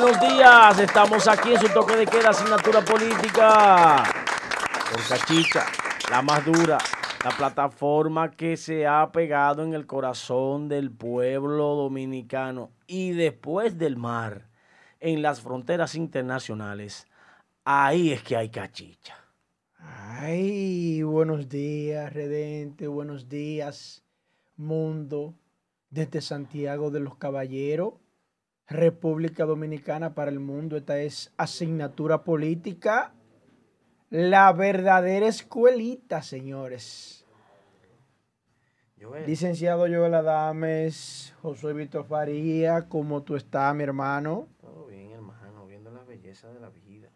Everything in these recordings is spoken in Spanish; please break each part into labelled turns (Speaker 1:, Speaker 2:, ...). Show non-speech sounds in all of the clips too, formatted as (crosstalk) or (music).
Speaker 1: buenos días. Estamos aquí en su toque de queda, asignatura política. Por Cachicha, la más dura, la plataforma que se ha pegado en el corazón del pueblo dominicano y después del mar, en las fronteras internacionales. Ahí es que hay cachicha.
Speaker 2: Ay, buenos días, Redente, buenos días, mundo, desde Santiago de los Caballeros, República Dominicana para el mundo. Esta es asignatura política, la verdadera escuelita, señores.
Speaker 1: Joel,
Speaker 2: Licenciado Joel Adames, Josué Víctor Faría, ¿cómo tú estás, mi hermano?
Speaker 1: todo bien, hermano, viendo la belleza de la vida.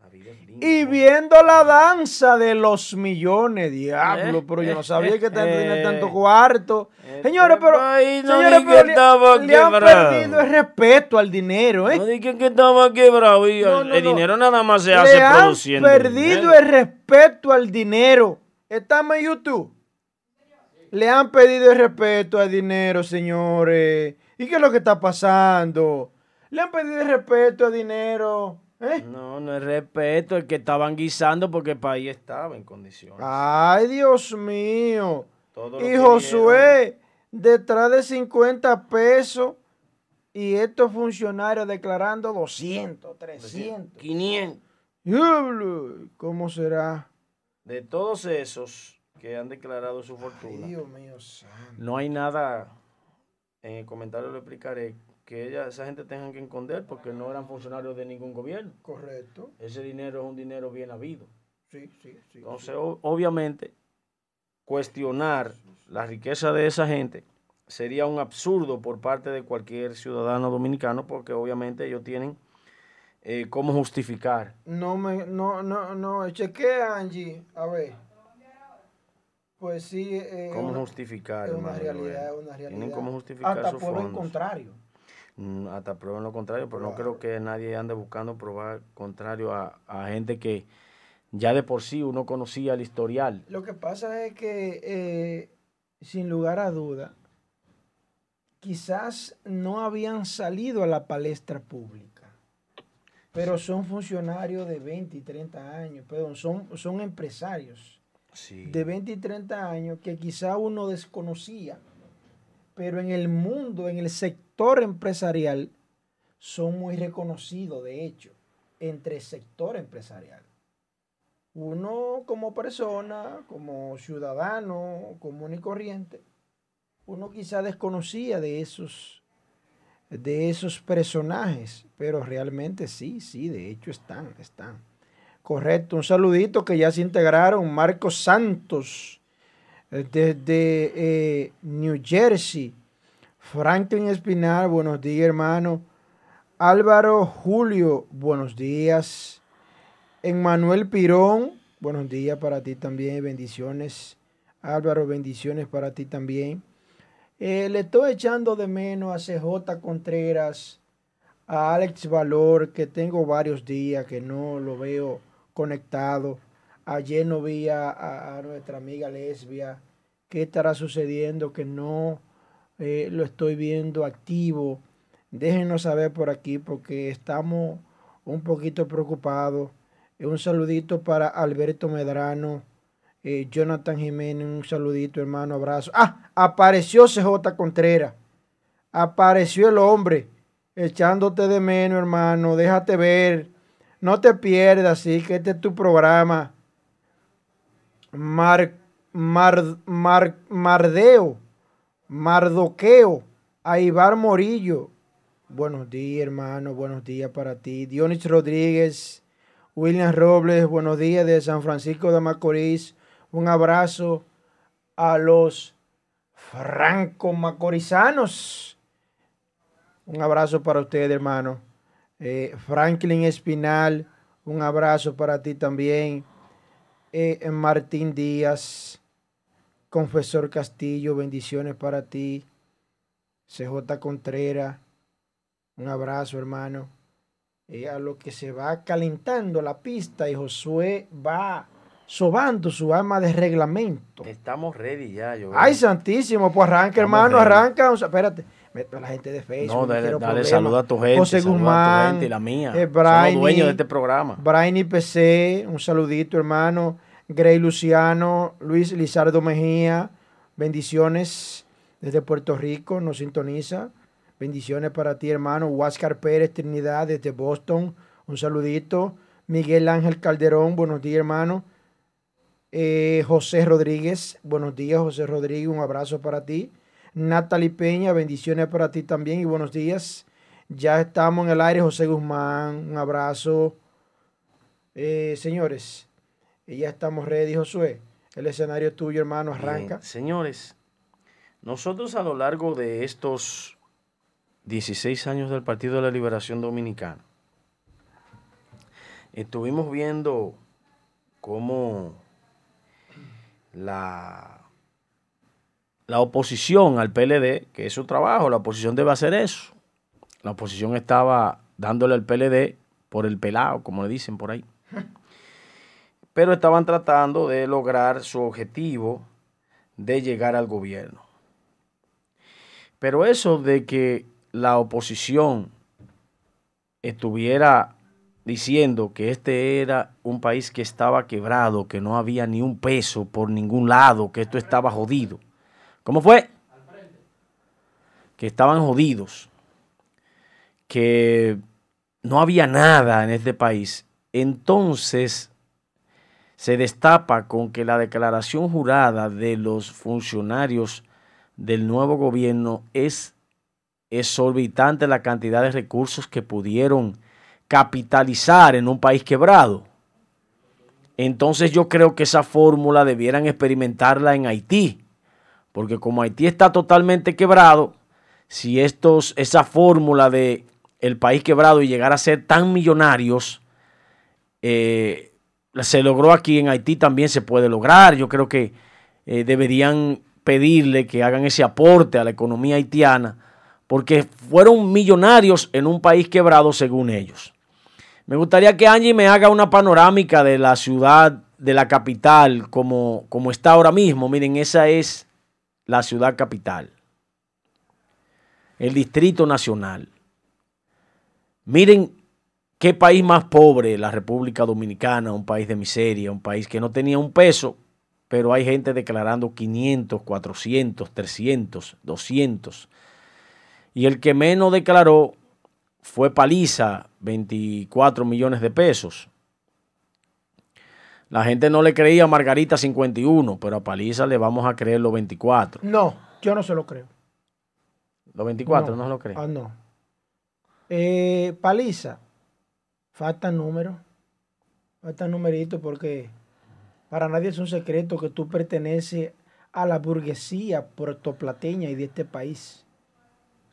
Speaker 1: La vida es linda.
Speaker 2: Y viendo la danza de los millones, diablo,
Speaker 1: Eh,
Speaker 2: pero yo no
Speaker 1: eh,
Speaker 2: sabía que tenía
Speaker 1: eh,
Speaker 2: tanto cuarto.
Speaker 1: este
Speaker 2: Señores, pero,
Speaker 1: no
Speaker 2: señores, pero le- le, han perdido el respeto al dinero, ¿eh?
Speaker 1: No dije que estaba quebrado y
Speaker 2: No,
Speaker 1: el,
Speaker 2: no,
Speaker 1: el
Speaker 2: no.
Speaker 1: dinero nada más se hace
Speaker 2: Le han
Speaker 1: produciendo.
Speaker 2: perdido
Speaker 1: dinero.
Speaker 2: el respeto al dinero. Estamos en YouTube. Le han pedido el respeto al dinero, señores. ¿Y qué es lo que está pasando? Le han pedido el respeto al dinero. ¿Eh?
Speaker 1: No, no es respeto, el que estaban guisando porque el país estaba en condiciones.
Speaker 2: Ay, Dios mío.
Speaker 1: Todo
Speaker 2: Y Josué, detrás de 50 pesos y estos funcionarios declarando 200, 300.
Speaker 1: 500.
Speaker 2: Diablo, ¿Cómo será?
Speaker 1: De todos esos que han declarado su
Speaker 2: Ay,
Speaker 1: fortuna,
Speaker 2: Dios mío santo.
Speaker 1: no hay nada, en el comentario lo explicaré, que ella, esa gente tengan que esconder porque no eran funcionarios de ningún gobierno.
Speaker 2: Correcto.
Speaker 1: Ese dinero es un dinero bien habido.
Speaker 2: Sí, sí, sí.
Speaker 1: Entonces, o- obviamente, cuestionar la riqueza de esa gente sería un absurdo por parte de cualquier ciudadano dominicano, porque obviamente ellos tienen eh, cómo justificar.
Speaker 2: No me, no, no, no, chequea Angie, a ver. Pues sí, eh,
Speaker 1: ¿Cómo
Speaker 2: una-
Speaker 1: justificar,
Speaker 2: es una realidad, es una realidad.
Speaker 1: Tienen cómo justificar
Speaker 2: Hasta prueba en
Speaker 1: fondos.
Speaker 2: contrario.
Speaker 1: Mm, Hasta prueben lo contrario, pero no creo que nadie ande buscando probar contrario a, a gente que ya de por sí uno conocía el historial.
Speaker 2: Lo que pasa es que, eh, sin lugar a duda, quizás no habían salido a la palestra pública, pero son funcionarios de 20 y 30 años, perdón, son, son empresarios
Speaker 1: Sí.
Speaker 2: de 20 y 30 años que quizá uno desconocía, pero en el mundo, en el sector empresarial, son muy reconocidos, de hecho, entre el sector empresarial. Uno como persona, como ciudadano común y corriente, uno quizá desconocía de esos, de esos personajes, pero realmente sí, sí, de hecho están, están. Correcto, un saludito que ya se integraron. Marcos Santos, desde eh, New Jersey. Franklin Espinal, buenos días, hermano. Álvaro Julio, buenos días. Emmanuel Pirón, buenos días para ti también, bendiciones. Álvaro, bendiciones para ti también. Eh, le estoy echando de menos a CJ Contreras, a Alex Valor, que tengo varios días que no lo veo conectado. Ayer no vi a, a- a nuestra amiga Lesbia. ¿Qué estará sucediendo? Que no eh, lo estoy viendo activo. Déjenos saber por aquí porque estamos un poquito preocupados. Eh, Un saludito para Alberto Medrano, eh, Jonathan Jiménez, un saludito hermano, abrazo. Ah, apareció CJ Contreras. Apareció el hombre echándote de menos, hermano. Déjate ver. No te pierdas, sí, que este es tu programa. Mar, mar, mar- mardeo, mardoqueo, Aibar Morillo. Buenos días, hermano. Buenos días para ti. Dionis Rodríguez, William Robles, buenos días de San Francisco de Macorís. Un abrazo a los franco macorizanos. Un abrazo para usted, hermano. Eh, Franklin Espinal, un abrazo para ti también. Eh, Martín Díaz, Confesor Castillo, bendiciones para ti. CJ Contreras, un abrazo, hermano. Eh, a lo que se va calentando la pista y Josué va sobando su arma de reglamento.
Speaker 1: Estamos ready ya, yo.
Speaker 2: Ay, santísimo, pues arranca, hermano, arranca. espérate, a la gente de Facebook.
Speaker 1: No, dale, dale salud a tu gente.
Speaker 2: José Guzmán,
Speaker 1: a tu gente y la mía.
Speaker 2: Eh, Brian,
Speaker 1: Somos dueños de este programa.
Speaker 2: Brian IPC, un saludito, hermano. Grey Luciano, Luis Lizardo Mejía, bendiciones desde Puerto Rico, nos sintoniza. Bendiciones para ti, hermano. Huáscar Pérez Trinidad desde Boston, un saludito. Miguel Ángel Calderón, buenos días, hermano. Eh, José Rodríguez, buenos días, José Rodríguez, un abrazo para ti. Natalie Peña, bendiciones para ti también y buenos días. Ya estamos en el aire, José Guzmán, un abrazo. Eh, señores, ya estamos ready, Josué. El escenario tuyo, hermano, arranca.
Speaker 1: señores, nosotros a lo largo de estos 16 años del Partido de la Liberación Dominicana, estuvimos viendo cómo la, la oposición al PLD, que es su trabajo, la oposición debe hacer eso. La oposición estaba dándole al PLD por el pelado, como le dicen por ahí. (laughs) Pero estaban tratando de lograr su objetivo de llegar al gobierno. Pero eso de que la oposición estuviera diciendo que este era un país que estaba quebrado, que no había ni un peso por ningún lado, que esto estaba jodido. ¿Cómo fue? Que estaban jodidos, que no había nada en este país. Entonces se destapa con que la declaración jurada de los funcionarios del nuevo gobierno es exorbitante la cantidad de recursos que pudieron capitalizar en un país quebrado. Entonces yo creo que esa fórmula debieran experimentarla en Haití, porque como Haití está totalmente quebrado, si estos, esa fórmula de el país quebrado y llegar a ser tan millonarios, eh, se logró aquí en Haití, también se puede lograr. Yo creo que eh, deberían pedirle que hagan ese aporte a la economía haitiana, porque fueron millonarios en un país quebrado según ellos. Me gustaría que Angie me haga una panorámica de la ciudad, de la capital, como, como está ahora mismo. Miren, esa es la ciudad capital. El Distrito Nacional. Miren qué país más pobre, la República Dominicana, un país de miseria, un país que no tenía un peso, pero hay gente declarando 500, 400, 300, 200. Y el que menos declaró fue Paliza, 24 millones de pesos. La gente no le creía a Margarita 51, pero a Paliza le vamos a creer los 24.
Speaker 2: No, yo no se lo creo.
Speaker 1: ¿Los 24 no, se lo creen?
Speaker 2: Ah, no. Eh, Paliza, falta número. Falta numerito porque para nadie es un secreto que tú perteneces a la burguesía puertoplateña y de este país.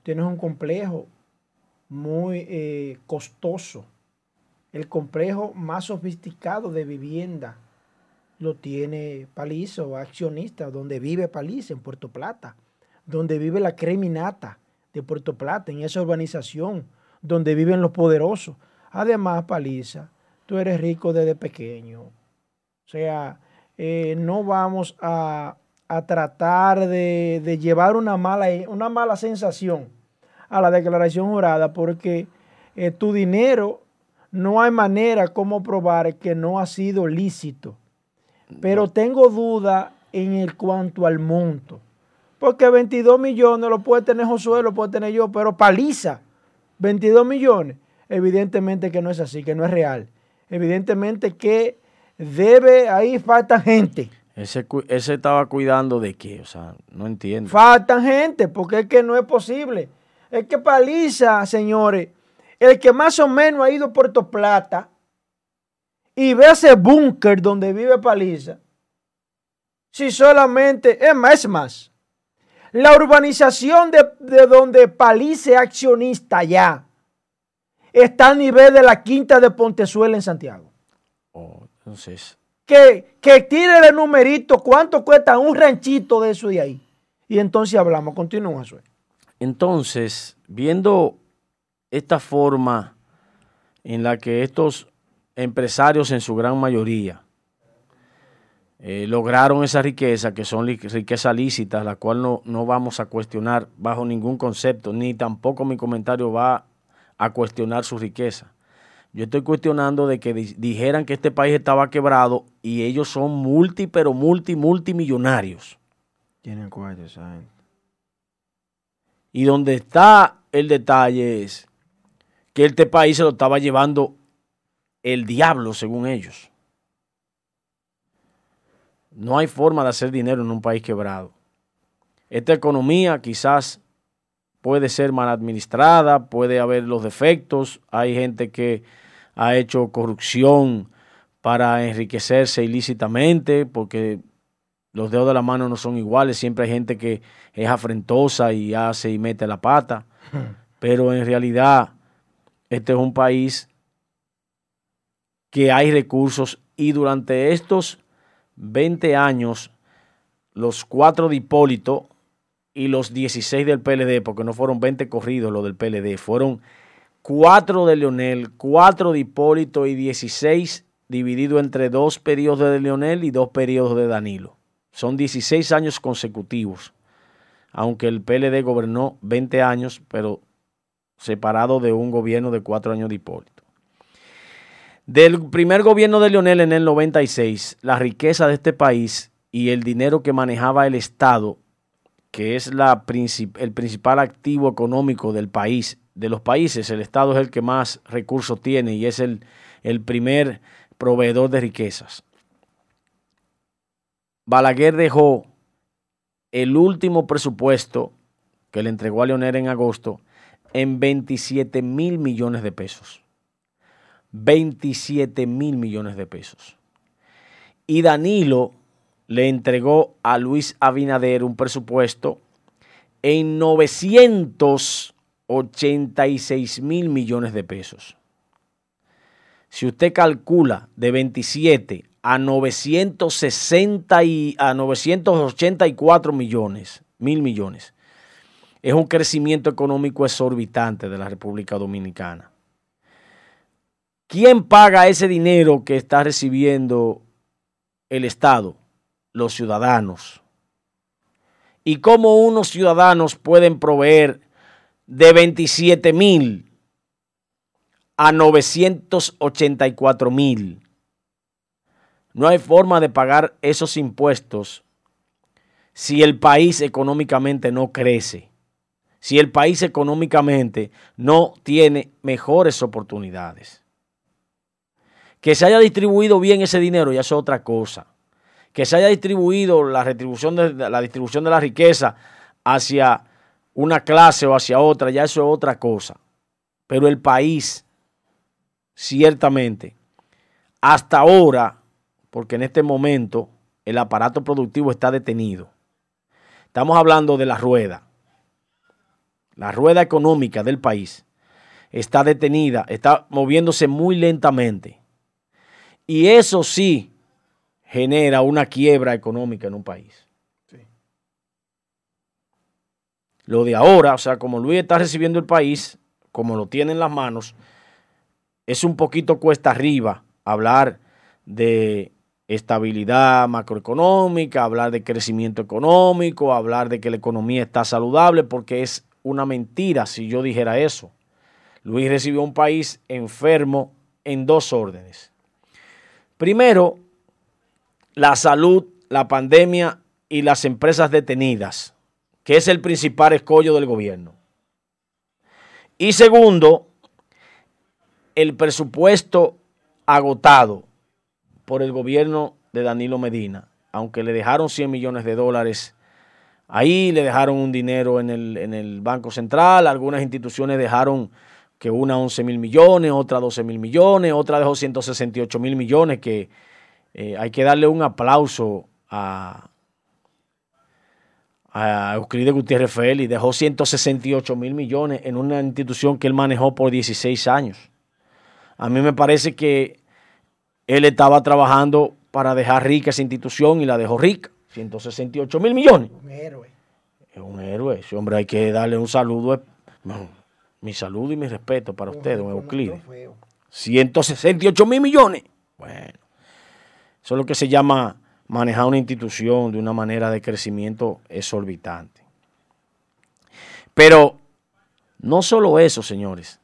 Speaker 2: Tienes un complejo muy eh, costoso. El complejo más sofisticado de vivienda lo tiene Palizo, accionista, donde vive Paliza, en Puerto Plata, donde vive la creminata de Puerto Plata, en esa urbanización, donde viven los poderosos. Además, Paliza, tú eres rico desde pequeño. O sea, eh, no vamos a, tratar de, de, llevar una mala, una mala sensación a la declaración jurada porque eh, tu dinero no hay manera como probar que no ha sido lícito. Pero tengo duda en el cuanto al monto. Porque 22 millones lo puede tener Josué, lo puede tener yo, pero paliza, 22 millones. Evidentemente que no es así, que no es real. Evidentemente que debe, ahí falta gente.
Speaker 1: Ese, ese estaba cuidando de qué, o sea, no entiendo.
Speaker 2: Faltan gente, porque es que no es posible es que Paliza, señores, el que más o menos ha ido a Puerto Plata y ve ese búnker donde vive Paliza, si solamente, es más, es más, la urbanización de, donde Paliza es accionista ya está a nivel de la quinta de Pontezuela en Santiago.
Speaker 1: Oh, entonces.
Speaker 2: Que, que tire el numerito, cuánto cuesta un ranchito de eso de ahí. Y entonces hablamos, continúa, eso.
Speaker 1: Entonces, viendo esta forma en la que estos empresarios en su gran mayoría eh, lograron esa riqueza, que son riquezas lícitas, la cual no, no vamos a cuestionar bajo ningún concepto, ni tampoco mi comentario va a cuestionar su riqueza. Yo estoy cuestionando de que dijeran que este país estaba quebrado y ellos son multi, pero multi, multimillonarios.
Speaker 2: Tienen cuatro, ¿saben?
Speaker 1: Y donde está el detalle es que este país se lo estaba llevando el diablo, según ellos. No hay forma de hacer dinero en un país quebrado. Esta economía quizás puede ser mal administrada, puede haber los defectos, hay gente que ha hecho corrupción para enriquecerse ilícitamente, porque los dedos de la mano no son iguales, siempre hay gente que es afrentosa y hace y mete la pata, pero en realidad este es un país que hay recursos y durante estos 20 años, los cuatro de Hipólito y los 16 del PLD, porque no fueron 20 corridos los del PLD, fueron cuatro de Leonel, cuatro de Hipólito y 16 dividido entre dos periodos de Leonel y dos periodos de Danilo. Son 16 años consecutivos, aunque el PLD gobernó 20 años, pero separado de un gobierno de cuatro años de Hipólito. Del primer gobierno de Leonel en el 96, la riqueza de este país y el dinero que manejaba el Estado, que es la el principal activo económico del país, de los países, el Estado es el que más recursos tiene y es el, el primer proveedor de riquezas. Balaguer dejó el último presupuesto que le entregó a Leonel en agosto en 27 mil millones de pesos. 27 mil millones de pesos. Y Danilo le entregó a Luis Abinader un presupuesto en 986 mil millones de pesos. Si usted calcula de 27 a 960 y a 984 millones, mil millones, es un crecimiento económico exorbitante de la República Dominicana. ¿Quién paga ese dinero que está recibiendo el Estado? Los ciudadanos. ¿Y cómo unos ciudadanos pueden proveer de 27 mil a 984 mil? No hay forma de pagar esos impuestos si el país económicamente no crece, si el país económicamente no tiene mejores oportunidades. Que se haya distribuido bien ese dinero ya es otra cosa. Que se haya distribuido la distribución de la riqueza hacia una clase o hacia otra, ya eso es otra cosa. Pero el país, ciertamente, hasta ahora, porque en este momento el aparato productivo está detenido. Estamos hablando de la rueda. La rueda económica del país está detenida, está moviéndose muy lentamente. Y eso sí genera una quiebra económica en un país. Lo de ahora, o sea, como Luis está recibiendo el país, como lo tiene en las manos, es un poquito cuesta arriba hablar de estabilidad macroeconómica, hablar de crecimiento económico, hablar de que la economía está saludable, porque es una mentira si yo dijera eso. Luis recibió un país enfermo en dos órdenes. Primero, la salud, la pandemia y las empresas detenidas, que es el principal escollo del gobierno. Y segundo, el presupuesto agotado por el gobierno de Danilo Medina, aunque le dejaron 100 millones de dólares ahí, le dejaron un dinero en el, en el Banco Central, algunas instituciones dejaron que una 11 mil millones, otra 12 mil millones, otra dejó 168 mil millones, que eh, hay que darle un aplauso a, a Euclides Gutiérrez Félix, dejó 168 mil millones en una institución que él manejó por 16 años. A mí me parece que él estaba trabajando para dejar rica esa institución y la dejó rica, 168 mil millones. Un héroe. Es un héroe, ese hombre hay que darle un saludo. Mi saludo y mi respeto para usted, don Euclides. 168 mil millones. Bueno, eso es lo que se llama manejar una institución de una manera de crecimiento exorbitante. Pero no solo eso, señores.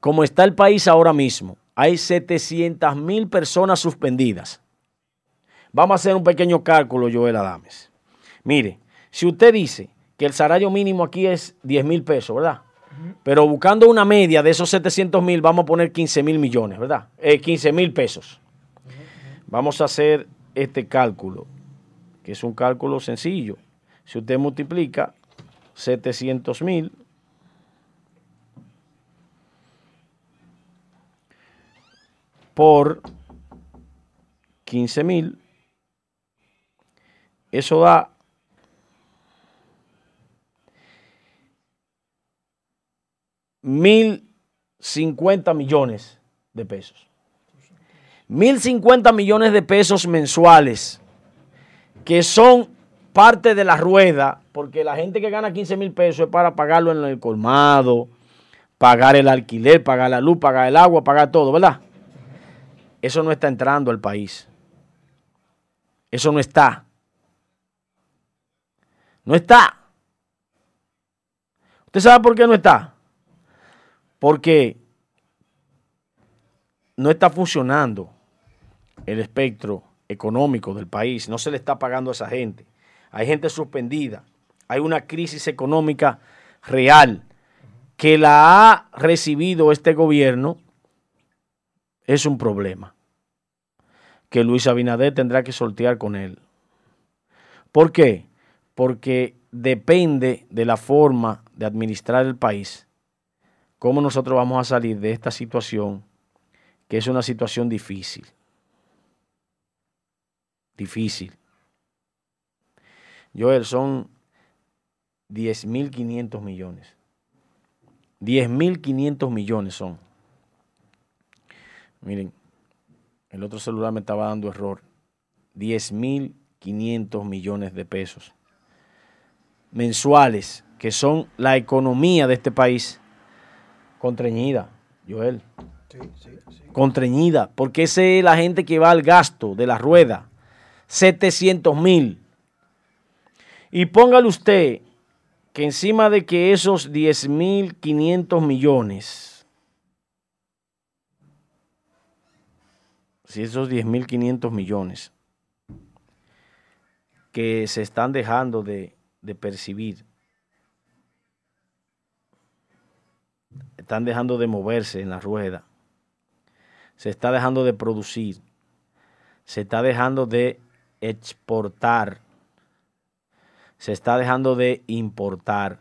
Speaker 1: Como está el país ahora mismo, hay 700 mil personas suspendidas. Vamos a hacer un pequeño cálculo, Joel Adames. Mire, si usted dice que el salario mínimo aquí es 10 mil pesos, ¿verdad? Pero buscando una media de esos 700 mil, vamos a poner 15 mil millones, ¿verdad? 15 eh, mil pesos. Vamos a hacer este cálculo, que es un cálculo sencillo. Si usted multiplica 700 mil por 15 mil, eso da mil cincuenta millones de pesos. Mil cincuenta millones de pesos mensuales que son parte de la rueda, porque la gente que gana 15 mil pesos es para pagarlo en el colmado, pagar el alquiler, pagar la luz, pagar el agua, pagar todo, ¿verdad? Eso no está entrando al país. Eso no está. No está. ¿Usted sabe por qué no está? Porque no está funcionando el espectro económico del país. No se le está pagando a esa gente. Hay gente suspendida. Hay una crisis económica real que la ha recibido este gobierno. Es un problema que Luis Abinader tendrá que sortear con él. ¿Por qué? Porque depende de la forma de administrar el país, cómo nosotros vamos a salir de esta situación, que es una situación difícil. Difícil. Joel, son 10.500 millones. 10.500 millones son. Miren, el otro celular me estaba dando error. 10.500 millones de pesos mensuales, que son la economía de este país, contrañida, Joel. Sí, sí, sí. Contrañida, porque esa es la gente que va al gasto de la rueda. 700 mil. Y póngale usted que encima de que esos 10 mil 500 millones, si esos 10 mil 500 millones que se están dejando de de percibir. Están dejando de moverse en la rueda. Se está dejando de producir. Se está dejando de exportar. Se está dejando de importar.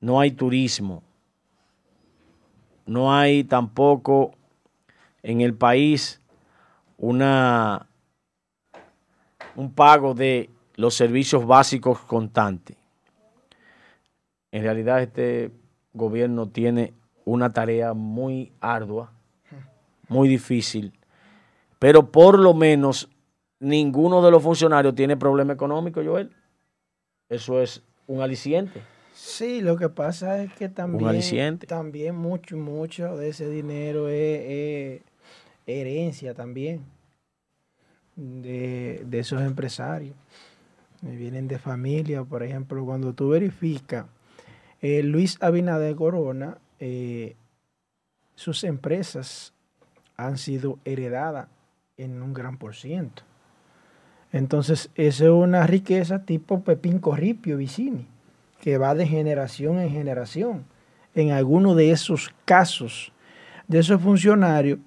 Speaker 1: No hay turismo. No hay tampoco en el país una un pago de los servicios básicos constantes. En realidad este gobierno tiene una tarea muy ardua, muy difícil, pero por lo menos ninguno de los funcionarios tiene problema económico, Joel. Eso es un aliciente.
Speaker 2: Sí, lo que pasa es que también, también mucho, mucho de ese dinero es herencia también de, esos empresarios. Vienen de familia, por ejemplo, cuando tú verificas, eh, Luis Abinader Corona, eh, sus empresas han sido heredadas en un gran por ciento. Entonces, esa es una riqueza tipo Pepín Corripio Vicini, que va de generación en generación. En alguno de esos casos de esos funcionarios,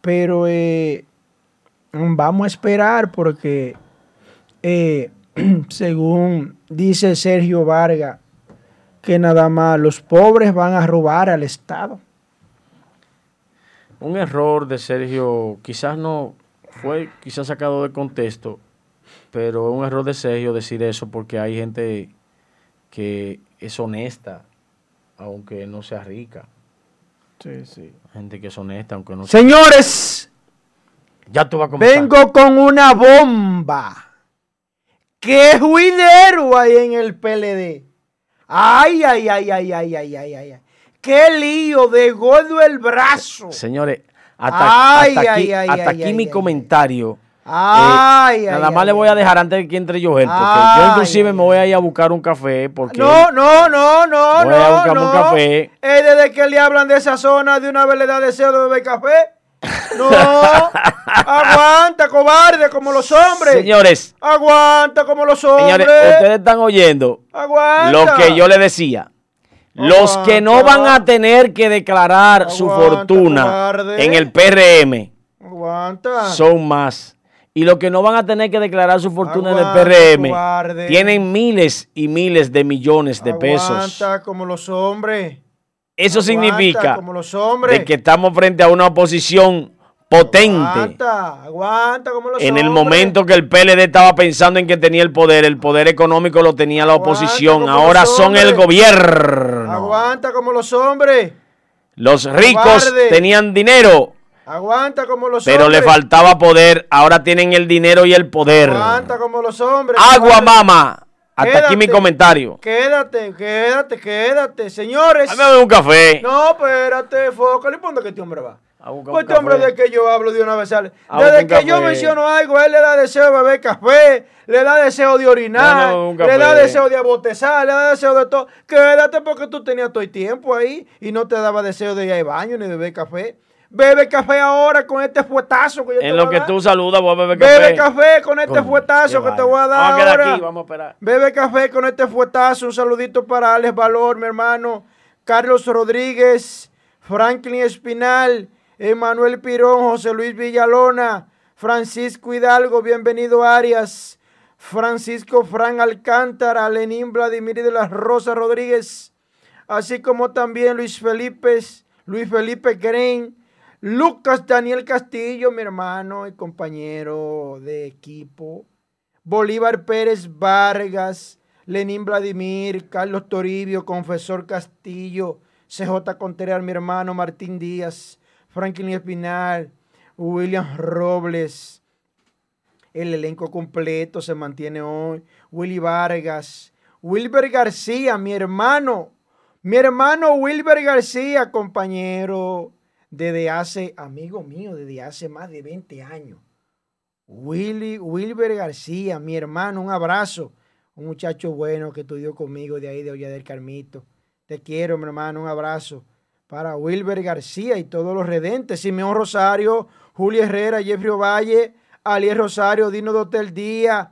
Speaker 2: pero eh, Vamos a esperar porque, eh, (clears throat) según dice Sergio Vargas, que nada más los pobres van a robar al Estado.
Speaker 1: Un error de Sergio, quizás no fue quizás sacado de contexto, pero un error de Sergio decir eso porque hay gente que es honesta, aunque no sea rica.
Speaker 2: Sí, sí.
Speaker 1: Gente que es honesta, aunque no sea
Speaker 2: Señores,
Speaker 1: ya tú vas a
Speaker 2: Vengo con una bomba. ¡Qué juidero hay en el PLD! ¡Ay, ay, ay, ay, ay, ay, ay, ay! ¡Qué lío de gordo el brazo!
Speaker 1: Señores, Hasta,
Speaker 2: Ay,
Speaker 1: hasta
Speaker 2: ay,
Speaker 1: aquí,
Speaker 2: ay,
Speaker 1: hasta
Speaker 2: ay,
Speaker 1: aquí
Speaker 2: ay,
Speaker 1: mi
Speaker 2: ay,
Speaker 1: comentario.
Speaker 2: Ay,
Speaker 1: Eh,
Speaker 2: ay,
Speaker 1: nada más le voy a dejar antes de que entre Joel, porque
Speaker 2: Ay,
Speaker 1: yo inclusive me voy a ir a buscar un café, porque
Speaker 2: No, no, no, no,
Speaker 1: Voy a
Speaker 2: no,
Speaker 1: buscarme un
Speaker 2: no.
Speaker 1: café.
Speaker 2: Es desde que le hablan de esa zona, de una vez le da deseo de beber café. No, aguanta, cobarde, como los hombres.
Speaker 1: señores,
Speaker 2: Aguanta como los hombres.
Speaker 1: señores, ustedes están oyendo
Speaker 2: Aguanta.
Speaker 1: lo que yo le decía. Los que no van a tener que declarar su fortuna
Speaker 2: cobarde.
Speaker 1: en el PRM
Speaker 2: Aguanta.
Speaker 1: son más. Y los que no van a tener que declarar su fortuna en el PRM
Speaker 2: cobarde.
Speaker 1: tienen miles y miles de millones de pesos.
Speaker 2: Aguanta como los hombres.
Speaker 1: Eso significa
Speaker 2: como los hombres.
Speaker 1: de que estamos frente a una oposición potente.
Speaker 2: Aguanta, aguanta como los
Speaker 1: En el
Speaker 2: hombres.
Speaker 1: momento que el PLD estaba pensando en que tenía el poder, el poder económico lo tenía la oposición. Ahora son el gobierno.
Speaker 2: Aguanta como los hombres.
Speaker 1: Los ricos
Speaker 2: Cobarde.
Speaker 1: tenían dinero,
Speaker 2: Aguanta como los
Speaker 1: pero
Speaker 2: hombres.
Speaker 1: le faltaba poder. Ahora tienen el dinero y el poder.
Speaker 2: Aguanta como los hombres.
Speaker 1: Agua, mama. Hasta aquí mi comentario.
Speaker 2: Quédate, quédate, quédate. Señores.
Speaker 1: Dame un café.
Speaker 2: No, espérate, foca. ¿Y dónde que este hombre va? Pues este hombre de que yo hablo de una vez sale. Desde que yo menciono algo, él le da deseo de beber café, le da deseo de orinar,
Speaker 1: No, no, un
Speaker 2: le da deseo de abotezar, le da deseo de todo. Quédate porque tú tenías todo el tiempo ahí y no te daba deseo de ir al baño ni de beber café. Bebe café ahora con este fuetazo que yo te
Speaker 1: En lo que tú saludas, voy a beber café.
Speaker 2: Bebe café con este fuetazo que te voy a dar
Speaker 1: Vamos a quedar
Speaker 2: ahora.
Speaker 1: aquí, vamos a esperar.
Speaker 2: Bebe café con este fuetazo. Un saludito para Alex Valor, mi hermano. Carlos Rodríguez, Franklin Espinal, Emanuel Pirón, José Luis Villalona, Francisco Hidalgo, bienvenido Arias, Francisco Fran Alcántara, Lenín Vladimir de las Rosas Rodríguez, así como también Luis Felipe, Luis Felipe Green, Lucas Daniel Castillo, mi hermano y compañero de equipo. Bolívar Pérez Vargas, Lenín Vladimir, Carlos Toribio, Confesor Castillo, CJ Contreras, mi hermano Martín Díaz, Franklin Espinal, William Robles. El elenco completo se mantiene hoy. Willy Vargas, Wilber García, mi hermano, mi hermano Wilber García, compañero desde hace, amigo mío, desde hace más de 20 años. Willy, Wilber García, mi hermano, un abrazo. Un muchacho bueno que estudió conmigo de ahí, de Olla del Carmito. Te quiero, mi hermano, un abrazo. Para Wilber García y todos los redentes. Simeón Rosario, Julio Herrera, Jeffrey Valle, Alier Rosario, Dino Dotel Díaz,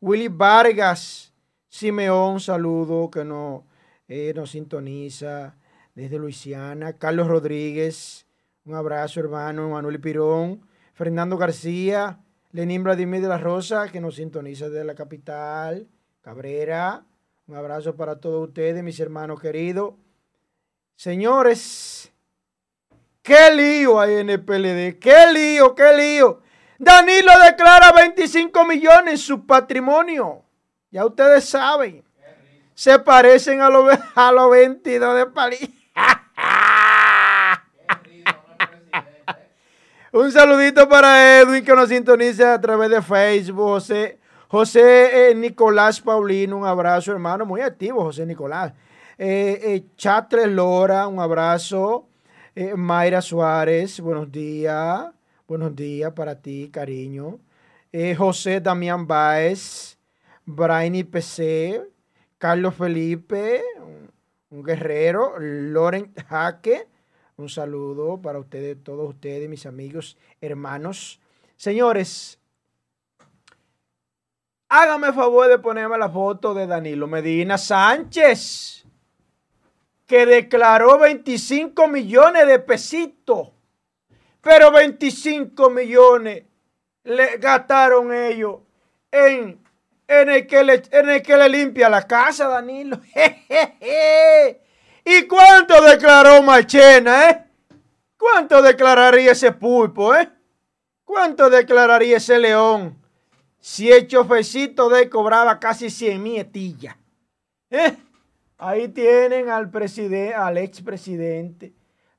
Speaker 2: Willy Vargas. Simeón, saludo, que no, eh, nos sintoniza desde Luisiana. Carlos Rodríguez, un abrazo, hermano. Manuel Pirón, Fernando García, Lenín Vladimir de la Rosa, que nos sintoniza desde la capital. Cabrera, un abrazo para todos ustedes, mis hermanos queridos. Señores, qué lío hay en el PLD, qué lío, qué lío. Danilo declara 25 millones en su patrimonio. Ya ustedes saben. Se parecen a los a los 22 de París. Un saludito para Edwin que nos sintoniza a través de Facebook. José, José eh, Nicolás Paulino, un abrazo, hermano. Muy activo, José Nicolás. Eh, eh, Chatre Lora, un abrazo. Eh, Mayra Suárez, buenos días. Buenos días para ti, cariño. Eh, José Damián Báez, Brainy PC, Carlos Felipe, un, guerrero, Loren Jaque. Un saludo para ustedes, todos ustedes, mis amigos, hermanos. Señores, hágame favor de ponerme la foto de Danilo Medina Sánchez, que declaró 25 millones de pesitos, pero 25 millones le gastaron ellos en, en, el, que le, en el que le limpia la casa, Danilo. (laughs) ¿Y cuánto declaró Machena, eh? ¿Cuánto declararía ese pulpo, eh? ¿Cuánto declararía ese león si el chofecito de cobraba casi 100 mil etillas? ¿Eh? Ahí tienen al, presidente, al expresidente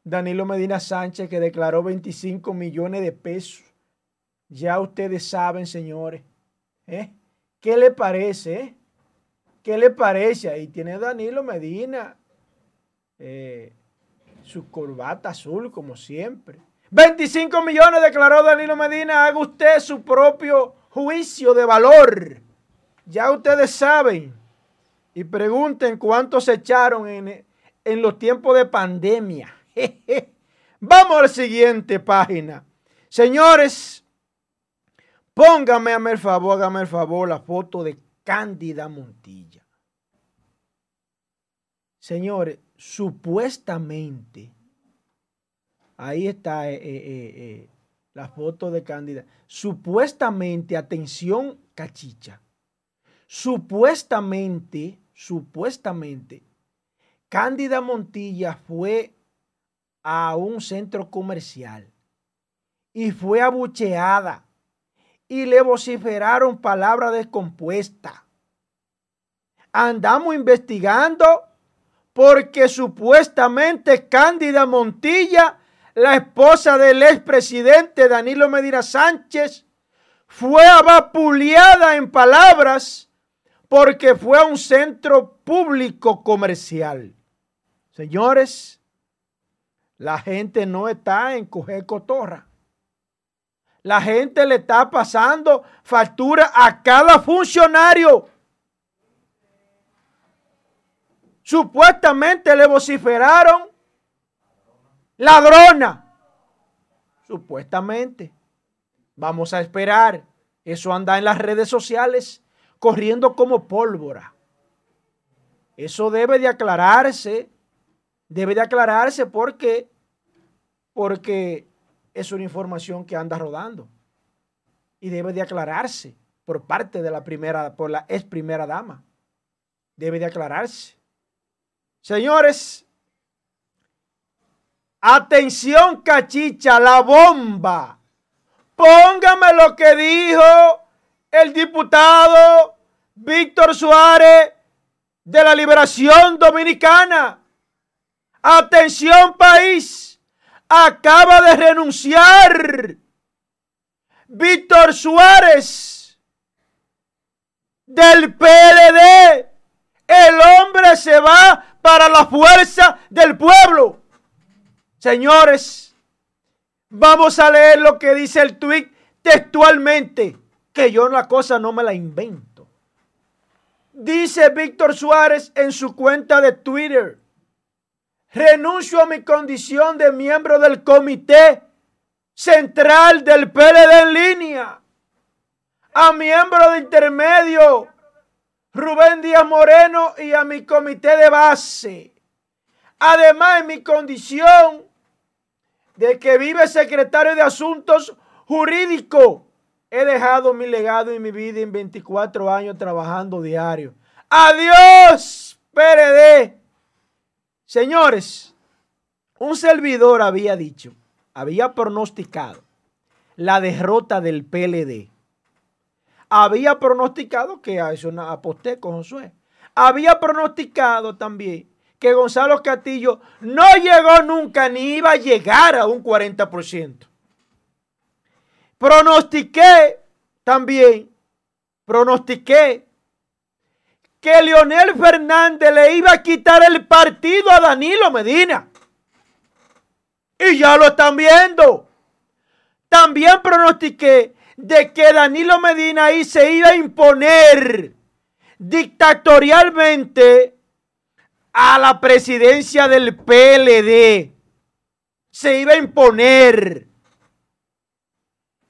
Speaker 2: Danilo Medina Sánchez que declaró 25 millones de pesos. Ya ustedes saben, señores. ¿eh? ¿Qué le parece? Eh? ¿Qué le parece? Ahí tiene Danilo Medina. Eh, su corbata azul, como siempre. 25 millones declaró Danilo Medina. Haga usted su propio juicio de valor. Ya ustedes saben. Y pregunten cuántos se echaron en, en los tiempos de pandemia. (laughs) Vamos a la siguiente página. Señores, póngame a el favor, hágame el favor la foto de Cándida Montilla. Señores, supuestamente, ahí está eh, eh, eh, la foto de Cándida. Supuestamente, atención, cachicha. Supuestamente, supuestamente, Cándida Montilla fue a un centro comercial y fue abucheada y le vociferaron palabras descompuestas. Andamos investigando porque supuestamente Cándida Montilla, la esposa del expresidente Danilo Medina Sánchez, fue abapuleada en palabras porque fue a un centro público comercial. Señores, la gente no está en coger cotorra. La gente le está pasando factura a cada funcionario. Supuestamente le vociferaron ladrona. Supuestamente. Vamos a esperar. Eso anda en las redes sociales corriendo como pólvora. Eso debe de aclararse. Debe de aclararse porque porque es una información que anda rodando y debe de aclararse por parte de la primera, por la ex primera dama. Debe de aclararse. Señores, atención cachicha, la bomba. Póngame lo que dijo el diputado Víctor Suárez de la Liberación Dominicana. Atención país acaba de renunciar. Víctor Suárez del PLD. El hombre se va para la fuerza del pueblo. Señores, vamos a leer lo que dice el tweet textualmente, que yo la cosa no me la invento. Dice Víctor Suárez en su cuenta de Twitter renuncio a mi condición de miembro del comité central del PLD en línea, a miembro de intermedio Rubén Díaz Moreno y a mi comité de base. Además, en mi condición de que vive secretario de Asuntos Jurídicos, he dejado mi legado y mi vida en 24 años trabajando diario. Adiós, PLD. Señores, un servidor había dicho, había pronosticado la derrota del PLD. Había pronosticado que a eso aposté con Josué. Había pronosticado también que Gonzalo Castillo no llegó nunca ni iba a llegar a un 40%. Pronostiqué también, pronostiqué que Leonel Fernández le iba a quitar el partido a Danilo Medina. Y ya lo están viendo. También pronostiqué de que Danilo Medina ahí se iba a imponer dictatorialmente a la presidencia del PLD. Se iba a imponer.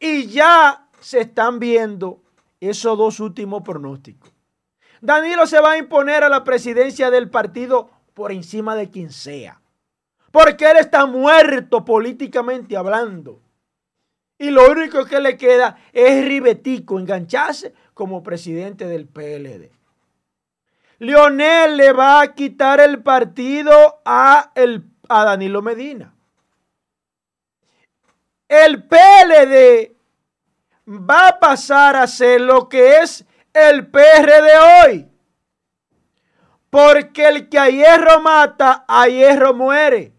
Speaker 2: Y ya se están viendo esos dos últimos pronósticos. Danilo se va a imponer a la presidencia del partido por encima de quien sea. Porque él está muerto políticamente hablando. Y lo único que le queda es ribetico, engancharse como presidente del PLD. Leonel le va a quitar el partido a, el, a Danilo Medina. El PLD va a pasar a ser lo que es el PR de hoy. Porque el que a hierro mata, a hierro muere.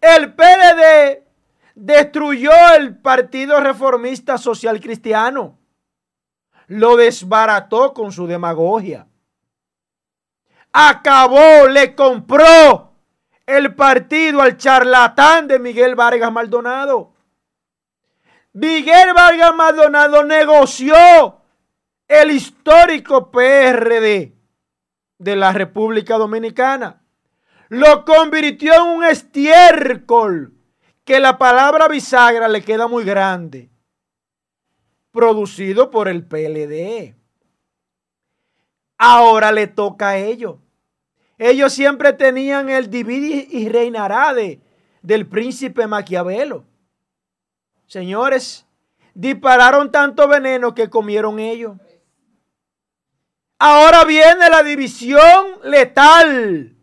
Speaker 2: El PLD destruyó el Partido Reformista Social Cristiano. Lo desbarató con su demagogia. Acabó, le compró el partido al charlatán de Miguel Vargas Maldonado. Miguel Vargas Maldonado negoció el histórico PRD de la República Dominicana. Lo convirtió en un estiércol que la palabra bisagra le queda muy grande. Producido por el PLD. Ahora le toca a ellos. Ellos siempre tenían el divide y reinará de, del príncipe Maquiavelo. Señores, dispararon tanto veneno que comieron ellos. Ahora viene la división letal.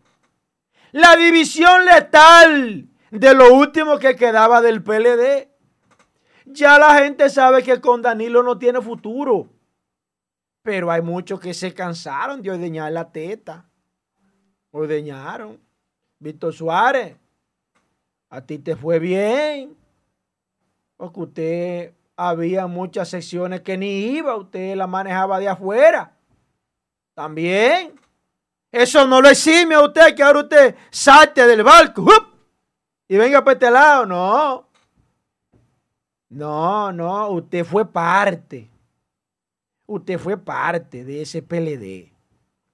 Speaker 2: La división letal de lo último que quedaba del PLD. Ya la gente sabe que con Danilo no tiene futuro. Pero hay muchos que se cansaron de ordeñar la teta. Ordeñaron. Víctor Suárez, a ti te fue bien. Porque usted había muchas secciones que ni iba, usted la manejaba de afuera. También. Eso no lo exime a usted que ahora usted salte del barco y venga para este lado. No. No, no, usted fue parte usted fue parte de ese PLD.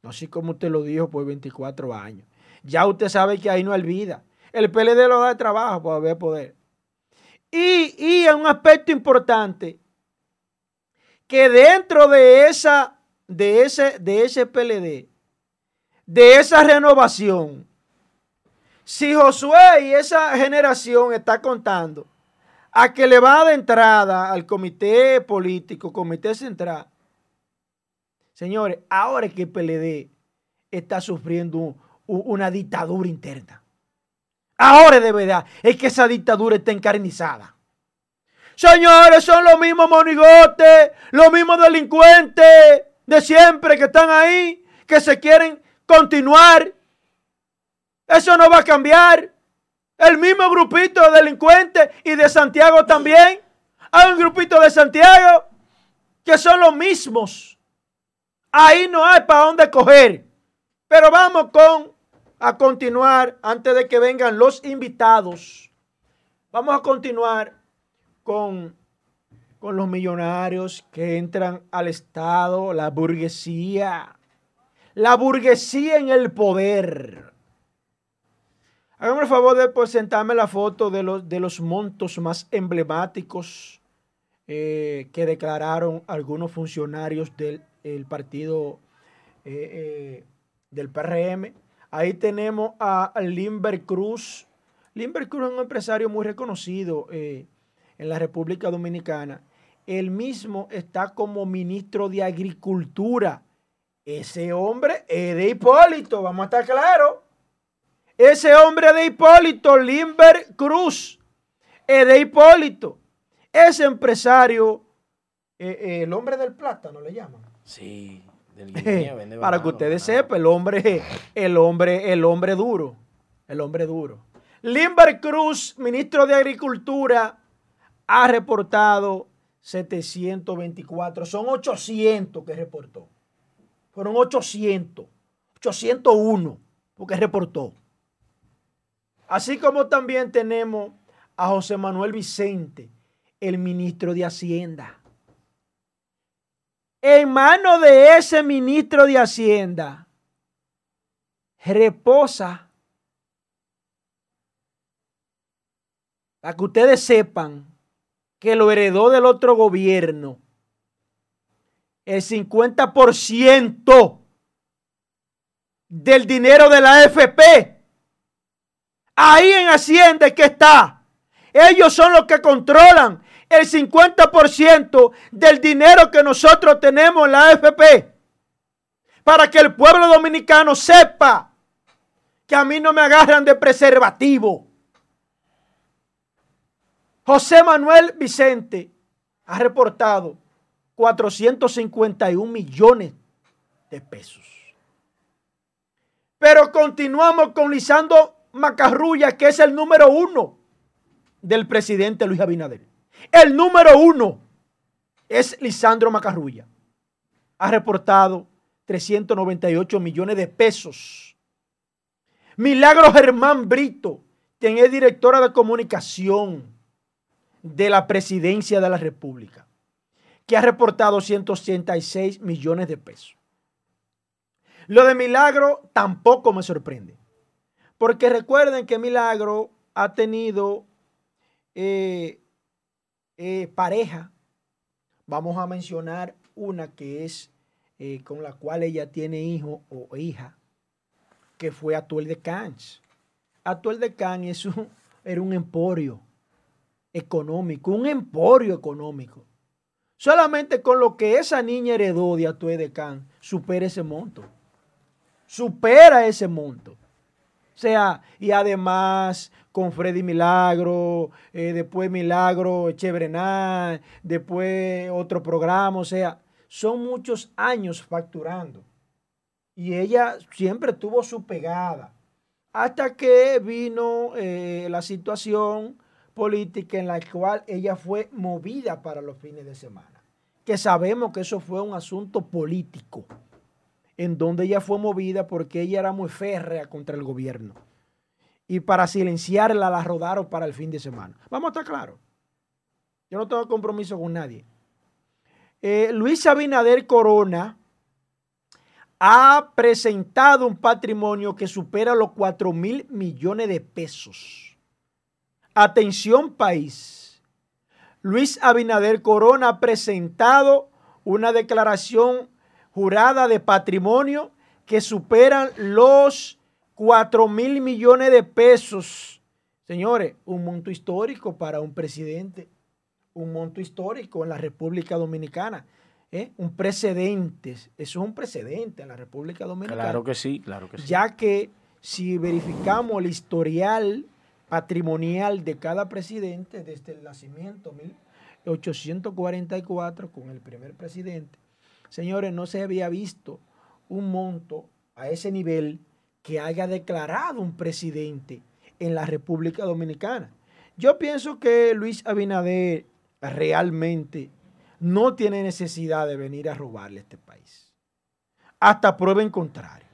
Speaker 2: Así como usted lo dijo por 24 años. Ya usted sabe que ahí no olvida. El PLD lo da trabajo para haber poder. Y, y un aspecto importante, que dentro de, esa, de, ese, de ese PLD, de esa renovación, si Josué y esa generación está contando a que le va de entrada al comité político, comité central, Señores, ahora es que el PLD está sufriendo una dictadura interna. Ahora de verdad es que esa dictadura está encarnizada. Señores, son los mismos monigotes, los mismos delincuentes de siempre que están ahí, que se quieren continuar. Eso no va a cambiar. El mismo grupito de delincuentes y de Santiago también. Hay un grupito de Santiago que son los mismos. Ahí no hay para dónde coger. Pero vamos con a continuar antes de que vengan los invitados. Vamos a continuar con, con los millonarios que entran al Estado, la burguesía. La burguesía en el poder. Háganme el favor de presentarme la foto de los, de los montos más emblemáticos eh, que declararon algunos funcionarios del el partido eh, eh, del PRM. Ahí tenemos a Limber Cruz. Limber Cruz es un empresario muy reconocido eh, en la República Dominicana. Él mismo está como ministro de Agricultura. Ese hombre es de Hipólito, vamos a estar claros. Ese hombre de Hipólito, Limber Cruz, es de Hipólito. Ese empresario, el hombre del plátano le llaman.
Speaker 1: Sí,
Speaker 2: del (laughs) vende Para que ustedes sepan, el hombre, el hombre, el hombre duro. El hombre duro. Limber Cruz, ministro de Agricultura, ha reportado 724. Son 800 que reportó. Fueron 800. 801 porque reportó. Así como también tenemos a José Manuel Vicente, el ministro de Hacienda en manos de ese ministro de Hacienda reposa para que ustedes sepan que lo heredó del otro gobierno el 50% del dinero de la AFP. Ahí en Hacienda que está. Ellos son los que controlan el 50% del dinero que nosotros tenemos en la AFP. Para que el pueblo dominicano sepa que a mí no me agarran de preservativo. José Manuel Vicente ha reportado 451 millones de pesos. Pero continuamos con Lisandro Macarrulla, que es el número uno del presidente Luis Abinader. El número uno es Lisandro Macarrulla. Ha reportado 398 millones de pesos. Milagro Germán Brito, quien es directora de comunicación de la presidencia de la República, que ha reportado 186 millones de pesos. Lo de Milagro tampoco me sorprende, porque recuerden que Milagro ha tenido eh, eh, pareja. Vamos a mencionar una que es eh, con la cual ella tiene hijo o hija, que fue Atuel de Cans. Atuel de Cans era un emporio económico, un emporio económico. Solamente con lo que esa niña heredó de Atuel de Cans, supera ese monto. Supera ese monto. O sea, y además con Freddy Milagro, eh, después Milagro Chevrenal, después otro programa, o sea, son muchos años facturando. Y ella siempre tuvo su pegada. Hasta que vino eh, la situación política en la cual ella fue movida para los fines de semana. Que sabemos que eso fue un asunto político, en donde ella fue movida porque ella era muy férrea contra el gobierno. Y para silenciarla la rodaron para el fin de semana. Vamos a estar claros. Yo no tengo compromiso con nadie. Eh, Luis Abinader Corona ha presentado un patrimonio que supera los 4 mil millones de pesos. Atención país. Luis Abinader Corona ha presentado una declaración jurada de patrimonio que superan los 4 mil millones de pesos. Señores, un monto histórico para un presidente, un monto histórico en la República Dominicana. ¿eh? un precedente, eso es un precedente en la República Dominicana.
Speaker 1: Claro que sí, claro que sí.
Speaker 2: Ya que si verificamos el historial patrimonial de cada presidente desde el nacimiento 1844 con el primer presidente, señores, no se había visto un monto a ese nivel que haya declarado un presidente en la República Dominicana. Yo pienso que Luis Abinader realmente no tiene necesidad de venir a robarle a este país. Hasta prueba en contrario.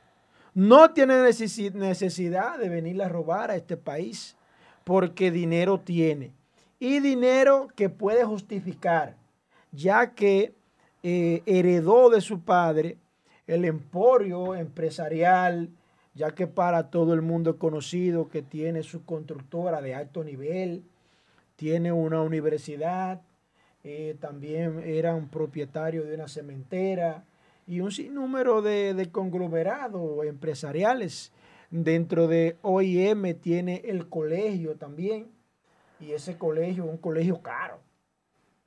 Speaker 2: No tiene necesidad de venir a robar a este país porque dinero tiene. Y dinero que puede justificar, ya que eh, heredó de su padre el emporio empresarial, ya que para todo el mundo conocido que tiene su constructora de alto nivel, tiene una universidad, eh, también eran propietarios de una cementera y un sinnúmero de, de conglomerados empresariales. Dentro de OIM tiene el colegio también y ese colegio es un colegio caro.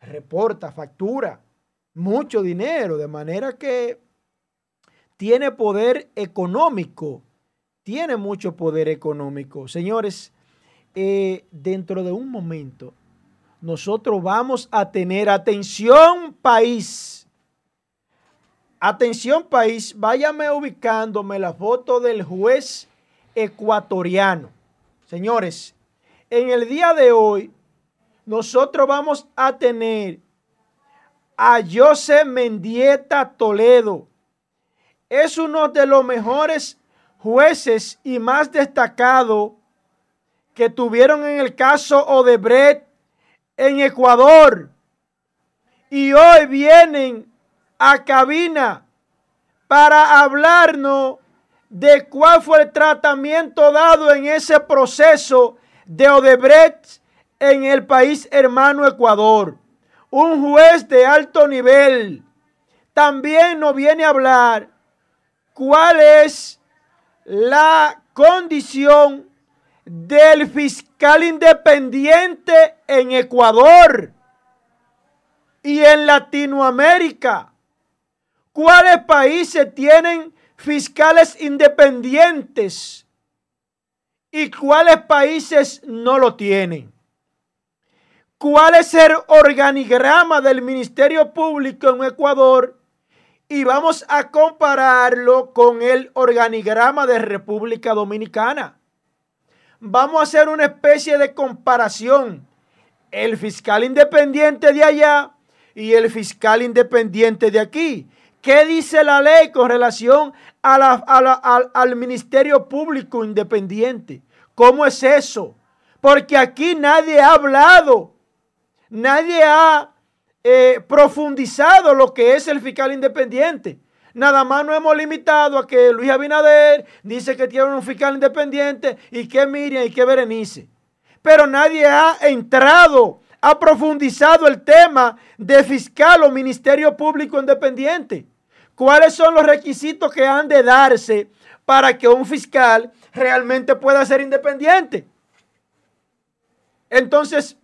Speaker 2: Reporta, factura, mucho dinero, de manera que tiene poder económico, tiene mucho poder económico. Señores, eh, dentro de un momento nosotros vamos a tener atención país. Atención país, váyame ubicándome la foto del juez ecuatoriano. Señores, en el día de hoy nosotros vamos a tener a José Mendieta Toledo. Es uno de los mejores jueces y más destacado que tuvieron en el caso Odebrecht en Ecuador y hoy vienen a cabina para hablarnos de cuál fue el tratamiento dado en ese proceso de Odebrecht en el país hermano Ecuador. Un juez de alto nivel también nos viene a hablar cuál es la condición del fiscal independiente en Ecuador y en Latinoamérica. ¿Cuáles países tienen fiscales independientes y cuáles países no lo tienen? ¿Cuál es el organigrama del Ministerio Público en Ecuador? Y vamos a compararlo con el organigrama de República Dominicana vamos a hacer una especie de comparación. El fiscal independiente de allá y el fiscal independiente de aquí. ¿Qué dice la ley con relación al Ministerio Público Independiente? ¿Cómo es eso? Porque aquí nadie ha hablado, nadie ha eh, profundizado lo que es el fiscal independiente. Nada más nos hemos limitado a que Luis Abinader dice que tiene un fiscal independiente y que Miriam y que Berenice. Pero nadie ha entrado, ha profundizado el tema de fiscal o ministerio público independiente. ¿Cuáles son los requisitos que han de darse para que un fiscal realmente pueda ser independiente? Entonces,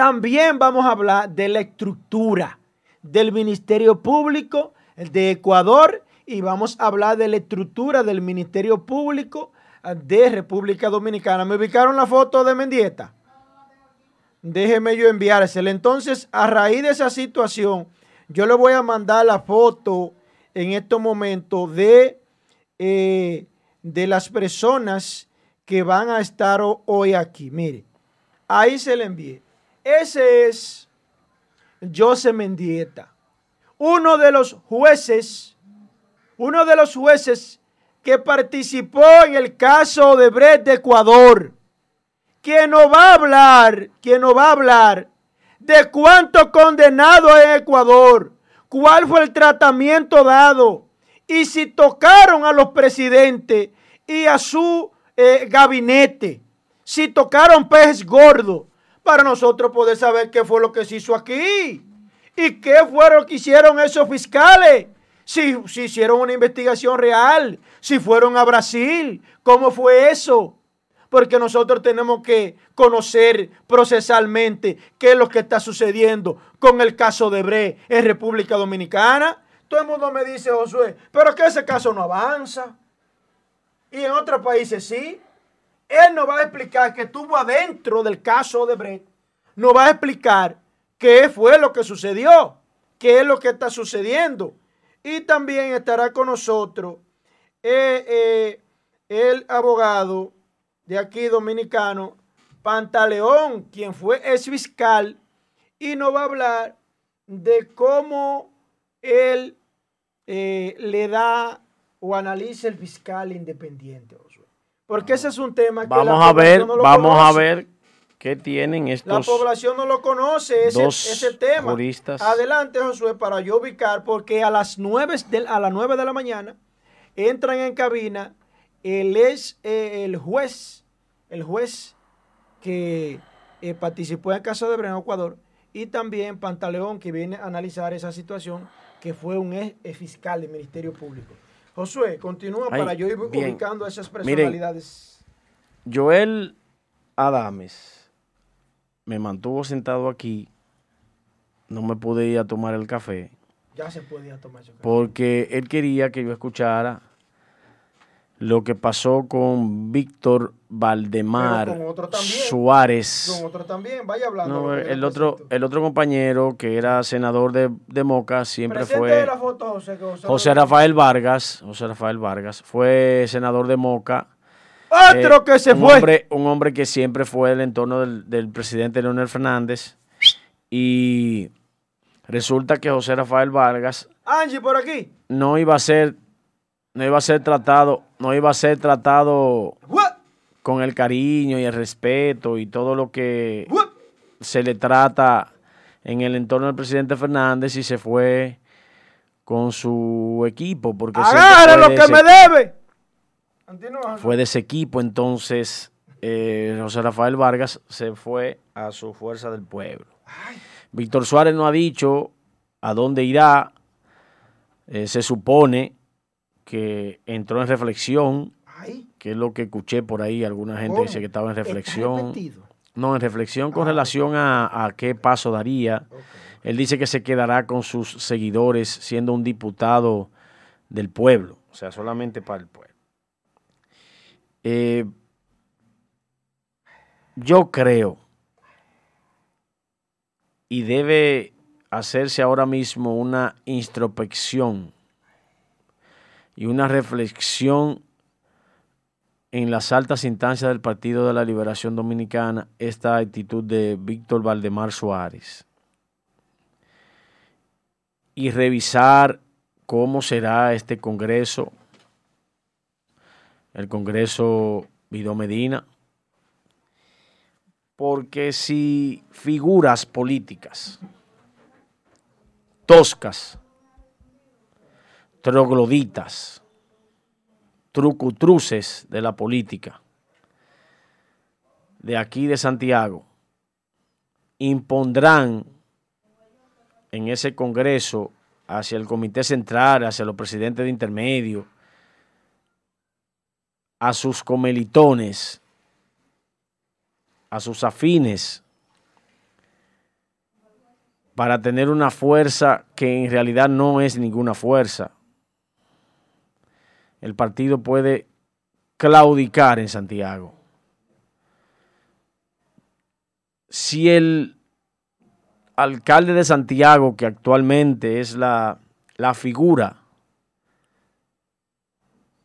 Speaker 2: también vamos a hablar de la estructura del Ministerio Público de Ecuador y vamos a hablar de la estructura del Ministerio Público de República Dominicana. ¿Me ubicaron la foto de Mendieta? Déjeme yo enviársela. Entonces, a raíz de esa situación, yo le voy a mandar la foto en estos momentos de, eh, de las personas que van a estar hoy aquí. Mire, ahí se le envié. Ese es José Mendieta, uno de los jueces, uno de los jueces que participó en el caso de Brett de Ecuador, quien nos va a hablar, quien nos va a hablar de cuánto condenado en Ecuador, cuál fue el tratamiento dado y si tocaron a los presidentes y a su eh, gabinete, si tocaron pez gordo, para nosotros poder saber qué fue lo que se hizo aquí y qué fue lo que hicieron esos fiscales. Si, si hicieron una investigación real, si fueron a Brasil, cómo fue eso porque nosotros tenemos que conocer procesalmente qué es lo que está sucediendo con el caso de Bre en República Dominicana. Todo el mundo me dice, Josué, pero que ese caso no avanza. Y en otros países sí. Él nos va a explicar que estuvo adentro del caso de Bre. Nos va a explicar qué fue lo que sucedió, qué es lo que está sucediendo. Y también estará con nosotros eh, eh, el abogado de aquí dominicano, Pantaleón, quien fue ex fiscal, y nos va a hablar de cómo él eh, le da o analiza el fiscal independiente. Porque ese es un tema
Speaker 1: que vamos a ver, vamos a ver qué tienen estos.
Speaker 2: La población no lo conoce ese, ese tema. Adelante, Josué, para yo ubicar, porque a las 9 de, a las 9 de la mañana entran en cabina él es eh, el juez, el juez que eh, participó en el caso de Breno Ecuador y también Pantaleón que viene a analizar esa situación que fue un ex fiscal del Ministerio Público. Josué, continúa para yo ir ubicando esas personalidades.
Speaker 1: Joel Adames me mantuvo sentado aquí, no me pude ir a tomar el café.
Speaker 2: Ya se puede ir a tomar ese café.
Speaker 1: Porque él quería que yo escuchara lo que pasó con Víctor Valdemar Suárez.
Speaker 2: Con otro también, vaya hablando.
Speaker 1: el, otro, el otro compañero que era senador de, Moca siempre fue José, Rafael Vargas. José Rafael Vargas fue senador de Moca.
Speaker 2: Otro eh, que se
Speaker 1: un
Speaker 2: fue.
Speaker 1: Hombre, un hombre que siempre fue el entorno del, del presidente Leonel Fernández. Y resulta que José Rafael Vargas.
Speaker 2: Angie, por aquí.
Speaker 1: No iba a ser no iba a ser tratado, no iba a ser tratado con el cariño y el respeto y todo lo que se le trata en el entorno del presidente Fernández y se fue con su equipo. Porque
Speaker 2: ¡Agarra lo que me debe!
Speaker 1: Fue de ese equipo, entonces eh, José Rafael Vargas se fue a su fuerza del pueblo. Víctor Suárez no ha dicho a dónde irá. Eh, se supone que entró en reflexión, que es lo que escuché por ahí, alguna gente dice que estaba en reflexión. No, en reflexión con ah, relación a, qué paso daría. Él dice que se quedará con sus seguidores siendo un diputado del pueblo, o sea, solamente para el pueblo. Eh, yo creo, y debe hacerse ahora mismo una introspección y una reflexión en las altas instancias del Partido de la Liberación Dominicana esta actitud de Víctor Valdemar Suárez. Y revisar cómo será este Congreso, el Congreso Vido Medina, porque si figuras políticas toscas, trogloditas, trucutruces de la política de aquí de Santiago impondrán en ese Congreso hacia el Comité Central, hacia los presidentes de intermedio, a sus comelitones, a sus afines, para tener una fuerza que en realidad no es ninguna fuerza. El partido puede claudicar en Santiago. Si el alcalde de Santiago, que actualmente es la, la figura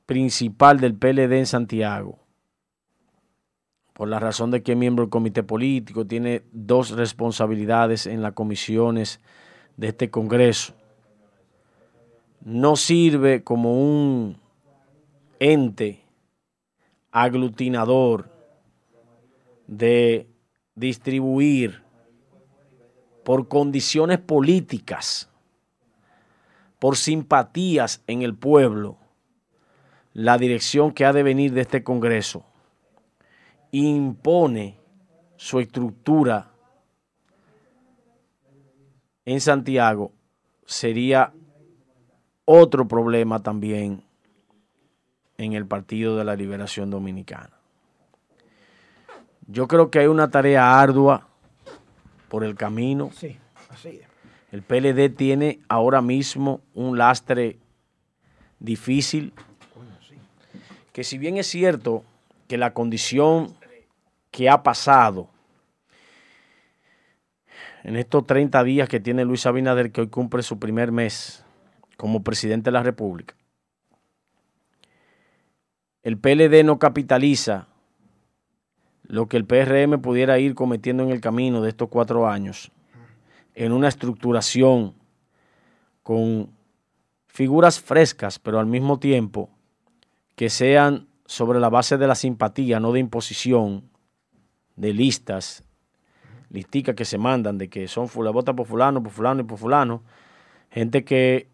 Speaker 1: principal del PLD en Santiago, por la razón de que es miembro del comité político, tiene dos responsabilidades en las comisiones de este Congreso. No sirve como un ente aglutinador de distribuir por condiciones políticas, por simpatías en el pueblo, la dirección que ha de venir de este Congreso impone su estructura en Santiago, sería otro problema también en el Partido de la Liberación Dominicana. Yo creo que hay una tarea ardua por el camino.
Speaker 2: Sí, así es.
Speaker 1: El PLD tiene ahora mismo un lastre difícil, que si bien es cierto que la condición que ha pasado en estos 30 días que tiene Luis Abinader, que hoy cumple su primer mes como presidente de la República, el PLD no capitaliza lo que el PRM pudiera ir cometiendo en el camino de estos cuatro años, en una estructuración con figuras frescas, pero al mismo tiempo que sean sobre la base de la simpatía, no de imposición, de listas, listicas que se mandan, de que son fulano, vota por fulano, por fulano y por fulano, gente que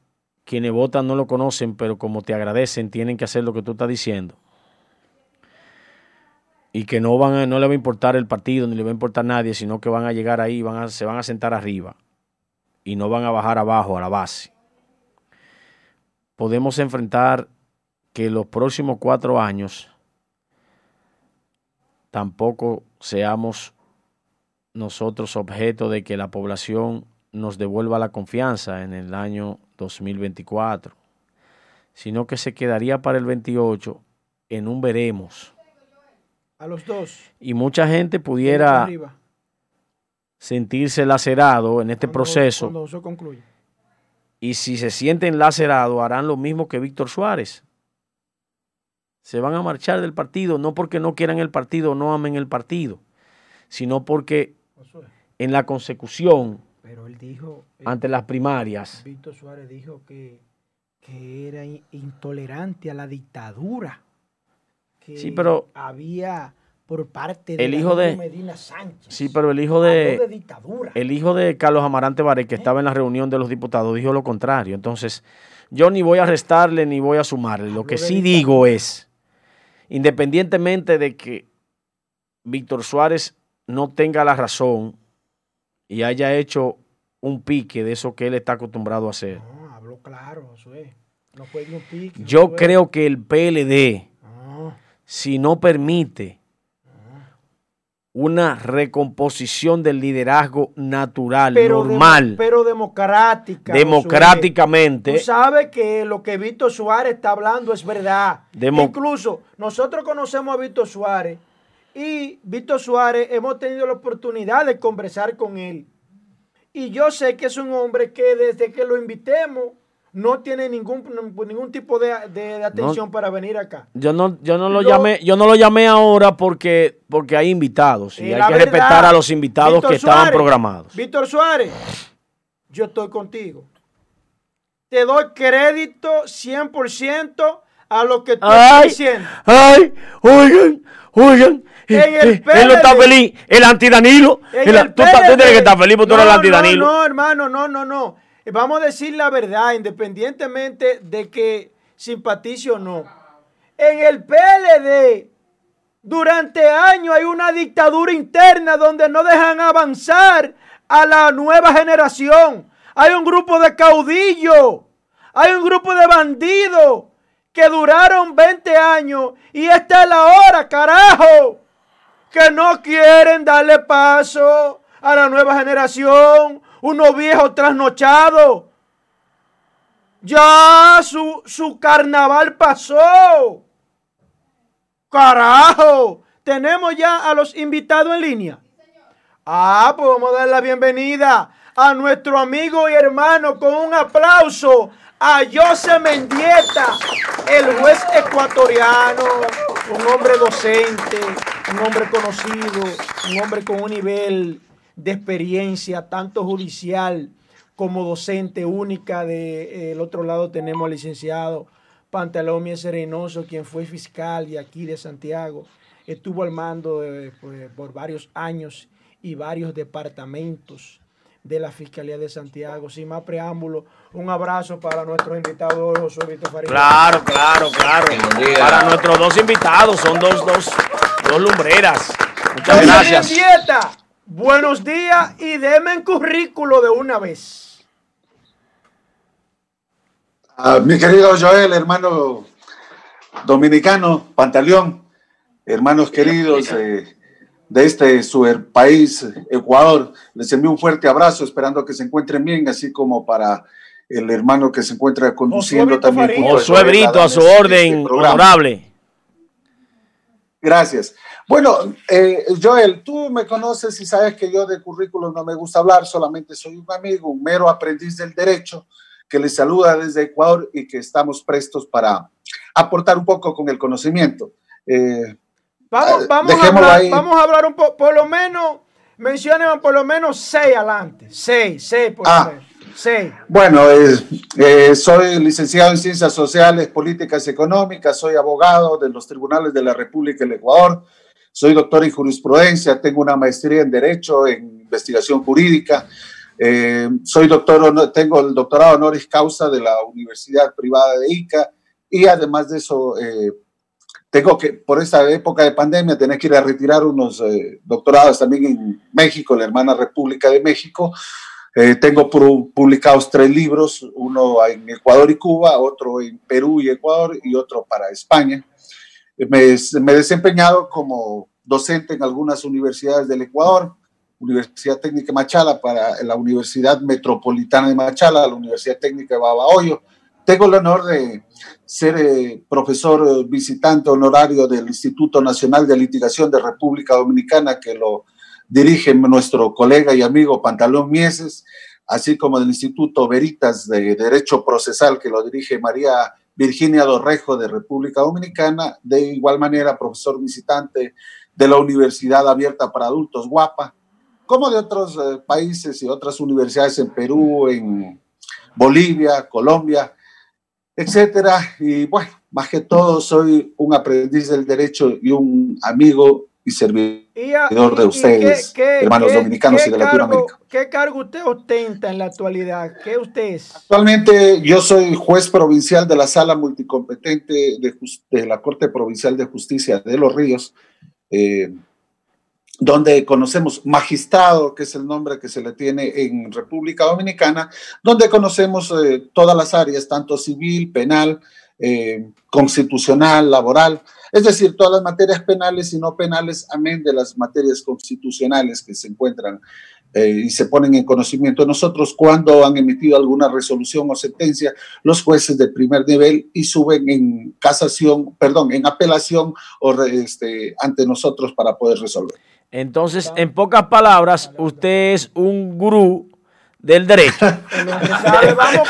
Speaker 1: quienes votan no lo conocen, pero como te agradecen, tienen que hacer lo que tú estás diciendo y que no van a, no le va a importar el partido ni le va a importar nadie, sino que van a llegar ahí, van a, se van a sentar arriba y no van a bajar abajo a la base. Podemos enfrentar que los próximos cuatro años tampoco seamos nosotros objeto de que la población nos devuelva la confianza en el año 2024, sino que se quedaría para el 28 en un veremos
Speaker 2: a los dos.
Speaker 1: Y mucha gente pudiera sentirse lacerado en este proceso.
Speaker 2: Cuando eso concluye.
Speaker 1: Y si se sienten lacerados, harán lo mismo que Víctor Suárez. Se van a marchar del partido, no porque no quieran el partido no amen el partido, sino porque en la consecución,
Speaker 2: Pero él dijo,
Speaker 1: ante las primarias.
Speaker 2: Víctor Suárez dijo que, que era intolerante a la dictadura
Speaker 1: sí, pero
Speaker 2: había por parte de
Speaker 1: el hijo de
Speaker 2: Medina Sánchez.
Speaker 1: Sí, pero el hijo de, el hijo de Carlos Amarante Baré, que ¿Eh? estaba en la reunión de los diputados, dijo lo contrario. Entonces, yo ni voy a restarle ni voy a sumarle. Lo que sí digo es, independientemente de que Víctor Suárez no tenga la razón y haya hecho un pique de eso que él está acostumbrado a hacer.
Speaker 2: No, habló claro, eso es. No fue un pique.
Speaker 1: Yo creo que el PLD si no permite una recomposición del liderazgo natural, normal.
Speaker 2: pero democrática.
Speaker 1: Democráticamente.
Speaker 2: Tú sabes que lo que Víctor Suárez está hablando es verdad. Incluso nosotros conocemos a Víctor Suárez y Víctor Suárez hemos tenido la oportunidad de conversar con él. Y yo sé que es un hombre que desde que lo invitemos no tiene ningún, ningún tipo de, atención para venir acá.
Speaker 1: Yo no, yo no lo, llamé, yo no lo llamé ahora porque, porque hay invitados y hay que respetar a los invitados que estaban programados.
Speaker 2: Víctor Suárez, yo estoy contigo. te doy crédito 100% a lo que tú estás diciendo.
Speaker 1: Ay, oigan, oigan. En el PLD, él no está feliz, el antidanilo. El, el tú, tú, tienes que estar feliz porque no, tú eres el antidanilo.
Speaker 2: No, no, hermano, no, no, no. Vamos a decir la verdad, independientemente de que simpatice o no. En el PLD, durante años hay una dictadura interna donde no dejan avanzar a la nueva generación. Hay un grupo de caudillos, hay un grupo de bandidos que duraron 20 años y esta es la hora, carajo, que no quieren darle paso a la nueva generación, unos viejos trasnochados. Ya su, su carnaval pasó. Carajo, tenemos ya a los invitados en línea. Ah, pues vamos a dar la bienvenida a nuestro amigo y hermano con un aplauso a José Mendieta, el juez ecuatoriano, un hombre docente, un hombre conocido, un hombre con un nivel de experiencia, tanto judicial como docente única. De, eh, otro lado tenemos al licenciado Pantalón Serenoso, quien fue fiscal de aquí de Santiago. Estuvo al mando pues, por varios años y varios departamentos de la Fiscalía de Santiago. Sin más preámbulo, un abrazo para nuestros invitados, José Víctor Farid.
Speaker 1: Claro, claro, claro. Para nuestros dos invitados, son dos, dos, dos lumbreras. Muchas gracias.
Speaker 2: Dieta. Buenos días y deme el currículo de una vez.
Speaker 3: Ah, mi querido Joel, hermano dominicano, Pantaleón, hermanos queridos, eh, de este su país, Ecuador. Les envío un fuerte abrazo, esperando que se encuentren bien, así como para el hermano que se encuentra conduciendo también.
Speaker 1: Josué Brito, a su orden, este honorable.
Speaker 3: Gracias. Bueno, eh, Joel, tú me conoces y sabes que yo de currículum no me gusta hablar, solamente soy un amigo, un mero aprendiz del derecho que les saluda desde Ecuador y que estamos prestos para aportar un poco con el conocimiento.
Speaker 2: Eh, Vamos, vamos, a hablar, vamos a hablar un poco, por lo menos, mencionen por lo menos seis adelante. Seis, seis por lo ah. menos. Seis.
Speaker 3: Bueno, eh, soy licenciado en Ciencias Sociales, Políticas Económicas, soy abogado de los tribunales de la República del Ecuador, soy doctor en jurisprudencia, tengo una maestría en Derecho, en Investigación Jurídica, eh, soy doctor, tengo el doctorado honoris causa de la Universidad Privada de Ica y además de eso eh, tengo que, por esta época de pandemia, tener que ir a retirar unos doctorados también en México, la hermana República de México. Eh, tengo publicados tres libros, uno en Ecuador y Cuba, otro en Perú y Ecuador y otro para España. Me, me he desempeñado como docente en algunas universidades del Ecuador, Universidad Técnica Machala para la Universidad Metropolitana de Machala, la Universidad Técnica de Babahoyo, tengo el honor de ser eh, profesor eh, visitante honorario del Instituto Nacional de Litigación de República Dominicana, que lo dirige nuestro colega y amigo Pantalón Mieses, así como del Instituto Veritas de Derecho Procesal, que lo dirige María Virginia Dorrejo de República Dominicana, de igual manera profesor visitante de la Universidad Abierta para Adultos, Guapa, como de otros eh, países y otras universidades en Perú, en Bolivia, Colombia etcétera. Y bueno, más que todo soy un aprendiz del derecho y un amigo y servidor de ustedes, hermanos dominicanos y de Latinoamérica.
Speaker 2: ¿Qué cargo usted ostenta en la actualidad? ¿Qué usted es?
Speaker 3: Actualmente yo soy juez provincial de la Sala Multicompetente de, de la Corte Provincial de Justicia de Los Ríos. Eh, donde conocemos magistrado, que es el nombre que se le tiene en República Dominicana, donde conocemos eh, todas las áreas, tanto civil, penal, eh, constitucional, laboral, es decir, todas las materias penales y no penales, amén de las materias constitucionales que se encuentran eh, y se ponen en conocimiento de nosotros cuando han emitido alguna resolución o sentencia los jueces de primer nivel y suben en casación, perdón, en apelación o este, ante nosotros para poder resolver.
Speaker 1: Entonces, en pocas palabras, usted es un gurú del derecho. (laughs) (laughs)
Speaker 2: Vamos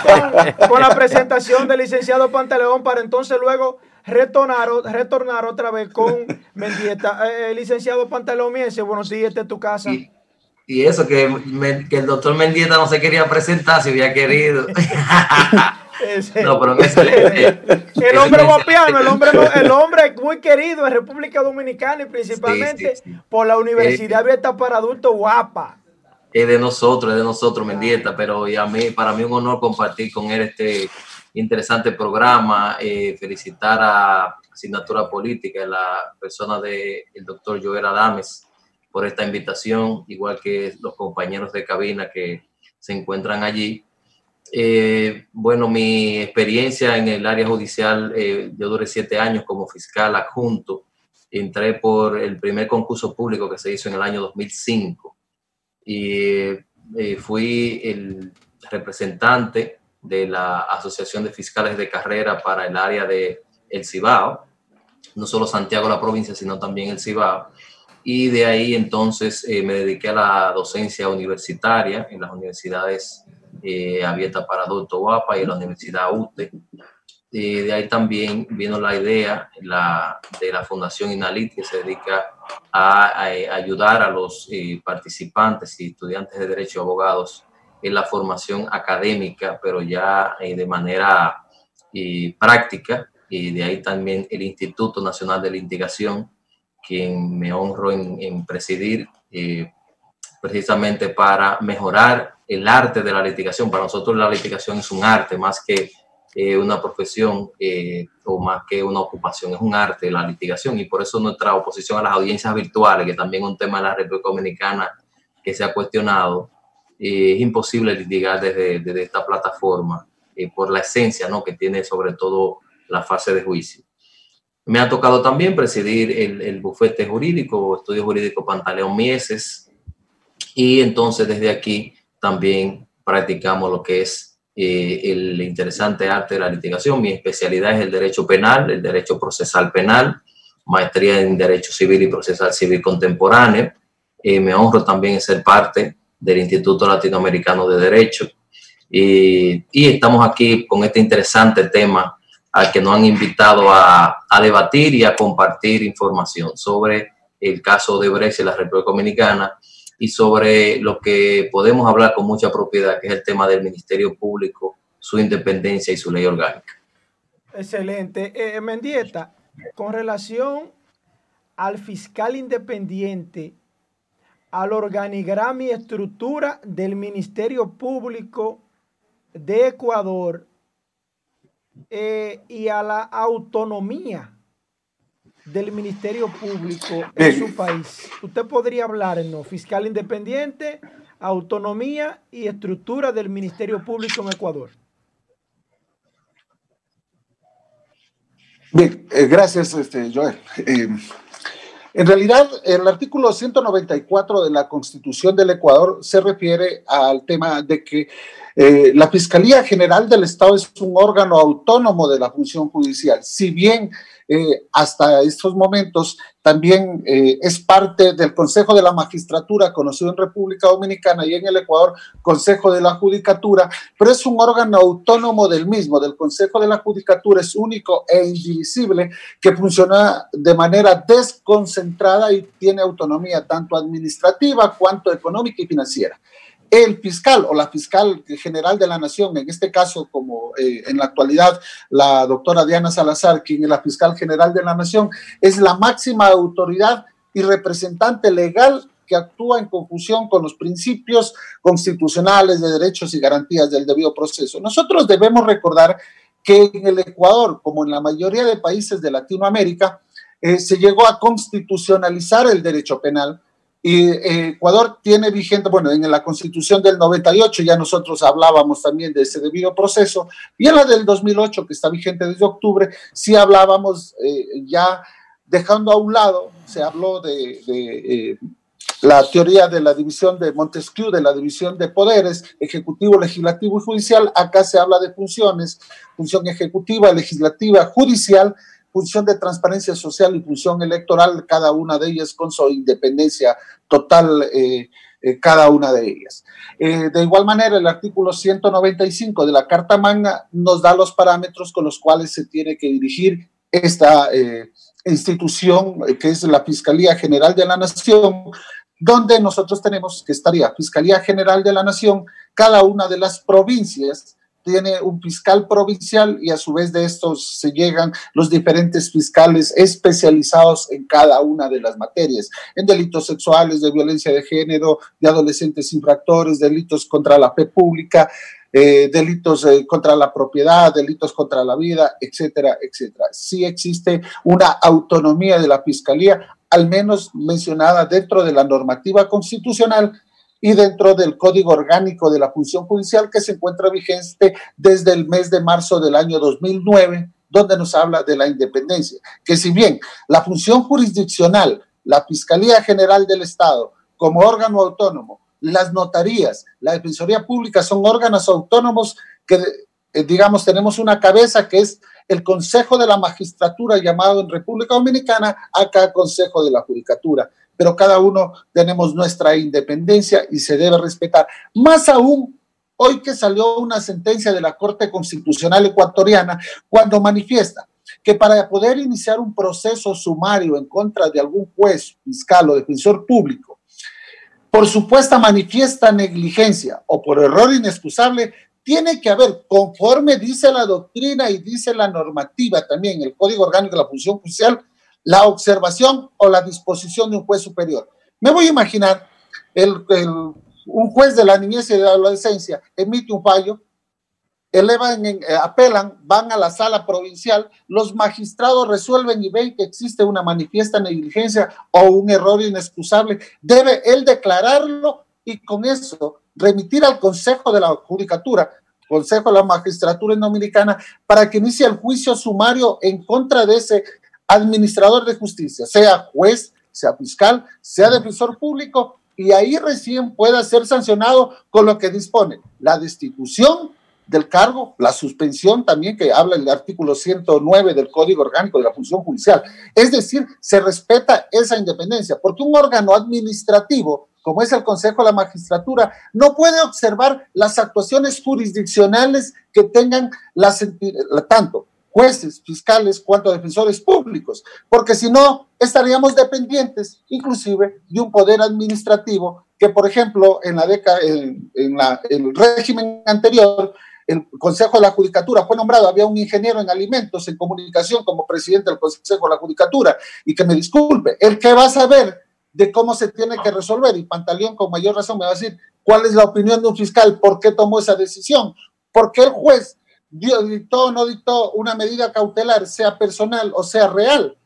Speaker 2: con, la presentación del licenciado Pantaleón para entonces luego retornar, retornar otra vez con Mendieta. Eh, licenciado Pantaleón Miense, buenos días, esta es tu casa.
Speaker 4: Y, eso, que, que, el doctor Mendieta no se quería presentar si había querido. (laughs)
Speaker 2: no, pero el hombre guapiano, el hombre, el hombre muy querido en República Dominicana y principalmente por la Universidad eh, Abierta para Adultos Guapa.
Speaker 4: Es de nosotros, es de nosotros, Mendieta, pero y a mí, para mí un honor compartir con él este interesante programa, eh, felicitar a Asignatura Política, la persona del el doctor Joel Adames, por esta invitación, igual que los compañeros de cabina que se encuentran allí. Eh, bueno, mi experiencia en el área judicial, eh, yo duré siete años como fiscal adjunto. Entré por el primer concurso público que se hizo en el año 2005 y eh, fui el representante de la Asociación de Fiscales de Carrera para el área de El Cibao, no solo Santiago la provincia, sino también el Cibao. Y de ahí entonces me dediqué a la docencia universitaria en las universidades eh, abierta para adultos guapa y la Universidad UTE. Eh, de ahí también vino la idea la, de la Fundación Inalit, que se dedica a, ayudar a los eh, participantes y estudiantes de Derecho y Abogados en la formación académica, pero ya de manera práctica. Y de ahí también el Instituto Nacional de Litigación, quien me honro en, en presidir precisamente para mejorar el arte de la litigación. Para nosotros la litigación es un arte más que eh, una profesión eh, o más que una ocupación, es un arte la litigación y por eso nuestra oposición a las audiencias virtuales, que también es un tema de la República Dominicana que se ha cuestionado, eh, es imposible litigar desde, desde esta plataforma por la esencia ¿no? que tiene sobre todo la fase de juicio. Me ha tocado también presidir el, el bufete jurídico, estudio jurídico Pantaleón Mieses, y entonces desde aquí también practicamos lo que es eh, el interesante arte de la litigación. Mi especialidad es el derecho penal, el derecho procesal penal, maestría en derecho civil y procesal civil contemporáneo. Eh, me honro también en ser parte del Instituto Latinoamericano de Derecho. Y, y, estamos aquí con este interesante tema al que nos han invitado a, a debatir y a compartir información sobre el caso de Brecht en la República Dominicana y sobre lo que podemos hablar con mucha propiedad, que es el tema del Ministerio Público, su independencia y su ley orgánica.
Speaker 2: Excelente. Eh, Mendieta, con relación al fiscal independiente, al organigrama y estructura del Ministerio Público de Ecuador eh, y a la autonomía del Ministerio Público en su país. Usted podría hablarnos, fiscal independiente, autonomía y estructura del Ministerio Público en Ecuador.
Speaker 3: Bien, eh, gracias, este, Joel. Eh, en realidad, el artículo 194 de la Constitución del Ecuador se refiere al tema de que eh, la Fiscalía General del Estado es un órgano autónomo de la función judicial. Si bien eh, hasta estos momentos también eh, es parte del Consejo de la Magistratura, conocido en República Dominicana y en el Ecuador, Consejo de la Judicatura, pero es un órgano autónomo del mismo, del Consejo de la Judicatura, es único e indivisible, que funciona de manera desconcentrada y tiene autonomía tanto administrativa cuanto económica y financiera el fiscal o la fiscal general de la nación, en este caso como eh, en la actualidad la doctora Diana Salazar, quien es la fiscal general de la nación, es la máxima autoridad y representante legal que actúa en confusión con los principios constitucionales de derechos y garantías del debido proceso. Nosotros debemos recordar que en el Ecuador, como en la mayoría de países de Latinoamérica, eh, se llegó a constitucionalizar el derecho penal, y eh, Ecuador tiene vigente, bueno, en la constitución del 98 ya nosotros hablábamos también de ese debido proceso, y en la del 2008, que está vigente desde octubre, sí hablábamos eh, ya dejando a un lado, se habló de, eh, la teoría de la división de Montesquieu, de la división de poderes, ejecutivo, legislativo y judicial. Acá se habla de funciones, función ejecutiva, legislativa, judicial, función de transparencia social y función electoral, cada una de ellas con su independencia total, eh, eh, cada una de ellas. Eh, de igual manera, el artículo 195 de la Carta Magna nos da los parámetros con los cuales se tiene que dirigir esta institución que es la Fiscalía General de la Nación, donde nosotros tenemos que estaría Fiscalía General de la Nación, cada una de las provincias tiene un fiscal provincial y a su vez de estos se llegan los diferentes fiscales especializados en cada una de las materias, en delitos sexuales, de violencia de género, de adolescentes infractores, delitos contra la fe pública, eh, delitos eh, contra la propiedad, delitos contra la vida, etcétera, etcétera. Sí existe una autonomía de la Fiscalía, al menos mencionada dentro de la normativa constitucional y dentro del Código Orgánico de la Función Judicial que se encuentra vigente desde el mes de marzo del año 2009, donde nos habla de la independencia. Que si bien la función jurisdiccional, la Fiscalía General del Estado, como órgano autónomo, las notarías, la Defensoría Pública son órganos autónomos que, eh, digamos, tenemos una cabeza que es el Consejo de la Magistratura llamado en República Dominicana, acá Consejo de la Judicatura. Pero cada uno tenemos nuestra independencia y se debe respetar. Más aún, hoy que salió una sentencia de la Corte Constitucional Ecuatoriana, cuando manifiesta que para poder iniciar un proceso sumario en contra de algún juez, fiscal o defensor público, por supuesta manifiesta negligencia o por error inexcusable, tiene que haber, conforme dice la doctrina y dice la normativa también, el Código Orgánico de la Función Judicial, la observación o la disposición de un juez superior. Me voy a imaginar el, un juez de la niñez y de la adolescencia emite un fallo elevan, eh, apelan, van a la sala provincial, los magistrados resuelven y ven que existe una manifiesta negligencia o un error inexcusable, debe él declararlo y con eso remitir al Consejo de la Judicatura, Consejo de la Magistratura Dominicana, para que inicie el juicio sumario en contra de ese administrador de justicia, sea juez, sea fiscal, sea defensor público, y ahí recién pueda ser sancionado con lo que dispone la destitución del cargo, la suspensión también que habla el artículo 109 del Código Orgánico de la Función Judicial. Es decir, se respeta esa independencia, porque un órgano administrativo, como es el Consejo de la Magistratura, no puede observar las actuaciones jurisdiccionales que tengan las, tanto jueces, fiscales, cuanto defensores públicos, porque si no, estaríamos dependientes inclusive de un poder administrativo que, por ejemplo, en la década, en, la, el régimen anterior, el Consejo de la Judicatura fue nombrado, había un ingeniero en alimentos, en comunicación como presidente del Consejo de la Judicatura, y que me disculpe, el que va a saber de cómo se tiene que resolver, y Pantaleón con mayor razón me va a decir cuál es la opinión de un fiscal, por qué tomó esa decisión, por qué el juez dictó o no dictó una medida cautelar, sea personal o sea real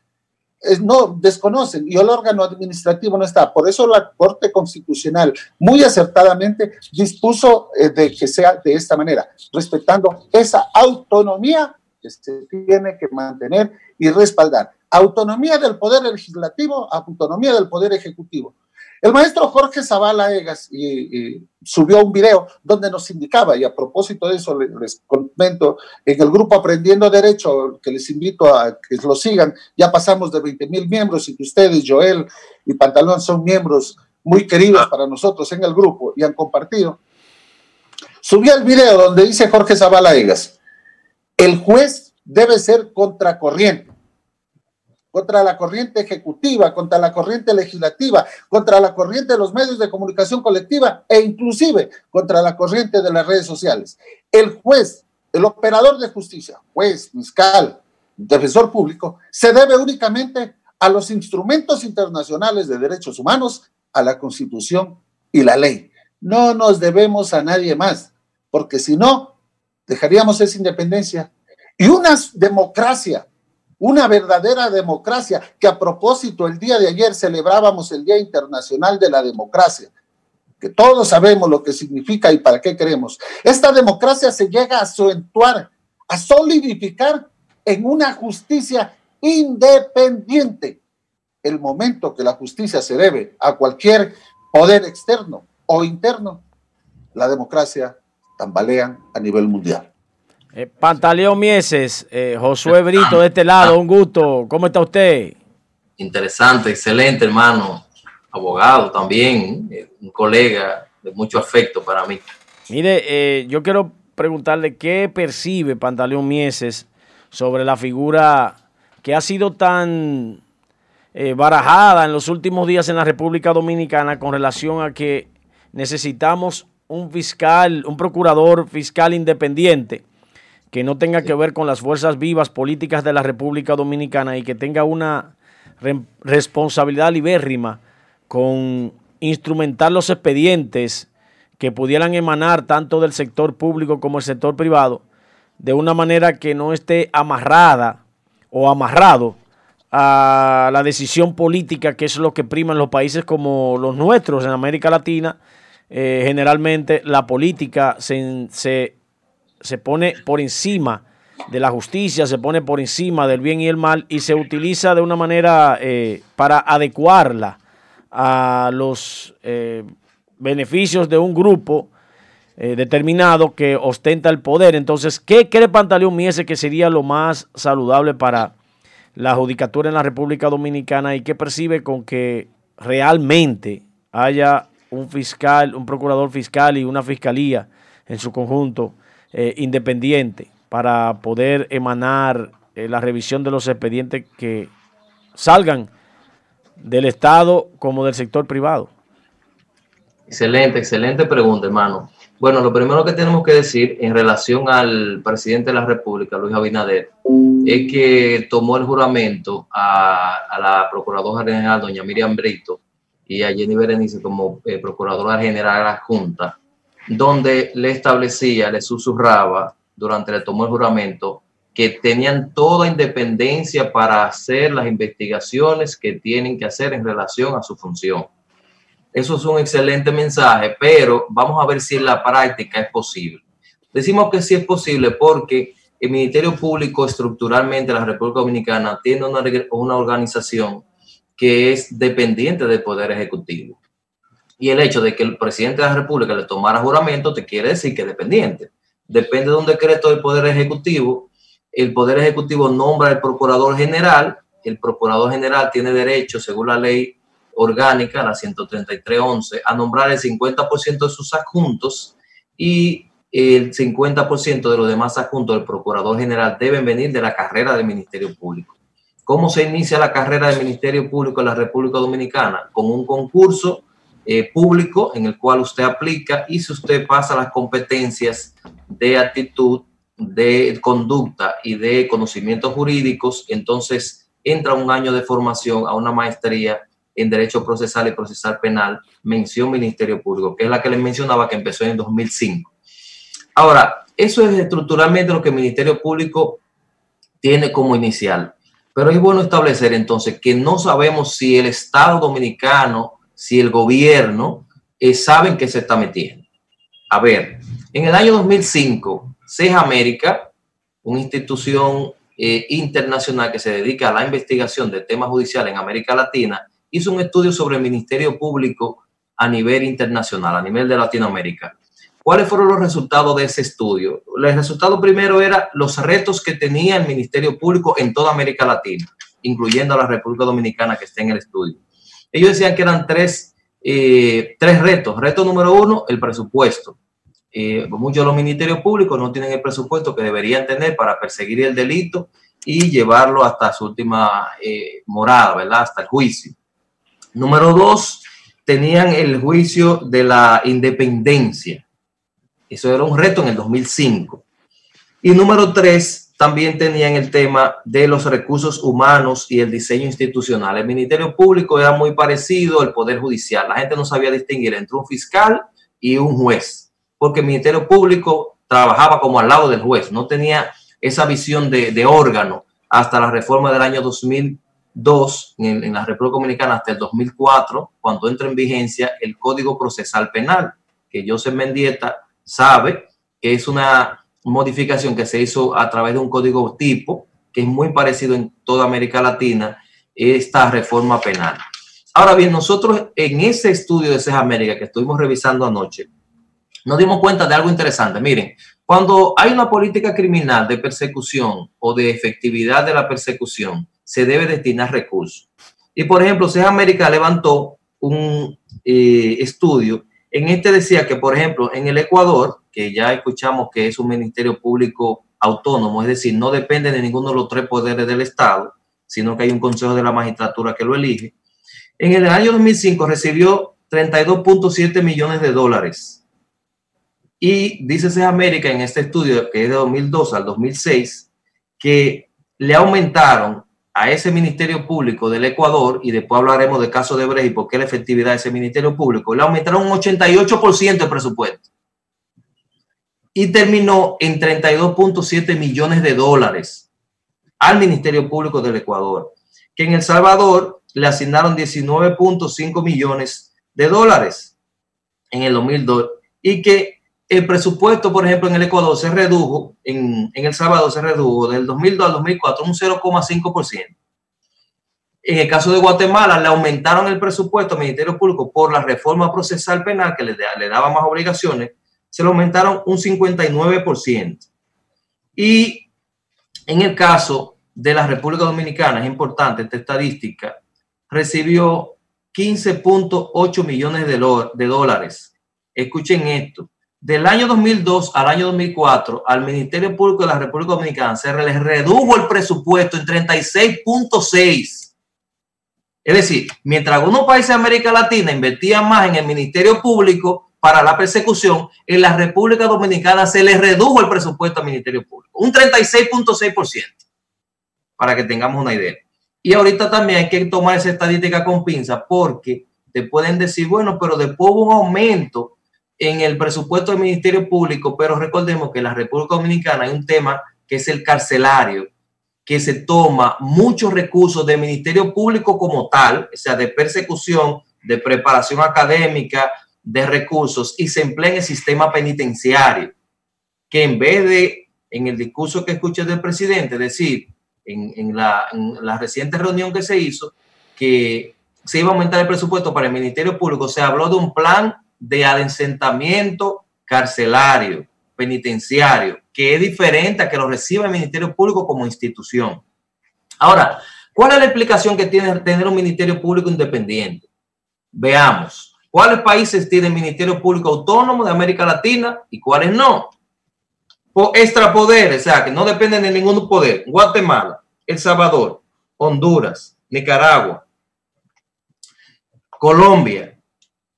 Speaker 3: no desconocen y el órgano administrativo no está. Por eso la Corte Constitucional muy acertadamente dispuso eh, de que sea de esta manera, respetando esa autonomía que se tiene que mantener y respaldar. Autonomía del Poder Legislativo, autonomía del Poder Ejecutivo. El maestro Jorge Zavala Egas y, subió un video donde nos indicaba, y a propósito de eso les, comento, en el grupo Aprendiendo Derecho, que les invito a que lo sigan, ya pasamos de 20 mil miembros y que ustedes, Joel y Pantalón, son miembros muy queridos para nosotros en el grupo y han compartido. Subió el video donde dice Jorge Zavala Egas, el juez debe ser contracorriente contra la corriente ejecutiva, contra la corriente legislativa, contra la corriente de los medios de comunicación colectiva e inclusive contra la corriente de las redes sociales. El juez, el operador de justicia, juez, fiscal, defensor público, se debe únicamente a los instrumentos internacionales de derechos humanos, a la constitución y la ley. No nos debemos a nadie más, porque si no, dejaríamos esa independencia. Y una democracia una verdadera democracia, que a propósito el día de ayer celebrábamos el Día Internacional de la Democracia, que todos sabemos lo que significa y para qué queremos. Esta democracia se llega a acentuar, a solidificar en una justicia independiente. El momento que la justicia se debe a cualquier poder externo o interno, la democracia tambalea a nivel mundial.
Speaker 1: Eh, Pantaleón Mieses, eh, Josué Brito de este lado, un gusto. ¿Cómo está usted?
Speaker 4: Interesante, excelente, hermano. Abogado también, eh, un colega de mucho afecto para mí.
Speaker 1: Mire, yo quiero preguntarle qué percibe Pantaleón Mieses sobre la figura que ha sido tan barajada en los últimos días en la República Dominicana con relación a que necesitamos un fiscal, un procurador fiscal independiente que no tenga que ver con las fuerzas vivas políticas de la República Dominicana y que tenga una responsabilidad libérrima con instrumentar los expedientes que pudieran emanar tanto del sector público como del sector privado de una manera que no esté amarrada o amarrado a la decisión política, que es lo que prima en los países como los nuestros, en América Latina. Eh, generalmente la política se, se, pone por encima de la justicia, se pone por encima del bien y el mal y se utiliza de una manera eh, para adecuarla a los eh, beneficios de un grupo determinado que ostenta el poder. Entonces, ¿qué cree Pantaleón Miese que sería lo más saludable para la judicatura en la República Dominicana y qué percibe con que realmente haya un fiscal, un procurador fiscal y una fiscalía en su conjunto eh, independiente para poder emanar eh, la revisión de los expedientes que salgan del Estado como del sector privado.
Speaker 4: Excelente, excelente pregunta, hermano. Bueno, lo primero que tenemos que decir en relación al presidente de la República, Luis Abinader, es que tomó el juramento a, la Procuradora General, doña Miriam Brito, y a Jenny Berenice como eh, Procuradora General de la Junta, donde le establecía, le susurraba durante el tomo del juramento que tenían toda independencia para hacer las investigaciones que tienen que hacer en relación a su función eso es un excelente mensaje, pero vamos a ver si en la práctica es posible. Decimos que sí es posible porque el Ministerio Público estructuralmente la República Dominicana tiene una, una organización que es dependiente del Poder Ejecutivo. Y el hecho de que el presidente de la República le tomara juramento te quiere decir que es dependiente. Depende de un decreto del Poder Ejecutivo. El Poder Ejecutivo nombra al Procurador General. El Procurador General tiene derecho, según la ley orgánica, la 133.11, a nombrar el 50% de sus adjuntos y el 50% de los demás adjuntos del Procurador General deben venir de la carrera del Ministerio Público. ¿Cómo se inicia la carrera del Ministerio Público en la República Dominicana? Con un concurso eh, público en el cual usted aplica y si usted pasa las competencias de actitud, de conducta y de conocimientos jurídicos, entonces entra un año de formación a una maestría en Derecho Procesal y Procesal Penal, mención Ministerio Público, que es la que les mencionaba que empezó en 2005. Ahora, eso es estructuralmente lo que el Ministerio Público tiene como inicial. Pero es bueno establecer entonces que no sabemos si el Estado dominicano, si el gobierno, eh, saben que se está metiendo. A ver, en el año 2005, CEJA América, una institución eh, internacional que se dedica a la investigación de temas judiciales en América Latina, hizo un estudio sobre el Ministerio Público a nivel internacional, a nivel de Latinoamérica. ¿Cuáles fueron los resultados de ese estudio? El resultado primero era los retos que tenía el Ministerio Público en toda América Latina, incluyendo a la República Dominicana que está en el estudio. Ellos decían que eran tres, eh, tres retos. Reto número uno, el presupuesto. Eh, muchos de los ministerios públicos no tienen el presupuesto que deberían tener para perseguir el delito y llevarlo hasta su última eh, morada, ¿verdad? Hasta el juicio. Número dos, tenían el juicio de la independencia. Eso era un reto en el 2005. Y número tres, también tenían el tema de los recursos humanos y el diseño institucional. El Ministerio Público era muy parecido al Poder Judicial. La gente no sabía distinguir entre un fiscal y un juez, porque el Ministerio Público trabajaba como al lado del juez, no tenía esa visión de, órgano hasta la reforma del año 2000 Dos, en, la República Dominicana hasta el 2004, cuando entra en vigencia el Código Procesal Penal, que Joseph Mendieta sabe que es una modificación que se hizo a través de un código tipo, que es muy parecido en toda América Latina, esta reforma penal. Ahora bien, nosotros en ese estudio de CES América que estuvimos revisando anoche, nos dimos cuenta de algo interesante. Miren, cuando hay una política criminal de persecución o de efectividad de la persecución, se debe destinar recursos. Y por ejemplo, CES América levantó un eh, estudio. En este decía que, por ejemplo, en el Ecuador, que ya escuchamos que es un ministerio público autónomo, es decir, no depende de ninguno de los tres poderes del Estado, sino que hay un consejo de la magistratura que lo elige. En el año 2005 recibió 32.7 millones de dólares Y dice América en este estudio, que es de 2002 al 2006, que le aumentaron a ese Ministerio Público del Ecuador, y después hablaremos del caso de Brecht y por qué la efectividad de ese Ministerio Público, le aumentaron un 88% el presupuesto. Y terminó en 32.7 millones de dólares al Ministerio Público del Ecuador, que en El Salvador le asignaron 19.5 millones de dólares en el 2002 y que el presupuesto, por ejemplo, en el Ecuador se redujo, en, El Salvador se redujo del 2002 al 2004 un 0,5%. En el caso de Guatemala, le aumentaron el presupuesto al Ministerio Público por la reforma procesal penal que le, le daba más obligaciones, se lo aumentaron un 59%. Y en el caso de la República Dominicana, es importante esta estadística, recibió 15.8 millones de, dólares. Escuchen esto. Del año 2002 al año 2004, al Ministerio Público de la República Dominicana se le redujo el presupuesto en 36.6. Es decir, mientras algunos países de América Latina invertían más en el Ministerio Público para la persecución, en la República Dominicana se le redujo el presupuesto al Ministerio Público, un 36.6%, para que tengamos una idea. Y ahorita también hay que tomar esa estadística con pinza porque te pueden decir, bueno, pero después hubo un aumento en el presupuesto del Ministerio Público, pero recordemos que en la República Dominicana hay un tema que es el carcelario, que se toma muchos recursos del Ministerio Público como tal, o sea, de persecución, de preparación académica, de recursos, y se emplea en el sistema penitenciario, que en vez de, en el discurso que escuché del presidente, decir, en, la, reciente reunión que se hizo, que se iba a aumentar el presupuesto para el Ministerio Público, se habló de un plan de adensentamiento carcelario, penitenciario, que es diferente a que lo reciba el Ministerio Público como institución. Ahora, ¿cuál es la explicación que tiene tener un Ministerio Público independiente? Veamos, ¿cuáles países tienen Ministerio Público autónomo de América Latina y cuáles no? extrapoderes, o sea, que no dependen de ningún poder. Guatemala, El Salvador, Honduras, Nicaragua, Colombia,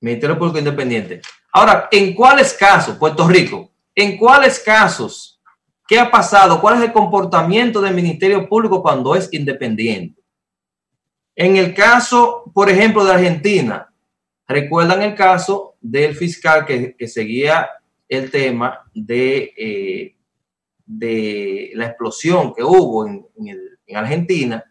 Speaker 4: Ministerio Público Independiente. Ahora, ¿en cuáles casos, Puerto Rico, en cuáles casos, qué ha pasado? ¿Cuál es el comportamiento del Ministerio Público cuando es independiente? En el caso, por ejemplo, de Argentina, recuerdan el caso del fiscal que, seguía el tema de, eh, de la explosión que hubo en, en, Argentina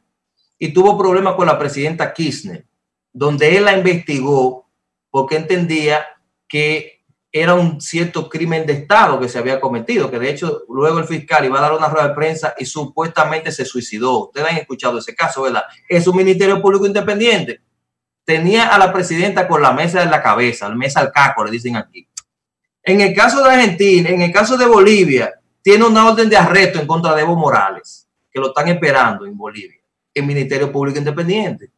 Speaker 4: y tuvo problemas con la presidenta Kirchner, donde él la investigó porque entendía que era un cierto crimen de Estado que se había cometido, que de hecho luego el fiscal iba a dar una rueda de prensa y supuestamente se suicidó. Ustedes han escuchado ese caso, ¿verdad? Es un ministerio público independiente. Tenía a la presidenta con la mesa en la cabeza, la mesa al caco, le dicen aquí. En el caso de Argentina, en el caso de Bolivia, tiene una orden de arresto en contra de Evo Morales, que lo están esperando en Bolivia, el Ministerio Público Independiente,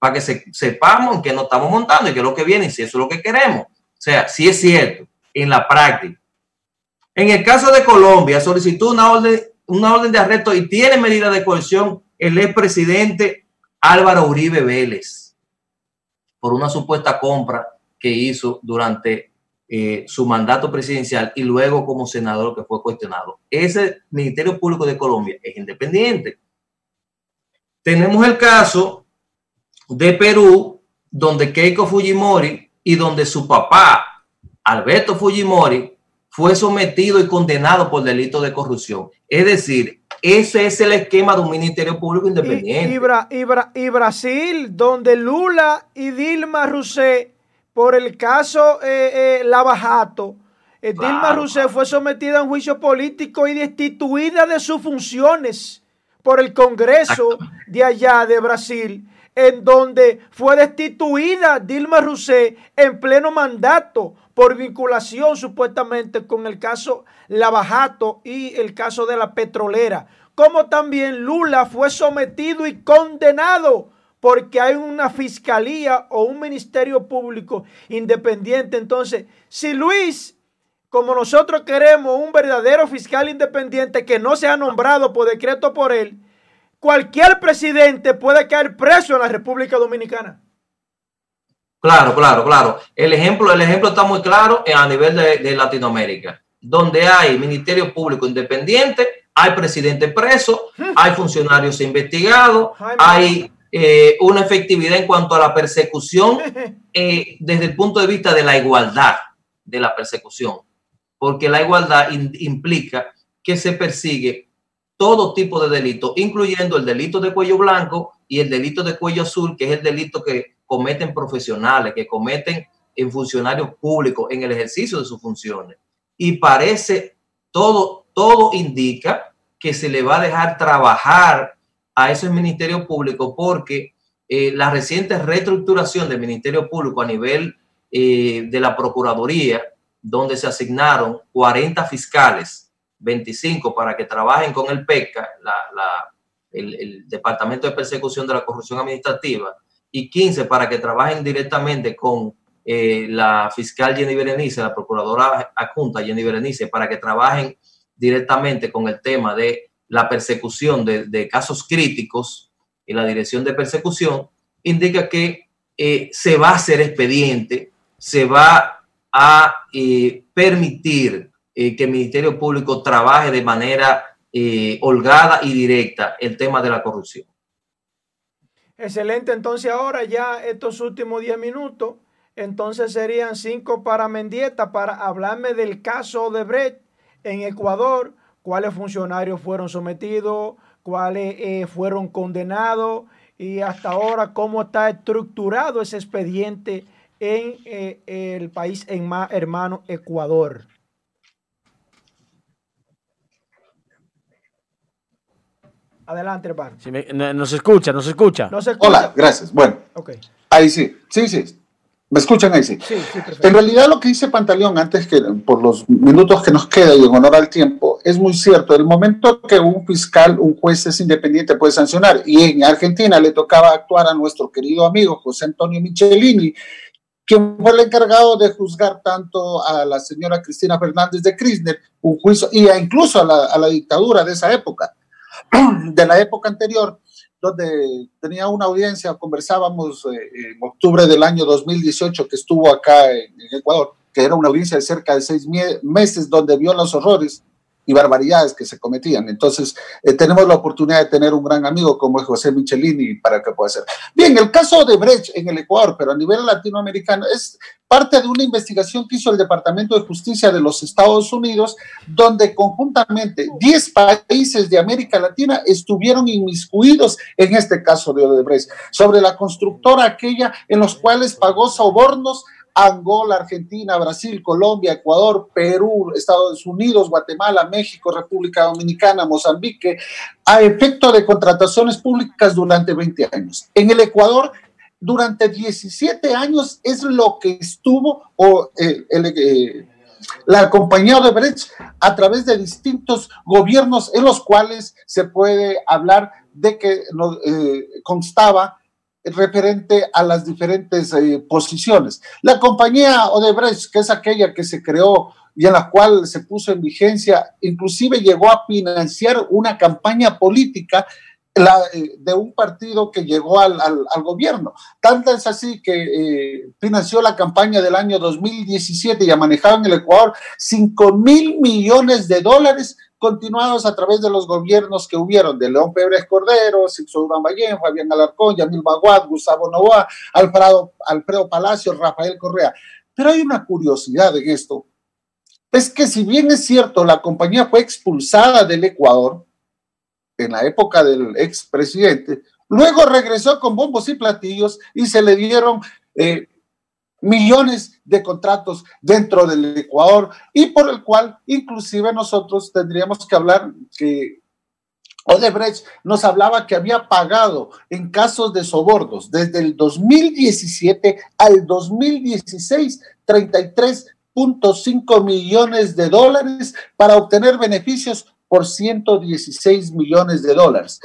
Speaker 4: para que sepamos en qué nos estamos montando y qué es lo que viene, si eso es lo que queremos. O sea, si es cierto, en la práctica. En el caso de Colombia, solicitó una orden, una orden de arresto y tiene medida de coerción el expresidente Álvaro Uribe Vélez por una supuesta compra que hizo durante eh, su mandato presidencial y luego como senador que fue cuestionado. Ese Ministerio Público de Colombia es independiente. Tenemos el caso de Perú, donde Keiko Fujimori y donde su papá, Alberto Fujimori, fue sometido y condenado por delito de corrupción. Es decir, ese es el esquema de un Ministerio Público independiente.
Speaker 2: Y, y Brasil, donde Lula y Dilma Rousseff por el caso eh, eh, Lavajato, eh, Dilma Rousseff fue sometida a un juicio político y destituida de sus funciones por el Congreso de allá de Brasil, en donde fue destituida Dilma Rousseff en pleno mandato por vinculación supuestamente con el caso Lavajato y el caso de la petrolera, como también Lula fue sometido y condenado porque hay una fiscalía o un ministerio público independiente. Entonces, si Luis, como nosotros queremos un verdadero fiscal independiente que no sea nombrado por decreto por él, cualquier presidente puede caer preso en la República Dominicana.
Speaker 4: Claro, claro, claro. El ejemplo, el ejemplo está muy claro a nivel de, Latinoamérica, donde hay ministerio público independiente, hay presidente preso, hay funcionarios investigados, hay eh, una efectividad en cuanto a la persecución (laughs) eh, desde el punto de vista de la igualdad de la persecución, porque la igualdad implica que se persigue todo tipo de delito, incluyendo el delito de cuello blanco y el delito de cuello azul, que es el delito que cometen profesionales, que cometen en funcionarios públicos en el ejercicio de sus funciones. Y parece, todo, todo indica que se le va a dejar trabajar a esos ministerios públicos porque eh, la reciente reestructuración del Ministerio Público a nivel eh, de la Procuraduría, donde se asignaron 40 fiscales, 25 para que trabajen con el PECA, el, Departamento de Persecución de la Corrupción Administrativa, y 15 para que trabajen directamente con eh, la fiscal Jenny Berenice, la procuradora adjunta Jenny Berenice, para que trabajen directamente con el tema de la persecución de, casos críticos y la dirección de persecución, indica que eh, se va a hacer expediente, se va a eh, permitir que el Ministerio Público trabaje de manera holgada y directa el tema de la corrupción.
Speaker 2: Excelente, entonces ahora ya estos últimos 10 minutos, entonces serían 5 para Mendieta para hablarme del caso de Brecht en Ecuador, cuáles funcionarios fueron sometidos, cuáles eh, fueron condenados y hasta ahora cómo está estructurado ese expediente en eh, el país en hermano Ecuador. Adelante, hermano.
Speaker 1: Si nos escucha, nos escucha.
Speaker 3: Hola, gracias. Bueno, ahí sí, sí, sí. ¿Me escuchan ahí sí? Sí, sí, perfecto. En realidad lo que dice Pantaleón antes que por los minutos que nos queda y en honor al tiempo, es muy cierto. El momento que un fiscal, un juez es independiente puede sancionar y en Argentina le tocaba actuar a nuestro querido amigo José Antonio Michelini, quien fue el encargado de juzgar tanto a la señora Cristina Fernández de Kirchner, un juicio, y incluso a la, a la dictadura de esa época (clears throat) de la época anterior, donde tenía una audiencia, conversábamos eh, en octubre del año 2018 que estuvo acá en, Ecuador, que era una audiencia de cerca de seis meses donde vio los horrores y barbaridades que se cometían. Entonces, eh, tenemos la oportunidad de tener un gran amigo como José Michelini para que pueda ser. Bien, el caso de Brecht en el Ecuador, pero a nivel latinoamericano, es parte de una investigación que hizo el Departamento de Justicia de los Estados Unidos, donde conjuntamente 10 países de América Latina estuvieron inmiscuidos en este caso de Odebrecht, sobre la constructora aquella en los cuales pagó sobornos Angola, Argentina, Brasil, Colombia, Ecuador, Perú, Estados Unidos, Guatemala, México, República Dominicana, Mozambique, a efecto de contrataciones públicas durante 20 años. En el Ecuador, durante 17 años es lo que estuvo o, eh, eh, la compañía Odebrecht a través de distintos gobiernos en los cuales se puede hablar de que eh, constaba referente a las diferentes eh, posiciones. La compañía Odebrecht, que es aquella que se creó y en la cual se puso en vigencia, inclusive llegó a financiar una campaña política eh, de un partido que llegó al, gobierno. Tanto es así que eh, financió la campaña del año 2017 y ha manejado en el Ecuador 5 mil millones de dólares continuados a través de los gobiernos que hubieron, de León Pérez Cordero, Sixto Durán Ballén, Fabián Alarcón, Yamil Baguad, Gustavo Novoa, Alfredo, Alfredo Palacio, Rafael Correa. Pero hay una curiosidad en esto, es que si bien es cierto, la compañía fue expulsada del Ecuador en la época del expresidente, luego regresó con bombos y platillos y se le dieron eh, millones de contratos dentro del Ecuador y por el cual inclusive nosotros tendríamos que hablar que Odebrecht nos hablaba que había pagado en casos de sobornos desde el 2017 al 2016 33.5 millones de dólares para obtener beneficios por 116 millones de dólares.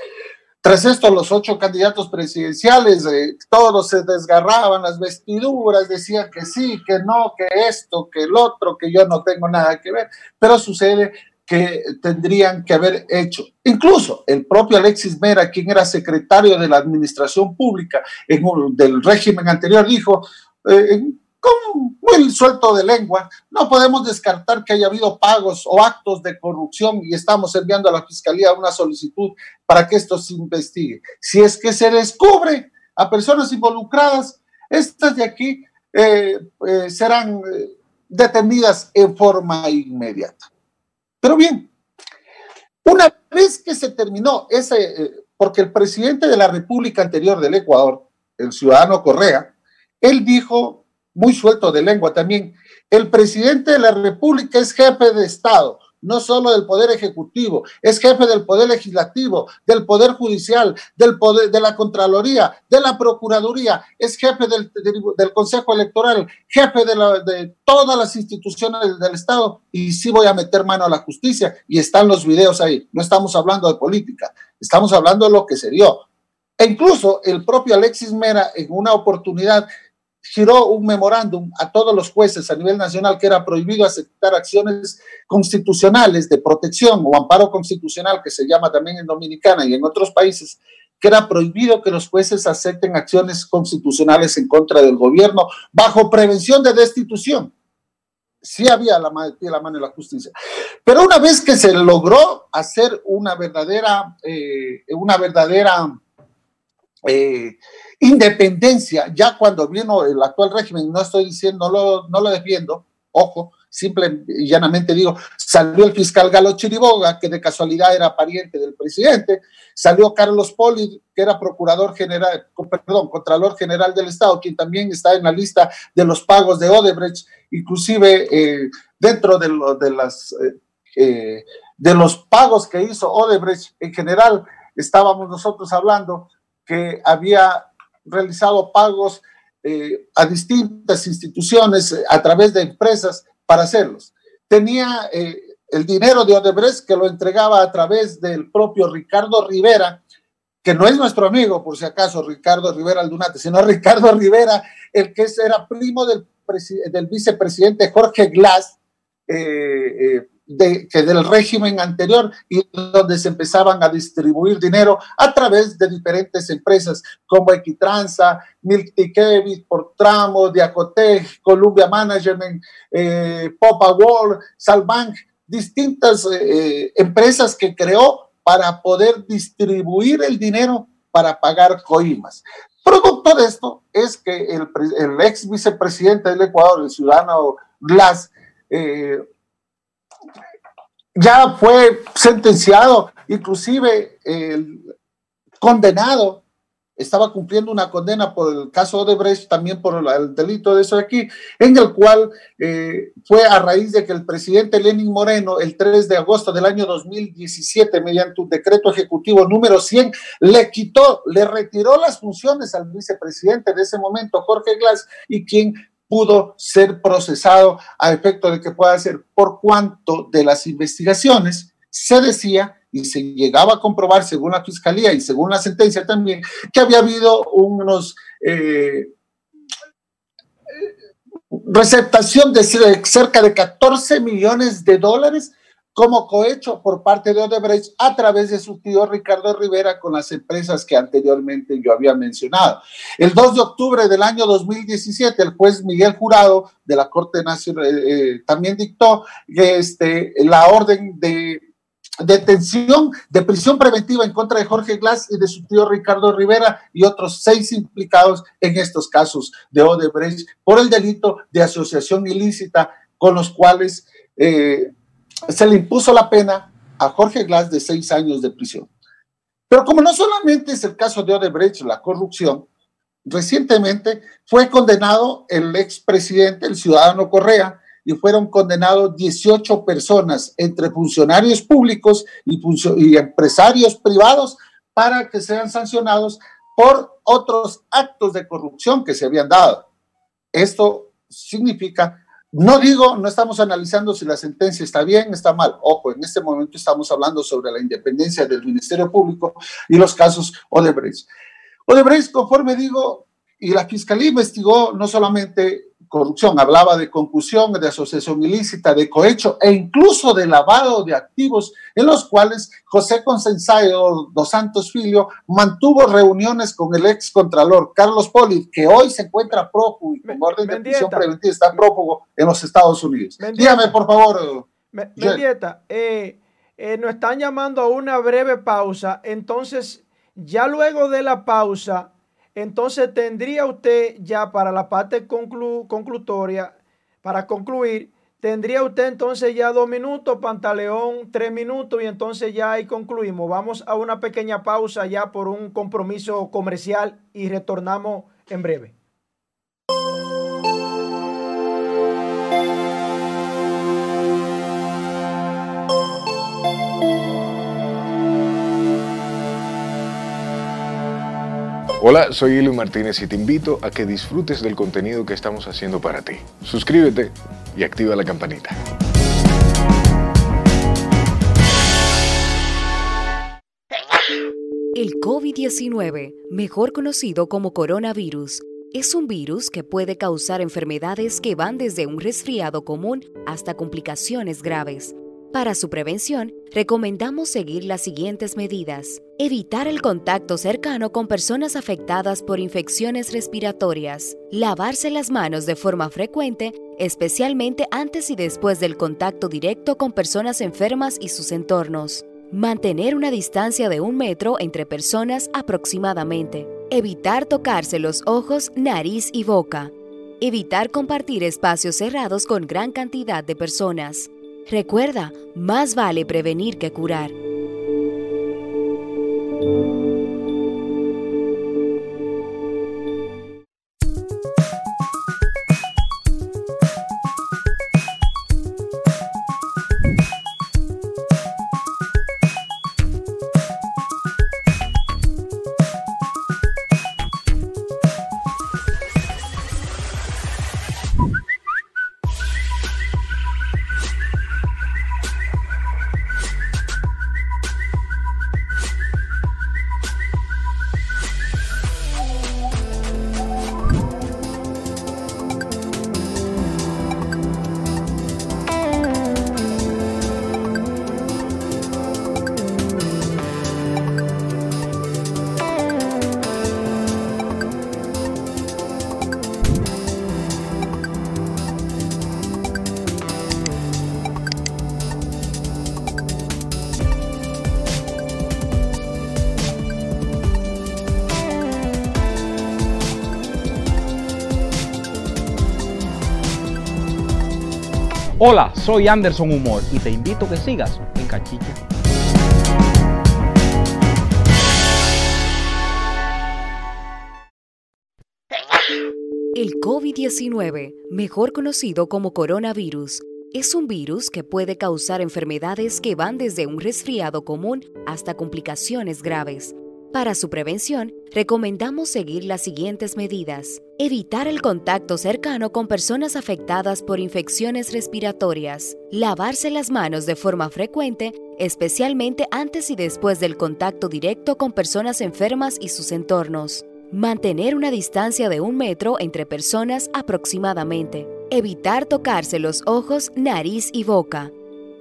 Speaker 3: Tras esto, los ocho candidatos presidenciales, eh, todos se desgarraban las vestiduras, decían que sí, que no, que esto, que el otro, que yo no tengo nada que ver, pero sucede que tendrían que haber hecho. Incluso el propio Alexis Mera, quien era secretario de la Administración Pública del régimen anterior, dijo, eh, con muy suelto de lengua, no podemos descartar que haya habido pagos o actos de corrupción y estamos enviando a la Fiscalía una solicitud para que esto se investigue. Si es que se descubre a personas involucradas, estas de aquí eh, eh, serán detenidas en forma inmediata. Pero bien, una vez que se terminó ese, porque el presidente de la República anterior del Ecuador, el ciudadano Correa, él dijo, muy suelto de lengua también, el presidente de la República es jefe de Estado, no solo del Poder Ejecutivo, es jefe del Poder Legislativo, del Poder Judicial, del poder, de la Contraloría, de la Procuraduría, es jefe del, del, Consejo Electoral, jefe de, todas las instituciones del Estado y sí voy a meter mano a la justicia y están los videos ahí. No estamos hablando de política, estamos hablando de lo que se dio. E incluso el propio Alexis Mera en una oportunidad giró un memorándum a todos los jueces a nivel nacional que era prohibido aceptar acciones constitucionales de protección o amparo constitucional, que se llama también en Dominicana y en otros países, que era prohibido que los jueces acepten acciones constitucionales en contra del gobierno bajo prevención de destitución. Sí había la, mano de la justicia. Pero una vez que se logró hacer una verdadera, eh, una verdadera eh, independencia, ya cuando vino el actual régimen, no estoy diciendo, no lo, no lo defiendo, ojo, simple y llanamente digo, salió el fiscal Galo Chiriboga, que de casualidad era pariente del presidente, salió Carlos Poli, que era procurador general, perdón, contralor general del Estado, quien también está en la lista de los pagos de Odebrecht, inclusive eh, dentro de, lo, de las... Eh, eh, de los pagos que hizo Odebrecht en general, estábamos nosotros hablando que había realizado pagos eh, a distintas instituciones eh, a través de empresas para hacerlos. Tenía eh, el dinero de Odebrecht que lo entregaba a través del propio Ricardo Rivera, que no es nuestro amigo, por si acaso, Ricardo Rivera Aldunate, sino (laughs) Ricardo Rivera, el que era primo del, vicepresidente Jorge Glass, de, que del régimen anterior y donde se empezaban a distribuir dinero a través de diferentes empresas como Equitranza, Miltikevich, por tramo, Diacotec, Columbia Management, eh, Popa World, Salbank, distintas eh, eh, empresas que creó para poder distribuir el dinero para pagar coimas. Producto de esto es que el, ex vicepresidente del Ecuador, el ciudadano Glass, ya fue sentenciado, inclusive condenado, estaba cumpliendo una condena por el caso Odebrecht, también por el delito de eso de aquí, en el cual eh, fue a raíz de que el presidente Lenin Moreno, el 3 de agosto del año 2017, mediante un decreto ejecutivo número 100, le quitó, le retiró las funciones al vicepresidente de ese momento, Jorge Glass, y quien pudo ser procesado a efecto de que pueda ser por cuanto de las investigaciones se decía y se llegaba a comprobar según la fiscalía y según la sentencia también que había habido unos eh, receptación de cerca de 14 millones de dólares como cohecho por parte de Odebrecht a través de su tío Ricardo Rivera con las empresas que anteriormente yo había mencionado. El 2 de octubre del año 2017, el juez Miguel Jurado de la Corte Nacional eh, eh, también dictó este, la orden de detención de prisión preventiva en contra de Jorge Glass y de su tío Ricardo Rivera y otros seis implicados en estos casos de Odebrecht por el delito de asociación ilícita con los cuales eh, se le impuso la pena a Jorge Glass de seis años de prisión. Pero como no solamente es el caso de Odebrecht, la corrupción, recientemente fue condenado el expresidente, el ciudadano Correa, y fueron condenados 18 personas, entre funcionarios públicos y, y empresarios privados, para que sean sancionados por otros actos de corrupción que se habían dado. Esto significa no digo, no estamos analizando si la sentencia está bien, está mal. Ojo, en este momento estamos hablando sobre la independencia del Ministerio Público y los casos Odebrecht. Odebrecht, conforme digo, y la Fiscalía investigó no solamente corrupción, hablaba de concusión, de asociación ilícita, de cohecho e incluso de lavado de activos, en los cuales José Consensayo dos Santos Filio mantuvo reuniones con el ex contralor Carlos Poli, que hoy se encuentra prófugo y con orden de prisión preventiva está prófugo en los Estados Unidos. Dígame, por favor.
Speaker 2: Mendieta, eh, eh, nos están llamando a una breve pausa, entonces ya luego de la pausa entonces tendría usted ya para la parte conclutoria, para concluir, tendría usted entonces ya dos minutos, Pantaleón tres minutos y entonces ya ahí concluimos. Vamos a una pequeña pausa ya por un compromiso comercial y retornamos en breve.
Speaker 5: Hola, soy Eli Martínez y te invito a que disfrutes del contenido que estamos haciendo para ti. Suscríbete y activa la campanita.
Speaker 6: El COVID-19, mejor conocido como coronavirus, es un virus que puede causar enfermedades que van desde un resfriado común hasta complicaciones graves. Para su prevención, recomendamos seguir las siguientes medidas. Evitar el contacto cercano con personas afectadas por infecciones respiratorias. Lavarse las manos de forma frecuente, especialmente antes y después del contacto directo con personas enfermas y sus entornos. Mantener una distancia de un metro entre personas aproximadamente. Evitar tocarse los ojos, nariz y boca. Evitar compartir espacios cerrados con gran cantidad de personas. Recuerda, más vale prevenir que curar.
Speaker 7: Hola, soy Anderson Humor y te invito a que sigas en Cachicha.
Speaker 6: El COVID-19, mejor conocido como coronavirus, es un virus que puede causar enfermedades que van desde un resfriado común hasta complicaciones graves. Para su prevención, recomendamos seguir las siguientes medidas. Evitar el contacto cercano con personas afectadas por infecciones respiratorias. Lavarse las manos de forma frecuente, especialmente antes y después del contacto directo con personas enfermas y sus entornos. Mantener una distancia de un metro entre personas aproximadamente. Evitar tocarse los ojos, nariz y boca.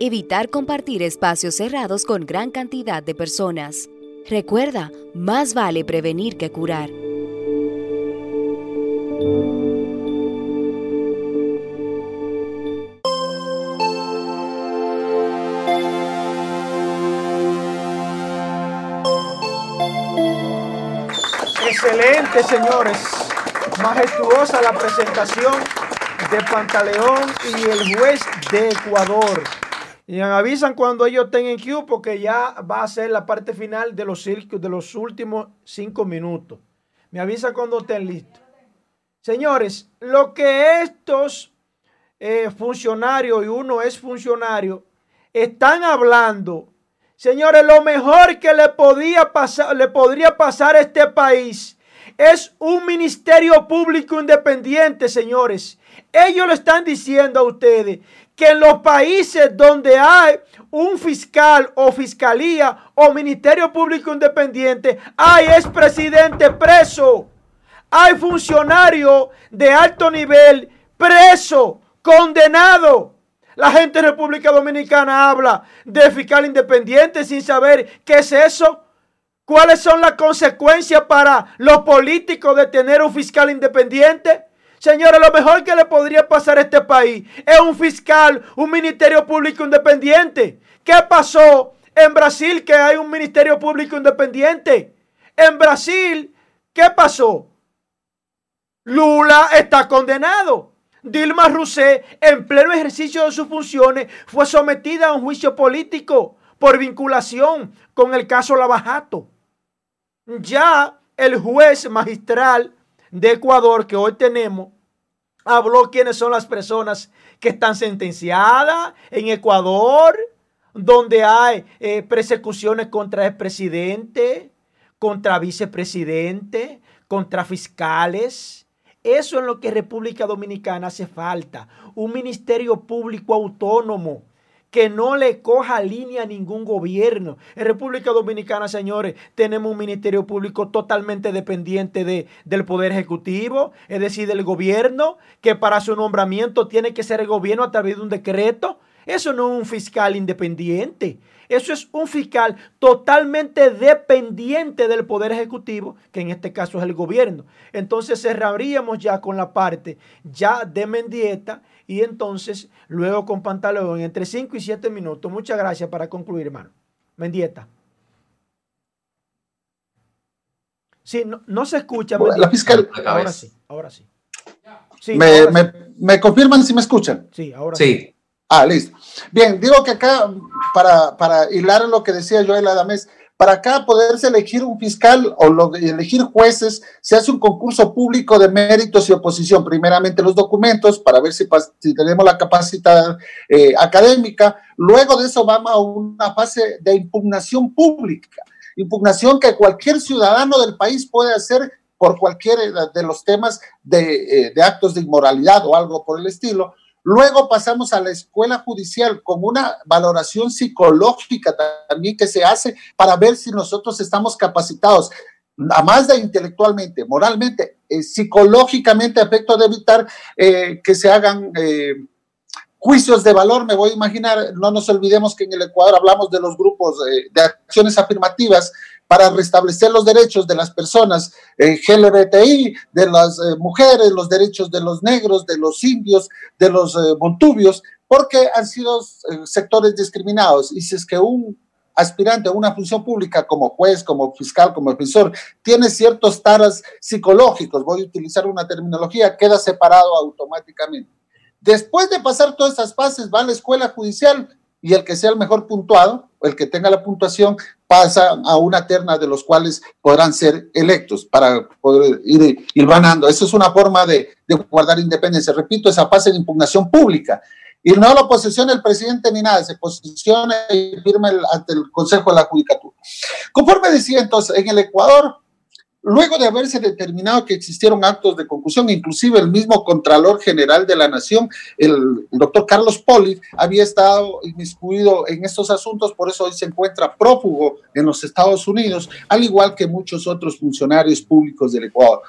Speaker 6: Evitar compartir espacios cerrados con gran cantidad de personas. Recuerda, más vale prevenir que curar.
Speaker 2: Excelente, señores. Majestuosa la presentación de Pantaleón y el juez de Ecuador. Y avisan cuando ellos estén en queue porque ya va a ser la parte final de los, de los últimos cinco minutos. Me avisan cuando estén listos. Señores, lo que estos eh, funcionarios, y uno es funcionario, están hablando, señores, lo mejor que le, podía pasar, le podría pasar a este país es un ministerio público independiente, señores. Ellos le están diciendo a ustedes que en los países donde hay un fiscal o fiscalía o ministerio público independiente, hay expresidente preso, hay funcionarios de alto nivel preso, condenado. La gente de República Dominicana habla de fiscal independiente sin saber qué es eso. ¿Cuáles son las consecuencias para los políticos de tener un fiscal independiente? Señores, lo mejor que le podría pasar a este país es un fiscal, un ministerio público independiente. ¿Qué pasó en Brasil que hay un ministerio público independiente? En Brasil, ¿qué pasó? Lula está condenado. Dilma Rousseff, en pleno ejercicio de sus funciones, fue sometida a un juicio político por vinculación con el caso Lavajato. Ya el juez magistral de Ecuador que hoy tenemos habló quiénes son las personas que están sentenciadas en Ecuador, donde hay eh, persecuciones contra el presidente, contra vicepresidente, contra fiscales eso es lo que República Dominicana hace falta. Un ministerio público autónomo que no le coja línea a ningún gobierno. En República Dominicana, señores, tenemos un ministerio público totalmente dependiente de, del Poder Ejecutivo, es decir, del gobierno, que para su nombramiento tiene que ser el gobierno a través de un decreto. Eso no es un fiscal independiente. Eso es un fiscal totalmente dependiente del Poder Ejecutivo, que en este caso es el gobierno. Entonces cerraríamos ya con la parte ya de Mendieta y entonces luego con Pantaleón entre 5 y 7 minutos. Muchas gracias para concluir, hermano. Mendieta. Sí, no, se escucha.
Speaker 3: La fiscal.
Speaker 2: Ahora sí, ahora sí.
Speaker 3: me, confirman si me escuchan?
Speaker 2: Sí, ahora sí. sí.
Speaker 3: Ah, listo. Bien, digo que acá, para, para hilar lo que decía Joel Adamés, para acá poderse elegir un fiscal o elegir jueces, se hace un concurso público de méritos y oposición. Primeramente los documentos para ver si, tenemos la capacidad eh, académica. Luego de eso vamos a una fase de impugnación pública. Impugnación que cualquier ciudadano del país puede hacer por cualquiera de los temas eh, de actos de inmoralidad o algo por el estilo Luego pasamos a la escuela judicial con una valoración psicológica también que se hace para ver si nosotros estamos capacitados, a más de intelectualmente, moralmente, eh, psicológicamente, a efecto de evitar eh, que se hagan eh, juicios de valor. Me voy a imaginar, no nos olvidemos que en el Ecuador hablamos de los grupos de acciones afirmativas para restablecer los derechos de las personas eh, LGBTI, de las eh, mujeres, los derechos de los negros, de los indios, de los eh, montubios, porque han sido eh, sectores discriminados. Y si es que un aspirante a una función pública como juez, como fiscal, como defensor, tiene ciertos taras psicológicos, voy a utilizar una terminología, queda separado automáticamente. Después de pasar todas estas fases, va a la escuela judicial y el que sea el mejor puntuado, el que tenga la puntuación, pasa a una terna de los cuales podrán ser electos para poder ir, ir ganando. Esa es una forma de, guardar independencia. Repito, esa fase de impugnación pública. Y no lo posiciona el presidente ni nada, se posiciona y firma ante el Consejo de la Judicatura. Conforme decía entonces, en el Ecuador Luego de haberse determinado que existieron actos de concusión, inclusive el mismo Contralor General de la Nación, el, doctor Carlos Poli, había estado inmiscuido en estos asuntos, por eso hoy se encuentra prófugo en los Estados Unidos, al igual que muchos otros funcionarios públicos del Ecuador.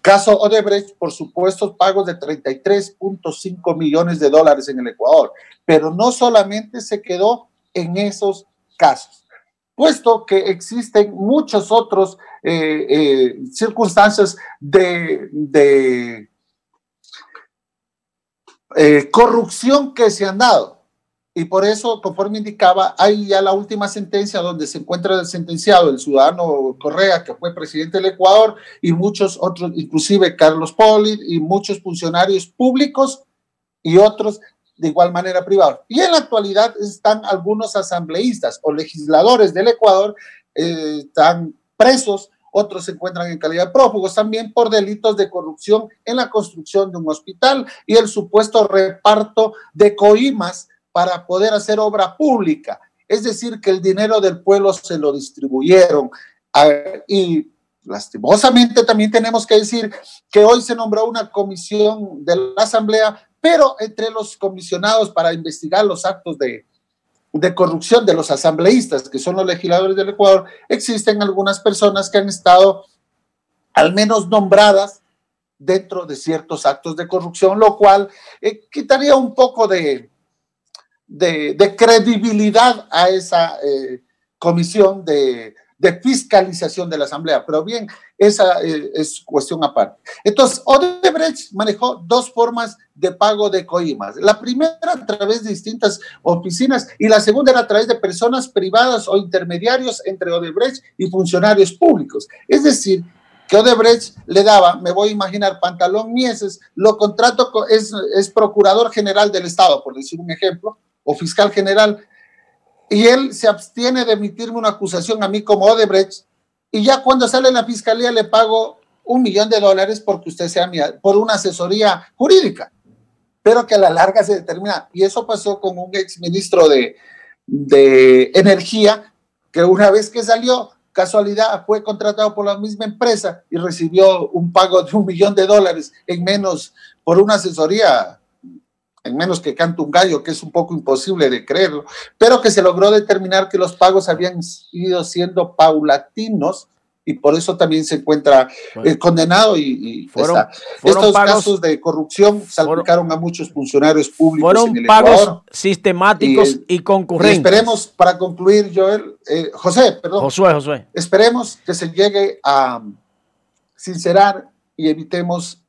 Speaker 3: Caso Odebrecht, por supuesto, pagos de 33.5 millones de dólares en el Ecuador, pero no solamente se quedó en esos casos puesto que existen muchos otros eh, eh, circunstancias de, eh, corrupción que se han dado. Y por eso, conforme indicaba, hay ya la última sentencia donde se encuentra sentenciado el ciudadano Correa, que fue presidente del Ecuador, y muchos otros, inclusive Carlos Poli y muchos funcionarios públicos y otros de igual manera privado. Y en la actualidad están algunos asambleístas o legisladores del Ecuador, eh, están presos, otros se encuentran en calidad de prófugos también por delitos de corrupción en la construcción de un hospital y el supuesto reparto de coimas para poder hacer obra pública. Es decir, que el dinero del pueblo se lo distribuyeron. Y lastimosamente también tenemos que decir que hoy se nombró una comisión de la Asamblea pero entre los comisionados para investigar los actos de, corrupción de los asambleístas, que son los legisladores del Ecuador, existen algunas personas que han estado al menos nombradas dentro de ciertos actos de corrupción, lo cual eh, quitaría un poco de, credibilidad a esa eh, comisión de, fiscalización de la Asamblea. Pero bien, esa eh, es cuestión aparte. Entonces, Odebrecht manejó dos formas de pago de coimas. La primera a través de distintas oficinas y la segunda era a través de personas privadas o intermediarios entre Odebrecht y funcionarios públicos. Es decir, que Odebrecht le daba, me voy a imaginar, pantalón Mieses, lo contrato, es, es procurador general del Estado, por decir un ejemplo, o fiscal general, y él se abstiene de emitirme una acusación a mí como Odebrecht, y ya cuando sale la fiscalía le pago un millón de dólares porque usted sea mía, por una asesoría jurídica, pero que a la larga se determina. Y eso pasó con un exministro de, de Energía, que una vez que salió, casualidad, fue contratado por la misma empresa y recibió un pago de un millón de dólares en menos por una asesoría en menos que cante un gallo, que es un poco imposible de creerlo, pero que se logró determinar que los pagos habían ido siendo paulatinos y por eso también se encuentra eh, condenado y, fueron, estos casos de corrupción salpicaron a muchos funcionarios públicos.
Speaker 1: Fueron pagos sistemáticos y, concurrentes.
Speaker 3: esperemos, para concluir, Joel, eh, José, perdón.
Speaker 1: Josué, Josué.
Speaker 3: Esperemos que se llegue a sincerar y evitemos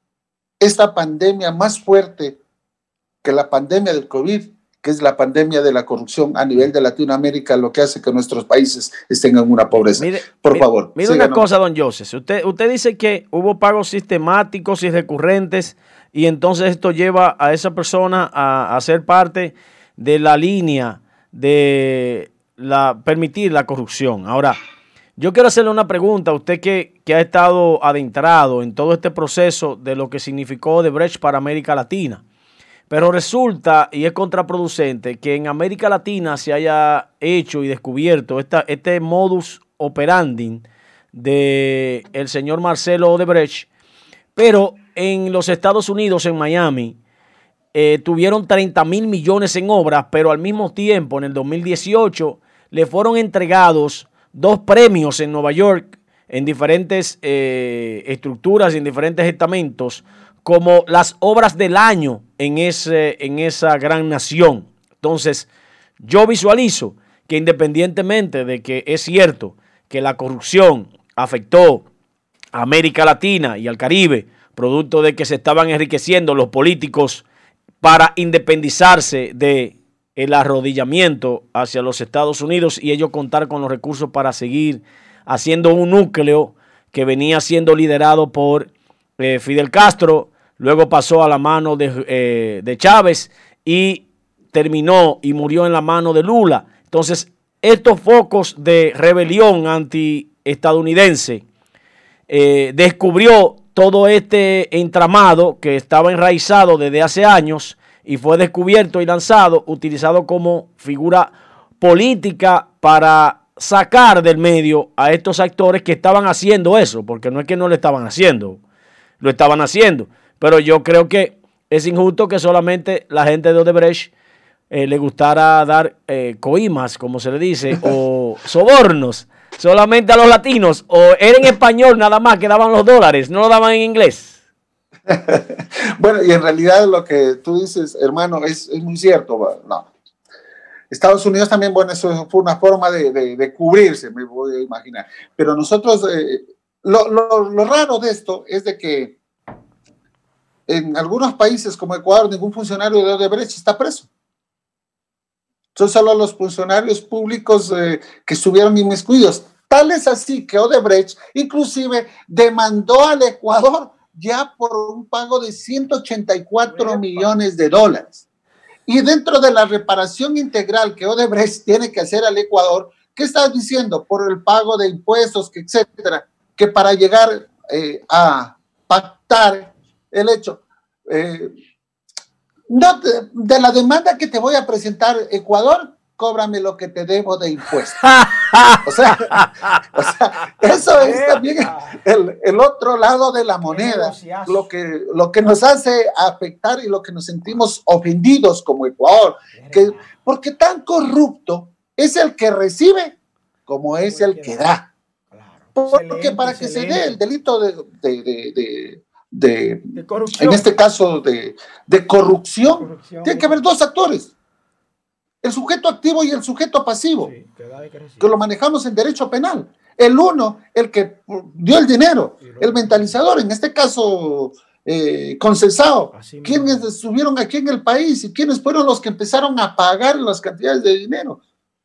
Speaker 3: esta pandemia más fuerte que la pandemia del COVID, que es la pandemia de la corrupción a nivel de Latinoamérica, lo que hace que nuestros países estén en una pobreza. Por favor.
Speaker 1: Mire una cosa, don Joseph. Usted, usted dice que hubo pagos sistemáticos y recurrentes y entonces esto lleva a esa persona a, a ser parte de la línea de la, permitir la corrupción. Ahora, yo quiero hacerle una pregunta a usted que, que, ha estado adentrado en todo este proceso de lo que significó Brecht para América Latina. Pero resulta, y es contraproducente, que en América Latina se haya hecho y descubierto este modus operandi de el señor Marcelo Odebrecht, pero en los Estados Unidos, en Miami, eh, tuvieron 30 mil millones en obras, pero al mismo tiempo, en el 2018, le fueron entregados dos premios en Nueva York, en diferentes eh, estructuras y en diferentes estamentos, como las obras del año en, ese, en esa gran nación. Entonces, yo visualizo que independientemente de que es cierto que la corrupción afectó a América Latina y al Caribe, producto de que se estaban enriqueciendo los políticos para independizarse de el arrodillamiento hacia los Estados Unidos y ellos contar con los recursos para seguir haciendo un núcleo que venía siendo liderado por eh, Fidel Castro, luego pasó a la mano eh, de, Chávez y terminó y murió en la mano de Lula. Entonces, estos focos de rebelión anti-estadounidense eh, descubrió todo este entramado que estaba enraizado desde hace años y fue descubierto y lanzado, utilizado como figura política para sacar del medio a estos actores que estaban haciendo eso, porque no es que no lo estaban haciendo, lo estaban haciendo. Pero yo creo que es injusto que solamente la gente de Odebrecht eh, le gustara dar eh, coimas, como se le dice, (laughs) o sobornos solamente a los latinos, o era en español nada más que daban los dólares, no lo daban en inglés. (laughs)
Speaker 3: bueno, y en realidad lo que tú dices, hermano, es, es muy cierto. No, Estados Unidos también, bueno, eso fue una forma de, cubrirse, me voy a imaginar. Pero nosotros, eh, lo, raro de esto es de que en algunos países como Ecuador, ningún funcionario de Odebrecht está preso. Son solo los funcionarios públicos eh, que estuvieron inmiscuidos. Tal es así que Odebrecht inclusive demandó al Ecuador ya por un pago de 184 millones de dólares. Y dentro de la reparación integral que Odebrecht tiene que hacer al Ecuador, ¿qué estás diciendo? Por el pago de impuestos, que etcétera, que para llegar eh, a pactar el hecho. Eh, no, de, la demanda que te voy a presentar, Ecuador, cóbrame lo que te debo de impuestos. (laughs) O sea, eso es también el, otro lado de la moneda, lo que, lo que nos hace afectar y lo que nos sentimos ofendidos como Ecuador, que, porque tan corrupto es el que recibe como es el que da. Porque para que se dé el delito de, de,
Speaker 2: De corrupción.
Speaker 3: en este caso de, de corrupción,
Speaker 2: Corrupción.
Speaker 3: tiene que haber dos actores, el sujeto activo y el sujeto pasivo,
Speaker 2: Sí, que
Speaker 3: lo manejamos en derecho penal. El uno, el que dio el dinero, el mentalizador, en este caso eh,
Speaker 2: mismo.
Speaker 3: ¿Quiénes estuvieron aquí en el país y quiénes fueron los que empezaron a pagar las cantidades de dinero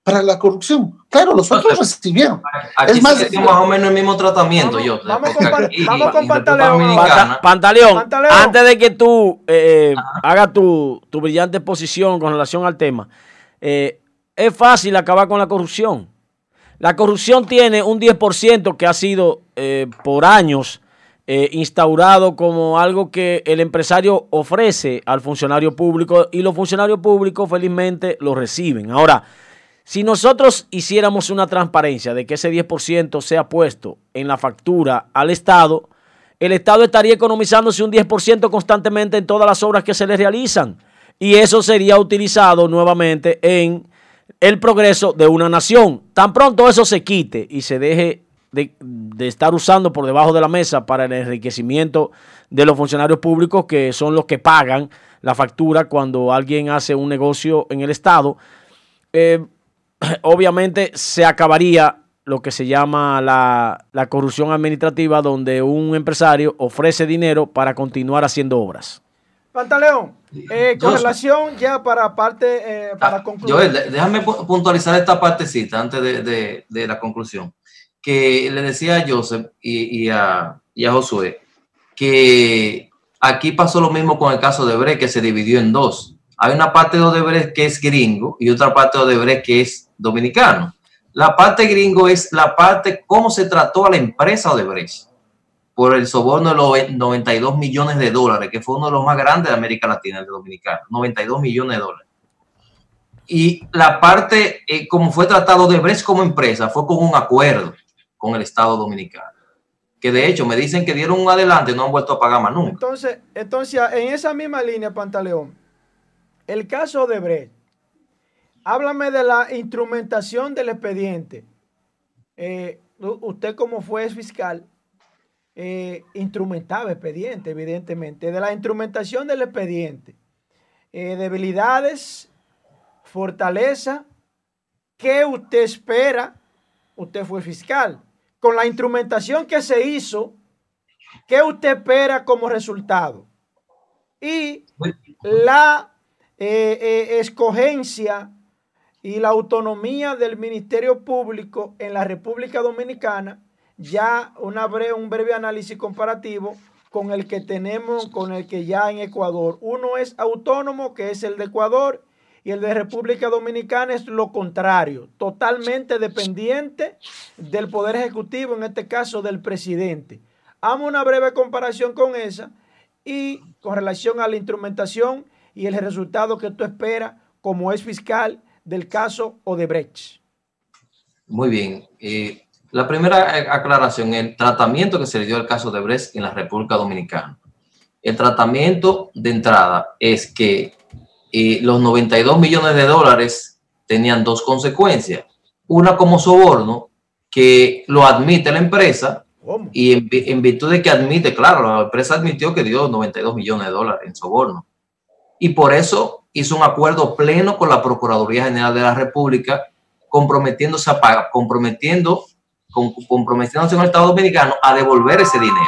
Speaker 3: para la corrupción? Claro, los otros recibieron.
Speaker 4: Aquí
Speaker 3: Es más,
Speaker 4: más o menos el mismo tratamiento,
Speaker 2: Vamos-
Speaker 4: yo.
Speaker 2: vamos con Pan-
Speaker 4: aquí,
Speaker 2: vamos con Pantaleón
Speaker 1: Pantaleón,
Speaker 2: Pantaleón.
Speaker 1: antes de que tú eh, hagas tu, tu brillante exposición con relación al tema, eh, es fácil acabar con la corrupción. La corrupción tiene un 10% que ha sido eh, por años eh, instaurado como algo que el empresario ofrece al funcionario público y los funcionarios públicos felizmente lo reciben. Ahora, si nosotros hiciéramos una transparencia de que ese 10% sea puesto en la factura al Estado, el Estado estaría economizándose un 10% constantemente en todas las obras que se le realizan. Y eso sería utilizado nuevamente en el progreso de una nación. Tan pronto eso se quite y se deje de, estar usando por debajo de la mesa para el enriquecimiento de los funcionarios públicos, que son los que pagan la factura cuando alguien hace un negocio en el Estado, eh, (clears throat) obviamente se acabaría lo que se llama la, la corrupción administrativa, donde un empresario ofrece dinero para continuar haciendo obras.
Speaker 2: Pantaleón, eh, con
Speaker 4: Yo-
Speaker 2: relación ya para parte, eh, para
Speaker 4: Ah,
Speaker 2: concluir.
Speaker 4: Joel, déjame pu- puntualizar esta partecita antes de, de- de la conclusión. Que le decía a Joseph y, y a, y a Josué que aquí pasó lo mismo con el caso de Brecht, que se dividió en dos. Hay una parte de Odebrecht que es gringo y otra parte de Odebrecht que es dominicano. La parte gringo es la parte cómo se trató a la empresa Odebrecht por el soborno de los 92 millones de dólares, que fue uno de los más grandes de América Latina, el de dominicano, 92 millones de dólares. Y la parte, eh, como fue tratado de Brecht como empresa, fue con un acuerdo con el Estado Dominicano. Que de hecho me dicen que dieron un adelante y no han vuelto a pagar más nunca.
Speaker 2: Entonces, entonces, en esa misma línea, Pantaleón, el caso de Brecht, háblame de la instrumentación del expediente. Eh, usted como juez fiscal, eh, instrumentaba expediente, evidentemente, de la instrumentación del expediente, eh, debilidades, fortaleza, ¿qué usted espera? Usted fue fiscal. Con la instrumentación que se hizo, ¿qué usted espera como resultado? Y la eh, eh, escogencia y la autonomía del Ministerio Público en la República Dominicana, ya una bre- un breve análisis comparativo con el que tenemos, con el que ya en Ecuador. Uno es autónomo, que es el de Ecuador, y el de República Dominicana es lo contrario, totalmente dependiente del Poder Ejecutivo, en este caso del presidente. Hago una breve comparación con esa y con relación a la instrumentación y el resultado que tú esperas como es fiscal del caso Odebrecht.
Speaker 4: Muy bien. Eh, la primera eh, aclaración, el tratamiento que se le dio al caso de Brecht en la República Dominicana. El tratamiento de entrada es que eh, los 92 millones de dólares tenían dos consecuencias. Una como soborno, que lo admite la empresa,
Speaker 2: ¿Cómo?
Speaker 4: y en, en virtud de que admite, claro, la empresa admitió que dio 92 millones de dólares en soborno. Y por eso hizo un acuerdo pleno con la Procuraduría General de la República, comprometiéndose a pagar, comprometiendo, con- comprometiéndose con el Estado Dominicano a devolver ese dinero.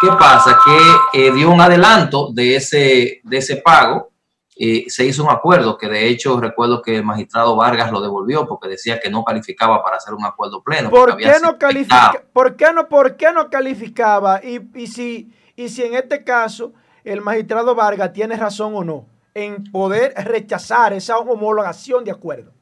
Speaker 4: ¿Qué pasa? Que eh, dio un adelanto de ese, de ese pago. eh, se hizo un acuerdo que de hecho recuerdo que el magistrado Vargas lo devolvió porque decía que no calificaba para hacer un acuerdo pleno.
Speaker 2: ¿Por qué, no califica. ¿Por qué no, por qué no calificaba? Y, y si, y si en este caso el magistrado Vargas tiene razón o no en poder rechazar esa homologación de acuerdo.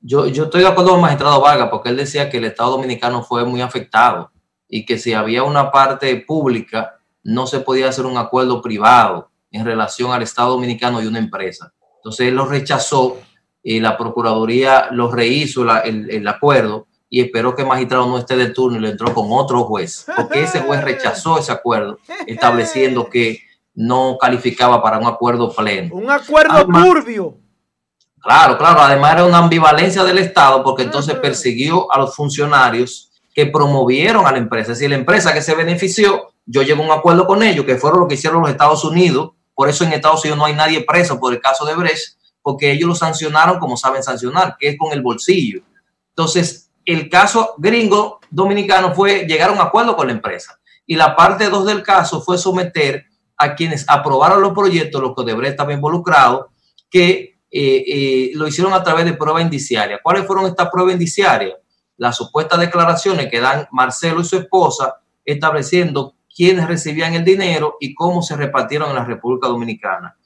Speaker 4: Yo, yo estoy de acuerdo con el magistrado Vargas porque él decía que el Estado Dominicano fue muy afectado y que si había una parte pública no se podía hacer un acuerdo privado en relación al Estado Dominicano y una empresa. Entonces él lo rechazó y la Procuraduría lo rehizo el, el acuerdo y esperó que el magistrado no esté de turno y le entró con otro juez, porque ese juez rechazó ese acuerdo estableciendo que no calificaba para un acuerdo pleno.
Speaker 2: Un acuerdo
Speaker 4: Además-
Speaker 2: turbio.
Speaker 4: Claro, claro, además era una ambivalencia del Estado porque entonces persiguió a los funcionarios que promovieron a la empresa. Es decir, la empresa que se benefició yo llego a un acuerdo con ellos, que fueron lo que hicieron los Estados Unidos. Por eso en Estados Unidos no hay nadie preso por el caso de Brecht, porque ellos lo sancionaron como saben sancionar, que es con el bolsillo. Entonces, el caso gringo dominicano fue llegar a un acuerdo con la empresa. Y la parte 2 del caso fue someter a quienes aprobaron los proyectos, los que Odebrecht estaba involucrado, que eh, eh, lo hicieron a través de prueba indiciaria. ¿Cuáles fueron estas pruebas indiciarias? Las supuestas declaraciones que dan Marcelo y su esposa estableciendo quiénes recibían el dinero y cómo se repartieron en la República Dominicana.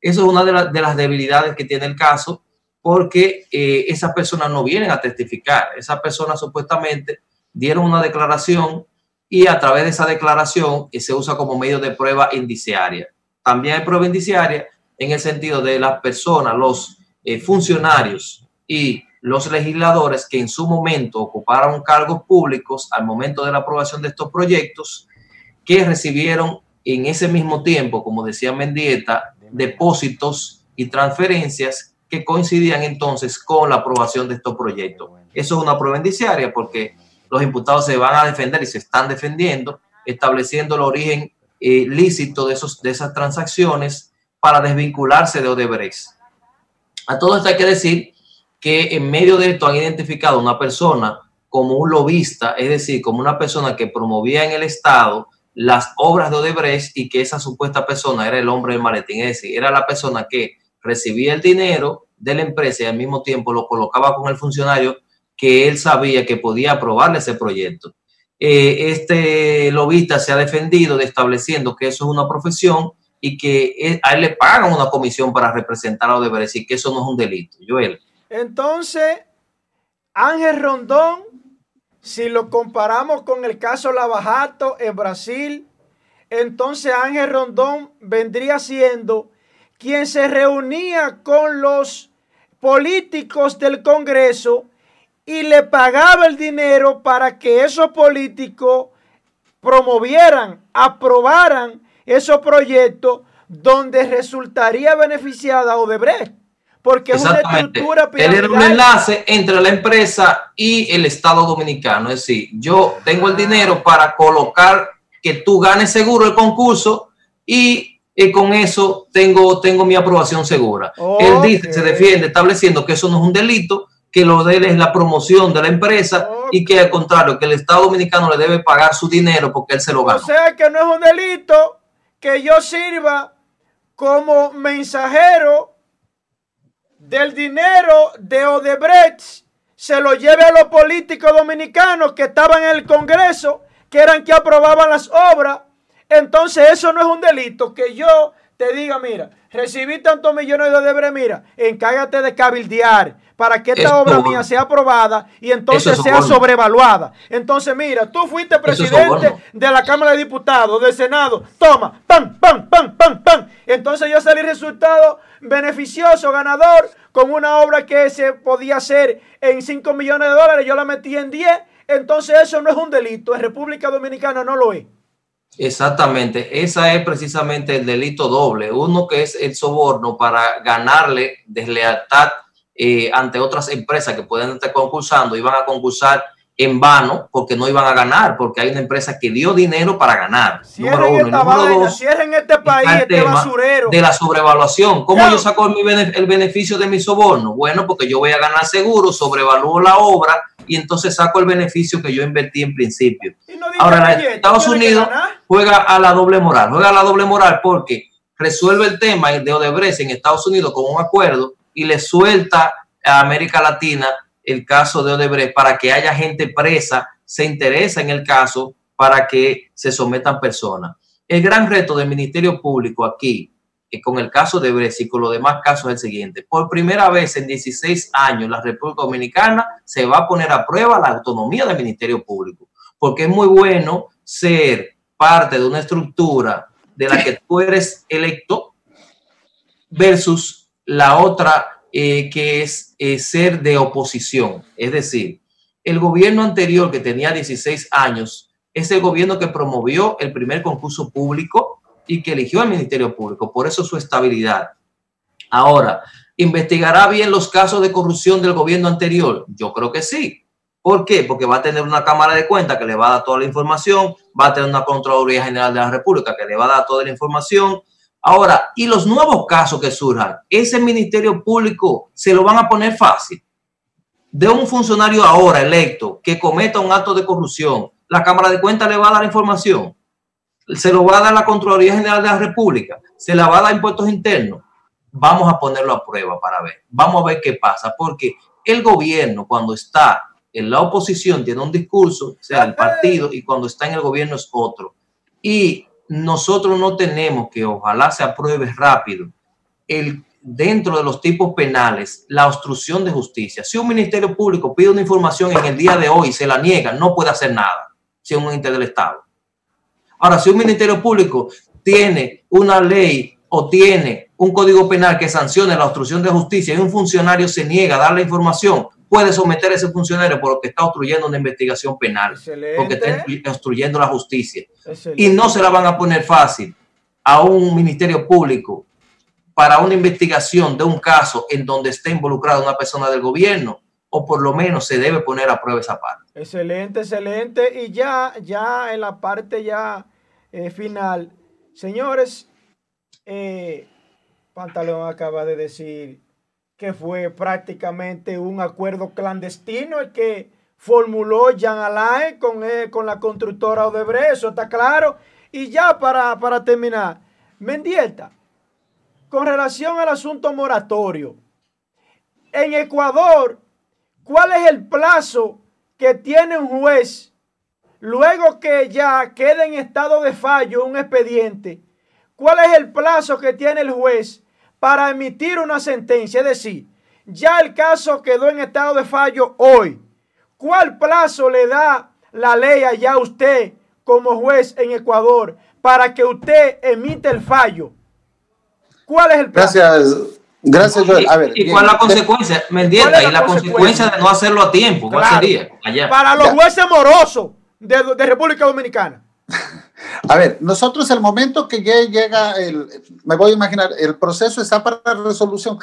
Speaker 4: Eso es una de, las debilidades que tiene el caso, porque eh, esas personas no vienen a testificar. Esas personas supuestamente dieron una declaración y a través de esa declaración se usa como medio de prueba indiciaria. También hay prueba indiciaria en el sentido de las personas, los eh, funcionarios y los legisladores que en su momento ocuparon cargos públicos al momento de la aprobación de estos proyectos que recibieron en ese mismo tiempo, como decía Mendieta, depósitos y transferencias que coincidían entonces con la aprobación de estos proyectos. Eso es una prueba indiciaria porque los imputados se van a defender y se están defendiendo, estableciendo el origen eh, lícito de, esos, de esas transacciones para desvincularse de Odebrecht. A todo esto hay que decir que en medio de esto han identificado una persona como un lobista, es decir, como una persona que promovía en el Estado las obras de Odebrecht y que esa supuesta persona era el hombre del maletín, es decir, era la persona que recibía el dinero de la empresa y al mismo tiempo lo colocaba con el funcionario que él sabía que podía aprobarle ese proyecto. Eh, este lobista se ha defendido de estableciendo que eso es una profesión y que a él le pagan una comisión para representar a Odebrecht y que eso no es un delito. Joel.
Speaker 2: Entonces, Ángel Rondón si lo comparamos con el caso Lavajato en Brasil, entonces Ángel Rondón vendría siendo quien se reunía con los políticos del Congreso y le pagaba el dinero para que esos políticos promovieran, aprobaran esos proyectos donde resultaría beneficiada Odebrecht porque es una estructura
Speaker 4: Él era un enlace entre la empresa y el Estado Dominicano. Es decir, yo tengo el dinero para colocar que tú ganes seguro el concurso y, con eso tengo, tengo mi aprobación segura. Él dice, se defiende estableciendo que eso no es un delito, que lo de él es la promoción de la empresa y que al contrario, que el Estado Dominicano le debe pagar su dinero porque él se lo gana.
Speaker 2: O sea que no es un delito que yo sirva como mensajero del dinero de Odebrecht se lo lleve a los políticos dominicanos que estaban en el Congreso, que eran que aprobaban las obras. Entonces eso no es un delito que yo te diga, mira, recibí tantos millones de Odebrecht, mira, encárgate de cabildear para que esta obra mía sea aprobada y entonces sea sobrevaluada. Entonces, mira, tú fuiste presidente de la Cámara de Diputados, del Senado, toma, pam, pam, pam, pam, pam. Entonces yo salí resultado beneficioso, ganador, con una obra que se podía hacer en 5 millones de dólares, yo la metí en 10, entonces eso no es un delito, en República Dominicana no lo es.
Speaker 4: Exactamente, esa es precisamente el delito doble, uno que es el soborno para ganarle deslealtad eh, ante otras empresas que pueden estar concursando y van a concursar en vano porque no iban a ganar, porque hay una empresa que dio dinero para ganar.
Speaker 2: número uno. número dos, cierren este país, este basurero.
Speaker 4: De la sobrevaluación. ¿Cómo yo saco el beneficio de mi soborno? Bueno, porque yo voy a ganar seguro, sobrevalúo la obra y entonces saco el beneficio que yo invertí en principio. Ahora, Estados Unidos juega a la doble moral, juega a la doble moral porque resuelve el tema de Odebrecht en Estados Unidos con un acuerdo y le suelta a América Latina el caso de Odebrecht para que haya gente presa, se interesa en el caso para que se sometan personas. El gran reto del Ministerio Público aquí, con el caso de Odebrecht y con los demás casos es el siguiente. Por primera vez en 16 años, la República Dominicana se va a poner a prueba la autonomía del Ministerio Público, porque es muy bueno ser parte de una estructura de la que tú eres electo versus la otra eh, que es eh, ser de oposición. Es decir, el gobierno anterior que tenía 16 años es el gobierno que promovió el primer concurso público y que eligió al Ministerio Público. Por eso su estabilidad. Ahora, ¿investigará bien los casos de corrupción del gobierno anterior? Yo creo que sí. ¿Por qué? Porque va a tener una Cámara de Cuentas que le va a dar toda la información, va a tener una Contraloría General de la República que le va a dar toda la información. Ahora, y los nuevos casos que surjan, ese Ministerio Público se lo van a poner fácil. De un funcionario ahora electo que cometa un acto de corrupción, la Cámara de Cuentas le va a dar información. Se lo va a dar la Contraloría General de la República, se la va a dar impuestos internos. Vamos a ponerlo a prueba para ver. Vamos a ver qué pasa, porque el gobierno cuando está en la oposición tiene un discurso, o sea, el partido, y cuando está en el gobierno es otro. Y nosotros no tenemos que, ojalá se apruebe rápido, el, dentro de los tipos penales, la obstrucción de justicia. Si un ministerio público pide una información en el día de hoy y se la niega, no puede hacer nada, si es un ente del Estado. Ahora, si un ministerio público tiene una ley o tiene un código penal que sancione la obstrucción de justicia y un funcionario se niega a dar la información, puede someter a ese funcionario porque está obstruyendo una investigación penal, porque está obstruyendo la justicia. Y no se la van a poner fácil a un ministerio público para una investigación de un caso en donde esté involucrada una persona del gobierno, o por lo menos se debe poner a prueba esa parte.
Speaker 2: Excelente, excelente. Y ya, ya en la parte ya eh, final, señores, eh, Pantalón acaba de decir que fue prácticamente un acuerdo clandestino el que formuló Jean Alain con, eh, con la constructora Odebrecht, eso está claro. Y ya para, para terminar, Mendieta, con relación al asunto moratorio, en Ecuador, ¿cuál es el plazo que tiene un juez luego que ya quede en estado de fallo un expediente? ¿Cuál es el plazo que tiene el juez para emitir una sentencia. Es decir, ya el caso quedó en estado de fallo hoy. ¿Cuál plazo le da la ley allá a usted como juez en Ecuador para que usted emite el fallo? ¿Cuál es el
Speaker 3: plazo? Gracias. Gracias, Joel. A ver,
Speaker 4: ¿Y cuál es la consecuencia, Mendieta? Y la consecuencia de no hacerlo a tiempo, ¿cuál sería?
Speaker 2: Allá. Para los jueces morosos de, de República Dominicana. (laughs)
Speaker 3: A ver, nosotros el momento que llega el, me voy a imaginar, el proceso está para resolución.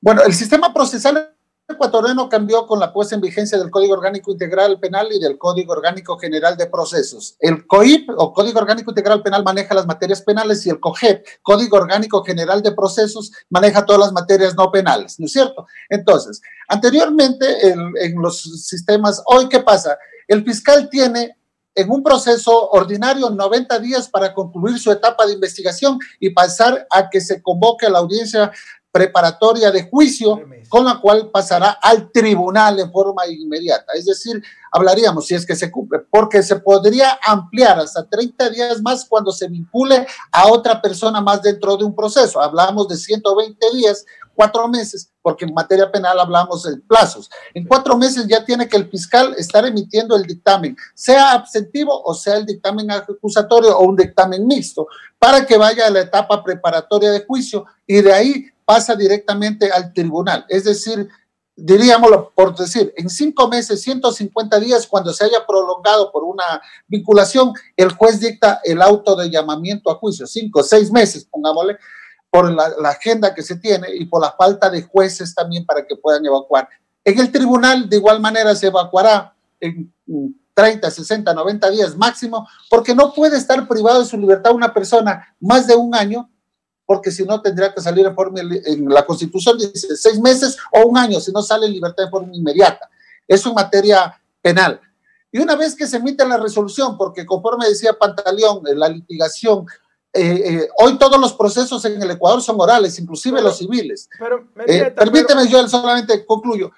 Speaker 3: Bueno, el sistema procesal ecuatoriano cambió con la puesta en vigencia del Código Orgánico Integral Penal y del Código Orgánico General de Procesos. El COIP o Código Orgánico Integral Penal maneja las materias penales y el COGEP, Código Orgánico General de Procesos, maneja todas las materias no penales, ¿no es cierto? Entonces, anteriormente en, en los sistemas, hoy, ¿qué pasa? El fiscal tiene en un proceso ordinario 90 días para concluir su etapa de investigación y pasar a que se convoque a la audiencia preparatoria de juicio, con la cual pasará al tribunal en forma inmediata. Es decir, hablaríamos, si es que se cumple, porque se podría ampliar hasta 30 días más cuando se vincule a otra persona más dentro de un proceso. Hablamos de 120 días cuatro meses, porque en materia penal hablamos de plazos. En cuatro meses ya tiene que el fiscal estar emitiendo el dictamen, sea absentivo o sea el dictamen acusatorio o un dictamen mixto, para que vaya a la etapa preparatoria de juicio y de ahí pasa directamente al tribunal. Es decir, diríamoslo por decir, en cinco meses, 150 días, cuando se haya prolongado por una vinculación, el juez dicta el auto de llamamiento a juicio, cinco, seis meses, pongámosle, por la, agenda que se tiene y por la falta de jueces también para que puedan evacuar. En el tribunal, de igual manera, se evacuará en 30, 60, 90 días máximo, porque no puede estar privado de su libertad una persona más de un año, porque si no tendría que salir en forma, la Constitución dice seis meses o un año, si no sale en libertad de forma inmediata. Eso en materia penal. Y una vez que se emite la resolución, porque conforme decía Pantaleón, la litigación eh, eh, hoy todos los procesos en el Ecuador son orales, inclusive los civiles. Pero, eh, permíteme, yo solamente concluyo.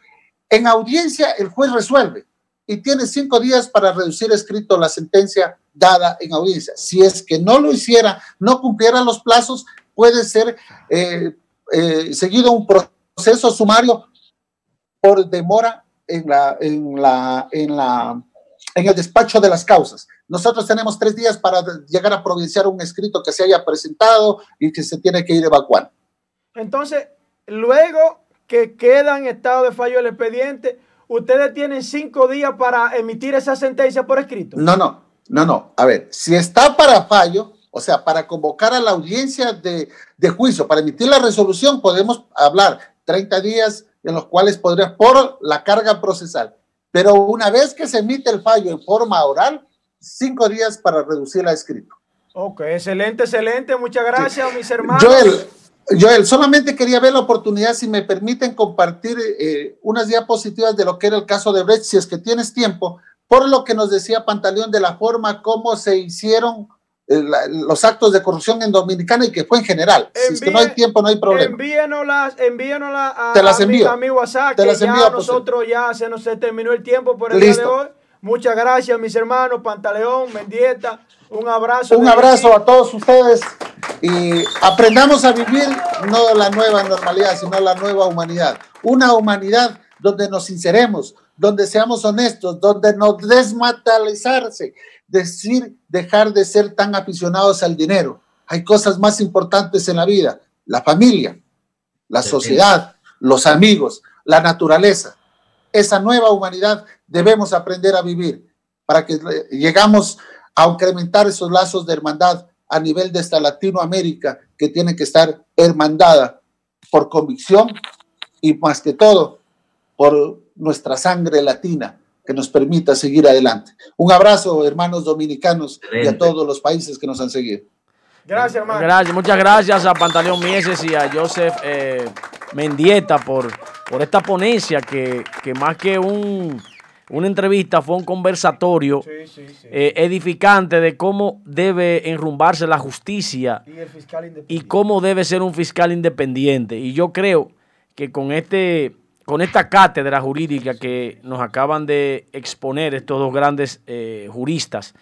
Speaker 3: En audiencia el juez resuelve y tiene cinco días para reducir escrito la sentencia dada en audiencia. Si es que no lo hiciera, no cumpliera los plazos, puede ser seguido un proceso sumario por demora en la, en la, en la en el despacho de las causas. Nosotros tenemos tres días para llegar a provinciar un escrito que se haya presentado y que se tiene que ir evacuando.
Speaker 2: Entonces, luego que queda en estado de fallo el expediente, ustedes tienen cinco días para emitir esa sentencia por escrito.
Speaker 3: No, no, no, no. A ver, si está para fallo, o sea, para convocar a la audiencia de, de juicio, para emitir la resolución, podemos hablar 30 días en los cuales podría, por la carga procesal Pero una vez que se emite el fallo en forma oral, cinco días para reducirla a escrito.
Speaker 2: Ok, excelente, excelente. Muchas gracias, mis hermanos.
Speaker 3: Joel, Joel, solamente quería ver la oportunidad, si me permiten compartir eh, unas diapositivas de lo que era el caso de Brecht, si es que tienes tiempo, por lo que nos decía Pantaleón de la forma como se hicieron eh, la- los actos de corrupción en Dominicana y que fue en general. si es que no hay tiempo, no hay problema.
Speaker 2: Envíenoslas, envíenoslas a,
Speaker 3: Te las
Speaker 2: a mi,
Speaker 3: envío.
Speaker 2: a mi WhatsApp,
Speaker 3: Te
Speaker 2: que
Speaker 3: las
Speaker 2: ya
Speaker 3: envío,
Speaker 2: nosotros ya se nos se terminó el tiempo por el día de hoy. Muchas gracias, mis hermanos, Pantaleón, Mendieta. Un abrazo.
Speaker 3: Un abrazo
Speaker 2: aquí.
Speaker 3: a todos ustedes y aprendamos a vivir no la nueva normalidad, sino la nueva humanidad. Una humanidad donde nos sinceremos, donde seamos honestos, donde no desmatalizarse, decir, dejar de ser tan aficionados al dinero. Hay cosas más importantes en la vida, la familia, la sociedad, los amigos, la naturaleza. Esa nueva humanidad debemos aprender a vivir para que llegamos a incrementar esos lazos de hermandad a nivel de esta Latinoamérica que tiene que estar hermandada por convicción y más que todo por nuestra sangre latina que nos permita seguir adelante. Un abrazo, hermanos dominicanos y a todos los países que nos han seguido.
Speaker 2: Gracias, hermano.
Speaker 1: Gracias, muchas gracias a Pantaleón Mieses y a Joseph eh, Mendieta por, por esta ponencia que, que más que un, una entrevista fue un conversatorio
Speaker 2: Sí, sí, sí.
Speaker 1: eh, edificante de cómo debe enrumbarse la justicia
Speaker 2: y el fiscal
Speaker 1: y
Speaker 2: independiente.
Speaker 1: cómo debe ser un fiscal independiente. Y yo creo que con este con esta cátedra jurídica que nos acaban de exponer estos dos grandes eh, juristas,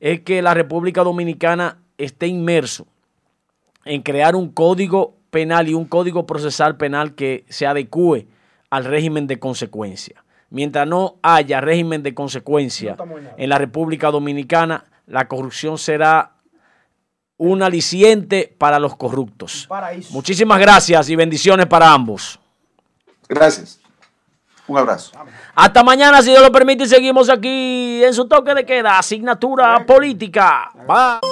Speaker 1: es que la República Dominicana esté inmerso en crear un código penal y un código procesal penal que se adecue al régimen de consecuencia. Mientras no haya régimen de consecuencia
Speaker 2: No
Speaker 1: en la República Dominicana, la corrupción será un aliciente para los corruptos.
Speaker 2: Paraíso.
Speaker 1: Muchísimas gracias y bendiciones para ambos.
Speaker 3: Gracias. Un abrazo.
Speaker 1: Hasta mañana, si Dios lo permite, y seguimos aquí en su toque de queda, asignatura política. Bye.